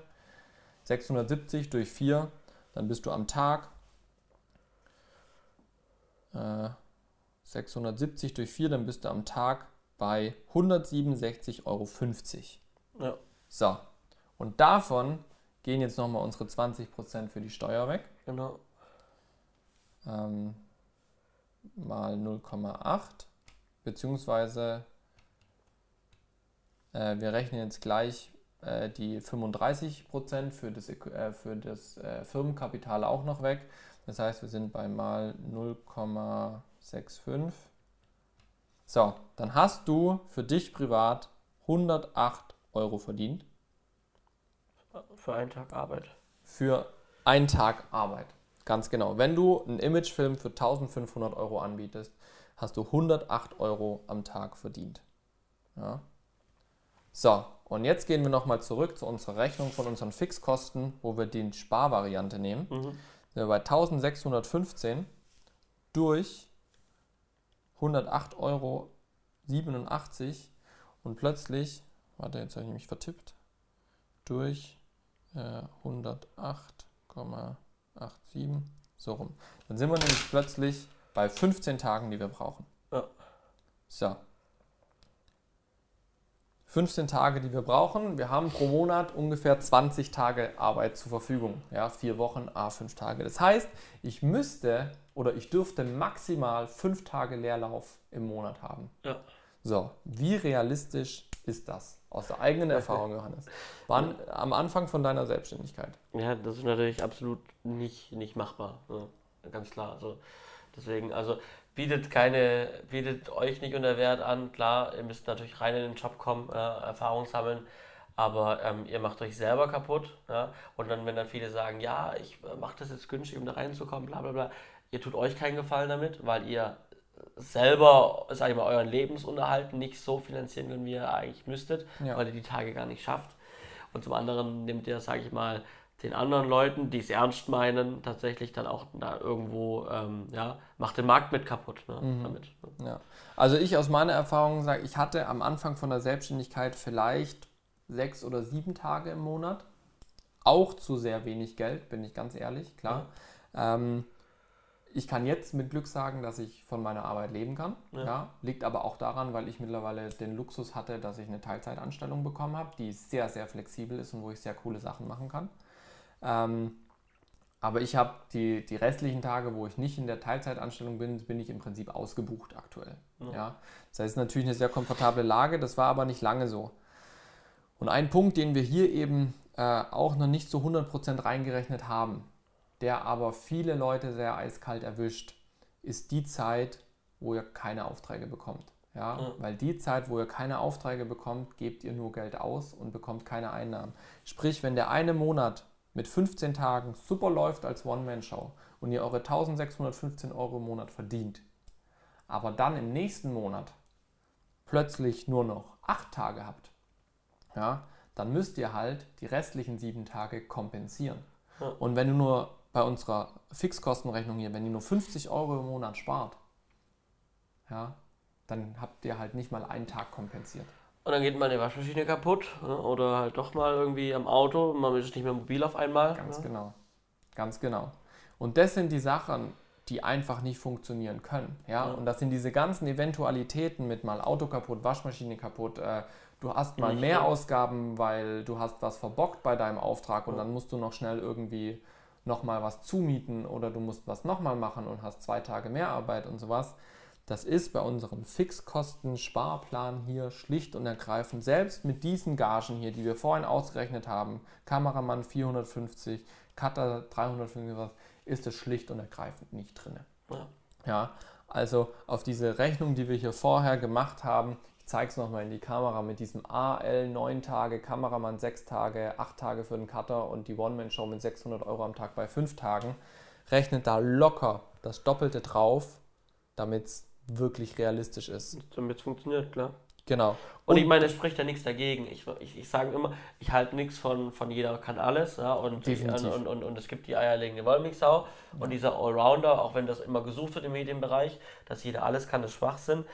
670 durch 4, dann bist du am Tag äh, 670 durch 4, dann bist du am Tag bei 167,50 Euro. Ja. So, und davon gehen jetzt nochmal unsere 20% für die Steuer weg. Genau. Ähm, mal 0,8, beziehungsweise äh, wir rechnen jetzt gleich äh, die 35% für das, äh, für das äh, Firmenkapital auch noch weg. Das heißt, wir sind bei mal 0,65. So, dann hast du für dich privat 108 Euro verdient Für einen Tag Arbeit. für einen Tag Arbeit. Ganz genau. Wenn du einen Imagefilm für 1500 Euro anbietest, hast du 108 Euro am Tag verdient. Ja. So, und jetzt gehen wir nochmal zurück zu unserer Rechnung von unseren Fixkosten, wo wir die Sparvariante nehmen. Mhm. Sind wir bei 1615 durch 108,87 Euro und plötzlich, warte, jetzt habe ich mich vertippt, durch äh, 108,87, so rum. Dann sind wir nämlich plötzlich bei 15 Tagen, die wir brauchen. Ja. So. 15 Tage, die wir brauchen. Wir haben pro Monat ungefähr 20 Tage Arbeit zur Verfügung. Ja, vier Wochen, a fünf Tage. Das heißt, ich müsste oder ich dürfte maximal fünf Tage Leerlauf im Monat haben. Ja. So, wie realistisch ist das? Aus der eigenen Erfahrung, Johannes. Wann am Anfang von deiner Selbstständigkeit? Ja, das ist natürlich absolut nicht, nicht machbar. Ne? Ganz klar. Also deswegen, also bietet keine, bietet euch nicht unter Wert an. Klar, ihr müsst natürlich rein in den Job kommen, äh, Erfahrung sammeln, aber ähm, ihr macht euch selber kaputt. Ja? Und dann, wenn dann viele sagen, ja, ich äh, mache das jetzt günstig, um da reinzukommen, bla bla bla, ihr tut euch keinen Gefallen damit, weil ihr selber, sag ich mal, euren Lebensunterhalt nicht so finanzieren könnt, wie ihr eigentlich müsstet, Ja. weil ihr die Tage gar nicht schafft. Und zum anderen nehmt ihr, sage ich mal, den anderen Leuten, die es ernst meinen, tatsächlich dann auch da irgendwo, ähm, ja, macht den Markt mit kaputt ne, Mhm. damit. Ne? Ja. Also ich aus meiner Erfahrung sage, ich hatte am Anfang von der Selbstständigkeit vielleicht sechs oder sieben Tage im Monat. Auch zu sehr wenig Geld, bin ich ganz ehrlich, klar. Ähm, ich kann jetzt mit Glück sagen, dass ich von meiner Arbeit leben kann. Ja. Ja. liegt aber auch daran, weil ich mittlerweile den Luxus hatte, dass ich eine Teilzeitanstellung bekommen habe, die sehr, sehr flexibel ist und wo ich sehr coole Sachen machen kann. Ähm, aber ich habe die, die restlichen Tage, wo ich nicht in der Teilzeitanstellung bin, bin ich im Prinzip ausgebucht aktuell. Ja. Ja. Das heißt, natürlich eine sehr komfortable Lage, das war aber nicht lange so. Und ein Punkt, den wir hier eben äh, auch noch nicht zu 100% reingerechnet haben, der aber viele Leute sehr eiskalt erwischt, ist die Zeit, wo ihr keine Aufträge bekommt. Ja? Ja. Weil die Zeit, wo ihr keine Aufträge bekommt, gebt ihr nur Geld aus und bekommt keine Einnahmen. Sprich, wenn der eine Monat mit 15 Tagen super läuft als One-Man-Show und ihr eure 1615 Euro im Monat verdient, aber dann im nächsten Monat plötzlich nur noch 8 Tage habt, ja, dann müsst ihr halt die restlichen 7 Tage kompensieren. Ja. Und wenn du nur bei unserer Fixkostenrechnung hier, wenn ihr nur 50 Euro im Monat spart, ja, dann habt ihr halt nicht mal einen Tag kompensiert. Und dann geht mal die Waschmaschine kaputt ne? oder halt doch mal irgendwie am Auto, man ist nicht mehr mobil auf einmal. Ganz ne? genau. Ganz genau. Und das sind die Sachen, die einfach nicht funktionieren können. Ja? Ja. Und das sind diese ganzen Eventualitäten mit mal Auto kaputt, Waschmaschine kaputt, äh, du hast mal mehr. Ausgaben, weil du hast was verbockt bei deinem Auftrag und Ja. dann musst du noch schnell irgendwie nochmal was zumieten oder du musst was nochmal machen und hast zwei Tage mehr Arbeit und sowas. Das ist bei unserem Fixkosten-Sparplan hier schlicht und ergreifend, selbst mit diesen Gagen hier, die wir vorhin ausgerechnet haben, Kameramann 450, Cutter 350, was, ist es schlicht und ergreifend nicht drin. Ja. Ja, also auf diese Rechnung, die wir hier vorher gemacht haben, ich zeige es nochmal in die Kamera mit diesem AL 9 Tage, Kameramann 6 Tage, 8 Tage für den Cutter und die One-Man-Show mit 600 Euro am Tag bei 5 Tagen, rechnet da locker das Doppelte drauf, damit es wirklich realistisch ist. Damit es funktioniert, klar. Genau. Und, ich meine, es spricht ja nichts dagegen. Ich, ich, ich sage immer, ich halte nichts von, von jeder kann alles. Ja, und, ich, und, Definitiv. und, und, und es gibt die eierlegende Wollmilchsau. Und dieser Allrounder, auch wenn das immer gesucht wird im Medienbereich, dass jeder alles kann, ist Schwachsinn.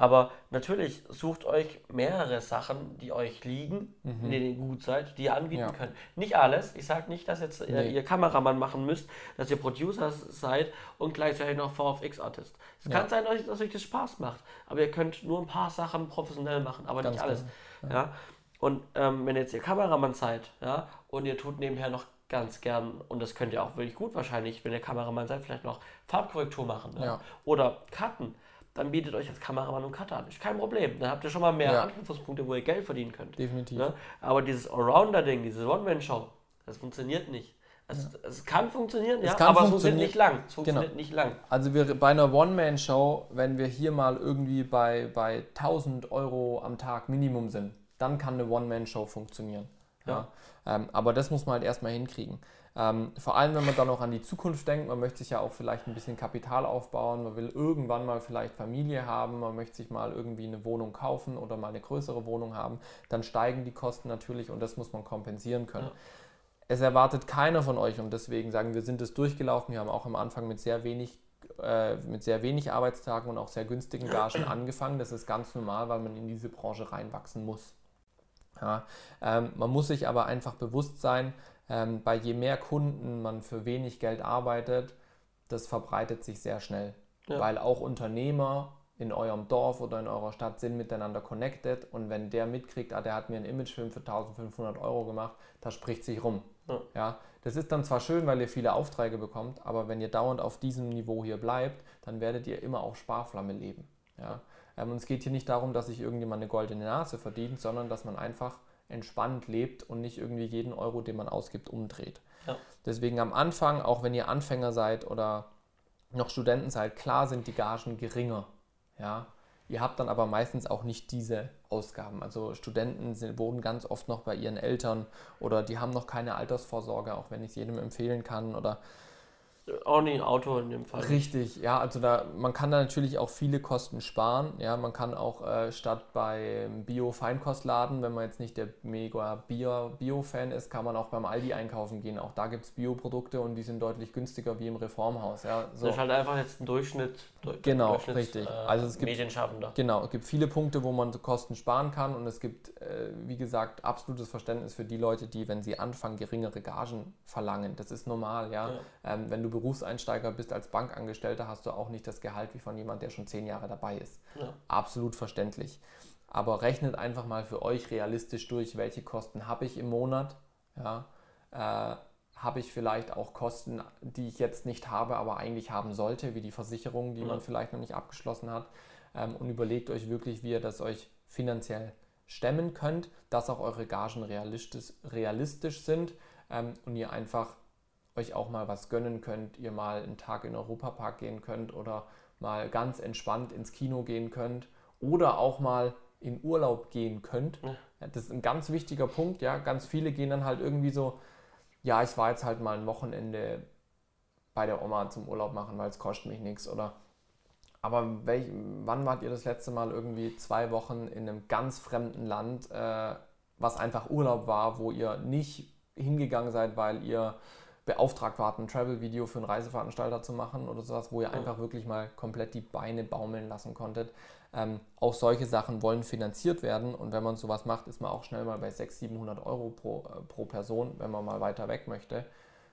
Aber natürlich sucht euch mehrere Sachen, die euch liegen, in denen ihr gut seid, die ihr anbieten Mhm. Ja. könnt. Nicht alles. Ich sage nicht, dass jetzt Nee. ihr, Kameramann machen müsst, dass ihr Producer seid und gleichzeitig noch VFX-Artist. Es Ja. kann sein, dass euch das Spaß macht, aber ihr könnt nur ein paar Sachen professionell machen, aber Ganz nicht alles. genau, Ja. Und ähm, wenn jetzt ihr Kameramann seid, ja, und ihr tut nebenher noch ganz gern, und das könnt ihr auch wirklich gut wahrscheinlich, wenn ihr Kameramann seid, vielleicht noch Farbkorrektur machen ja. Ja. oder Cutten, dann bietet euch als Kameramann und Cutter an. Ist kein Problem. Dann habt ihr schon mal mehr Ja. Anknüpfungspunkte, wo ihr Geld verdienen könnt. Definitiv. Ne? Aber dieses Allrounder-Ding, diese One-Man-Show, das funktioniert nicht. Es, es kann funktionieren, ja, kann aber es funktioniert funktionieren. nicht lang. Es funktioniert nicht lang. Also wir bei einer One-Man-Show, wenn wir hier mal irgendwie bei, bei 1000 Euro am Tag Minimum sind, dann kann eine One-Man-Show funktionieren. Ja. Ähm, aber das muss man halt erstmal hinkriegen. Ähm, vor allem, wenn man dann auch an die Zukunft denkt, man möchte sich ja auch vielleicht ein bisschen Kapital aufbauen, man will irgendwann mal vielleicht Familie haben, man möchte sich mal irgendwie eine Wohnung kaufen oder mal eine größere Wohnung haben, dann steigen die Kosten natürlich und das muss man kompensieren können. Ja. Es erwartet keiner von euch und deswegen sagen wir, sind es durchgelaufen. Wir haben auch am Anfang mit sehr wenig äh, mit sehr wenig Arbeitstagen und auch sehr günstigen Gagen angefangen. Das ist ganz normal, weil man in diese Branche reinwachsen muss. Ja, ähm, man muss sich aber einfach bewusst sein, ähm, bei je mehr Kunden man für wenig Geld arbeitet, das verbreitet sich sehr schnell. Ja. Weil auch Unternehmer in eurem Dorf oder in eurer Stadt sind miteinander connected und wenn der mitkriegt, ah, der hat mir einen Imagefilm für 1500 Euro gemacht, das spricht sich rum. Ja. Ja, das ist dann zwar schön, weil ihr viele Aufträge bekommt, aber wenn ihr dauernd auf diesem Niveau hier bleibt, dann werdet ihr immer auf Sparflamme leben. Ja? Ähm, und es geht hier nicht darum, dass sich irgendjemand eine goldene Nase verdient, sondern dass man einfach entspannt lebt und nicht irgendwie jeden Euro, den man ausgibt, umdreht. Ja. Deswegen am Anfang, auch wenn ihr Anfänger seid oder noch Studenten seid, klar sind die Gagen geringer. Ja? Ihr habt dann aber meistens auch nicht diese Ausgaben. Also Studenten sind, wohnen ganz oft noch bei ihren Eltern oder die haben noch keine Altersvorsorge, auch wenn ich es jedem empfehlen kann. Oder Auch nicht ein Auto in dem Fall. Richtig, ja, also da, man kann da natürlich auch viele Kosten sparen. Ja, man kann auch äh, statt beim Bio-Feinkostladen, wenn man jetzt nicht der mega Bio- Bio-Fan ist, kann man auch beim Aldi einkaufen gehen. Auch da gibt es Bioprodukte und die sind deutlich günstiger wie im Reformhaus. Ja, so. Das ist halt einfach jetzt ein Durchschnitt. Du- Genau, Durchschnitts- richtig. Äh, Also es gibt- Medienschaffender. Genau, es gibt viele Punkte, wo man Kosten sparen kann und es gibt, äh, wie gesagt, absolutes Verständnis für die Leute, die, wenn sie anfangen, geringere Gagen verlangen. Das ist normal, ja. Ja. Ähm, wenn du Berufseinsteiger bist als Bankangestellter, hast du auch nicht das Gehalt wie von jemand, der schon zehn Jahre dabei ist. Ja. Absolut verständlich. Aber rechnet einfach mal für euch realistisch durch, welche Kosten habe ich im Monat. Ja. Äh, habe ich vielleicht auch Kosten, die ich jetzt nicht habe, aber eigentlich haben sollte, wie die Versicherung, die Ja. man vielleicht noch nicht abgeschlossen hat. Ähm, und überlegt euch wirklich, wie ihr das euch finanziell stemmen könnt, dass auch eure Gagen realistisch, realistisch sind ähm, und ihr einfach euch auch mal was gönnen könnt, ihr mal einen Tag in den Europapark gehen könnt oder mal ganz entspannt ins Kino gehen könnt oder auch mal in Urlaub gehen könnt. Ja. Das ist ein ganz wichtiger Punkt, ja. Ganz viele gehen dann halt irgendwie so, ja, ich war jetzt halt mal ein Wochenende bei der Oma zum Urlaub machen, weil es kostet mich nichts oder aber welch, wann wart ihr das letzte Mal irgendwie zwei Wochen in einem ganz fremden Land, äh, was einfach Urlaub war, wo ihr nicht hingegangen seid, weil ihr beauftragt wart, ein Travel-Video für einen Reiseveranstalter zu machen oder sowas, wo ihr einfach wirklich mal komplett die Beine baumeln lassen konntet. Ähm, auch solche Sachen wollen finanziert werden und wenn man sowas macht, ist man auch schnell mal bei 600, 700 Euro pro, äh, pro Person, wenn man mal weiter weg möchte,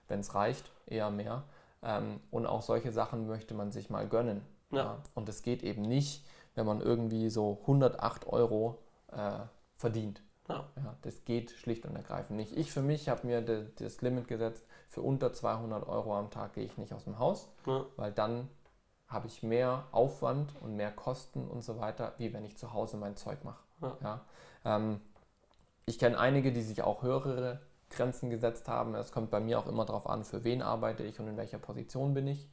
wenn es reicht, eher mehr. Ähm, und auch solche Sachen möchte man sich mal gönnen. Ja. Ja. Und es geht eben nicht, wenn man irgendwie so 108 Euro äh, verdient. Ja. Ja, das geht schlicht und ergreifend nicht. Ich für mich habe mir de, das Limit gesetzt, für unter 200 Euro am Tag gehe ich nicht aus dem Haus, Ja. weil dann habe ich mehr Aufwand und mehr Kosten und so weiter, wie wenn ich zu Hause mein Zeug mache. Ja. Ja. Ähm, ich kenne einige, die sich auch höhere Grenzen gesetzt haben. Es kommt bei mir auch immer darauf an, für wen arbeite ich und in welcher Position bin ich.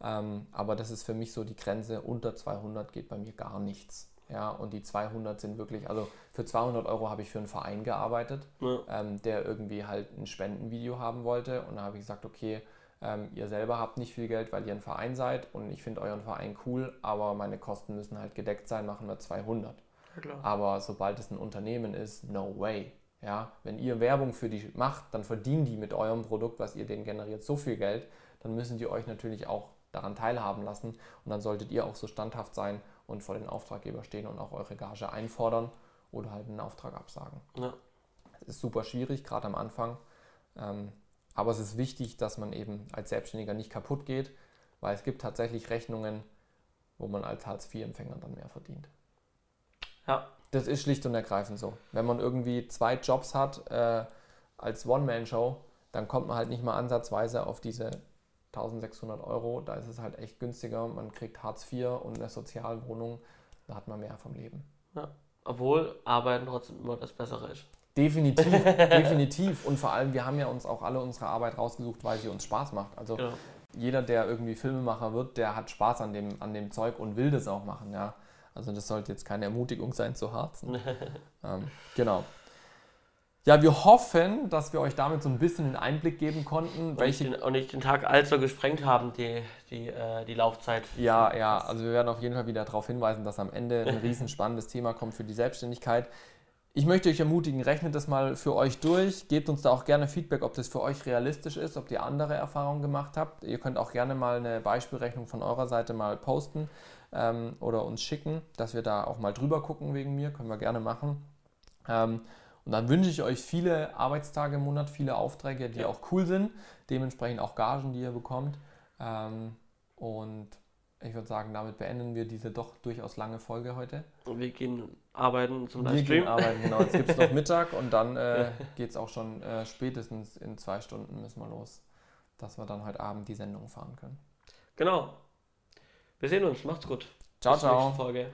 Ähm, aber das ist für mich so die Grenze, unter 200 geht bei mir gar nichts. Ja, und die 200 sind wirklich, also für 200 Euro habe ich für einen Verein gearbeitet, Ja. ähm, der irgendwie halt ein Spendenvideo haben wollte. Und da habe ich gesagt, okay, ähm, ihr selber habt nicht viel Geld, weil ihr ein Verein seid und ich finde euren Verein cool, aber meine Kosten müssen halt gedeckt sein, machen wir 200. Ja. Aber sobald es ein Unternehmen ist, no way. Ja, wenn ihr Werbung für die macht, dann verdienen die mit eurem Produkt, was ihr denen generiert, so viel Geld, dann müssen die euch natürlich auch daran teilhaben lassen und dann solltet ihr auch so standhaft sein und vor den Auftraggeber stehen und auch eure Gage einfordern oder halt einen Auftrag absagen. Ja. Es ist super schwierig, gerade am Anfang. Ähm, aber es ist wichtig, dass man eben als Selbstständiger nicht kaputt geht, weil es gibt tatsächlich Rechnungen, wo man als Hartz-IV-Empfänger dann mehr verdient. Ja. Das ist schlicht und ergreifend so. Wenn man irgendwie zwei Jobs hat äh, als One-Man-Show, dann kommt man halt nicht mal ansatzweise auf diese 1600 Euro. Da ist es halt echt günstiger. Man kriegt Hartz IV und eine Sozialwohnung. Da hat man mehr vom Leben. Obwohl Arbeiten trotzdem immer das Bessere ist. Definitiv, definitiv. Und vor allem, wir haben ja uns auch alle unsere Arbeit rausgesucht, weil sie uns Spaß macht. Also Genau. jeder, der irgendwie Filmemacher wird, der hat Spaß an dem, an dem Zeug und will das auch machen, ja. Also das sollte jetzt keine Ermutigung sein zu harzen. ähm, genau. Ja, wir hoffen, dass wir euch damit so ein bisschen einen Einblick geben konnten, Und nicht, welche den, und nicht den Tag allzu gesprengt haben, die, die, äh, die Laufzeit. Ja, ja, also wir werden auf jeden Fall wieder darauf hinweisen, dass am Ende ein riesen spannendes Thema kommt für die Selbstständigkeit. Ich möchte euch ermutigen, rechnet das mal für euch durch, gebt uns da auch gerne Feedback, ob das für euch realistisch ist, ob ihr andere Erfahrungen gemacht habt. Ihr könnt auch gerne mal eine Beispielrechnung von eurer Seite mal posten ähm, oder uns schicken, dass wir da auch mal drüber gucken wegen mir, können wir gerne machen. Ähm, und dann wünsche ich euch viele Arbeitstage im Monat, viele Aufträge, die Ja. auch cool sind, dementsprechend auch Gagen, die ihr bekommt. Ähm, und ich würde sagen, damit beenden wir diese doch durchaus lange Folge heute. Und wir gehen arbeiten zum Wir gehen Livestream. arbeiten, genau. Jetzt gibt es noch Mittag und dann äh, geht es auch schon äh, spätestens in zwei Stunden müssen wir los, dass wir dann heute Abend die Sendung fahren können. Genau. Wir sehen uns. Macht's gut. Ciao, Bis zur nächsten ciao. Folge.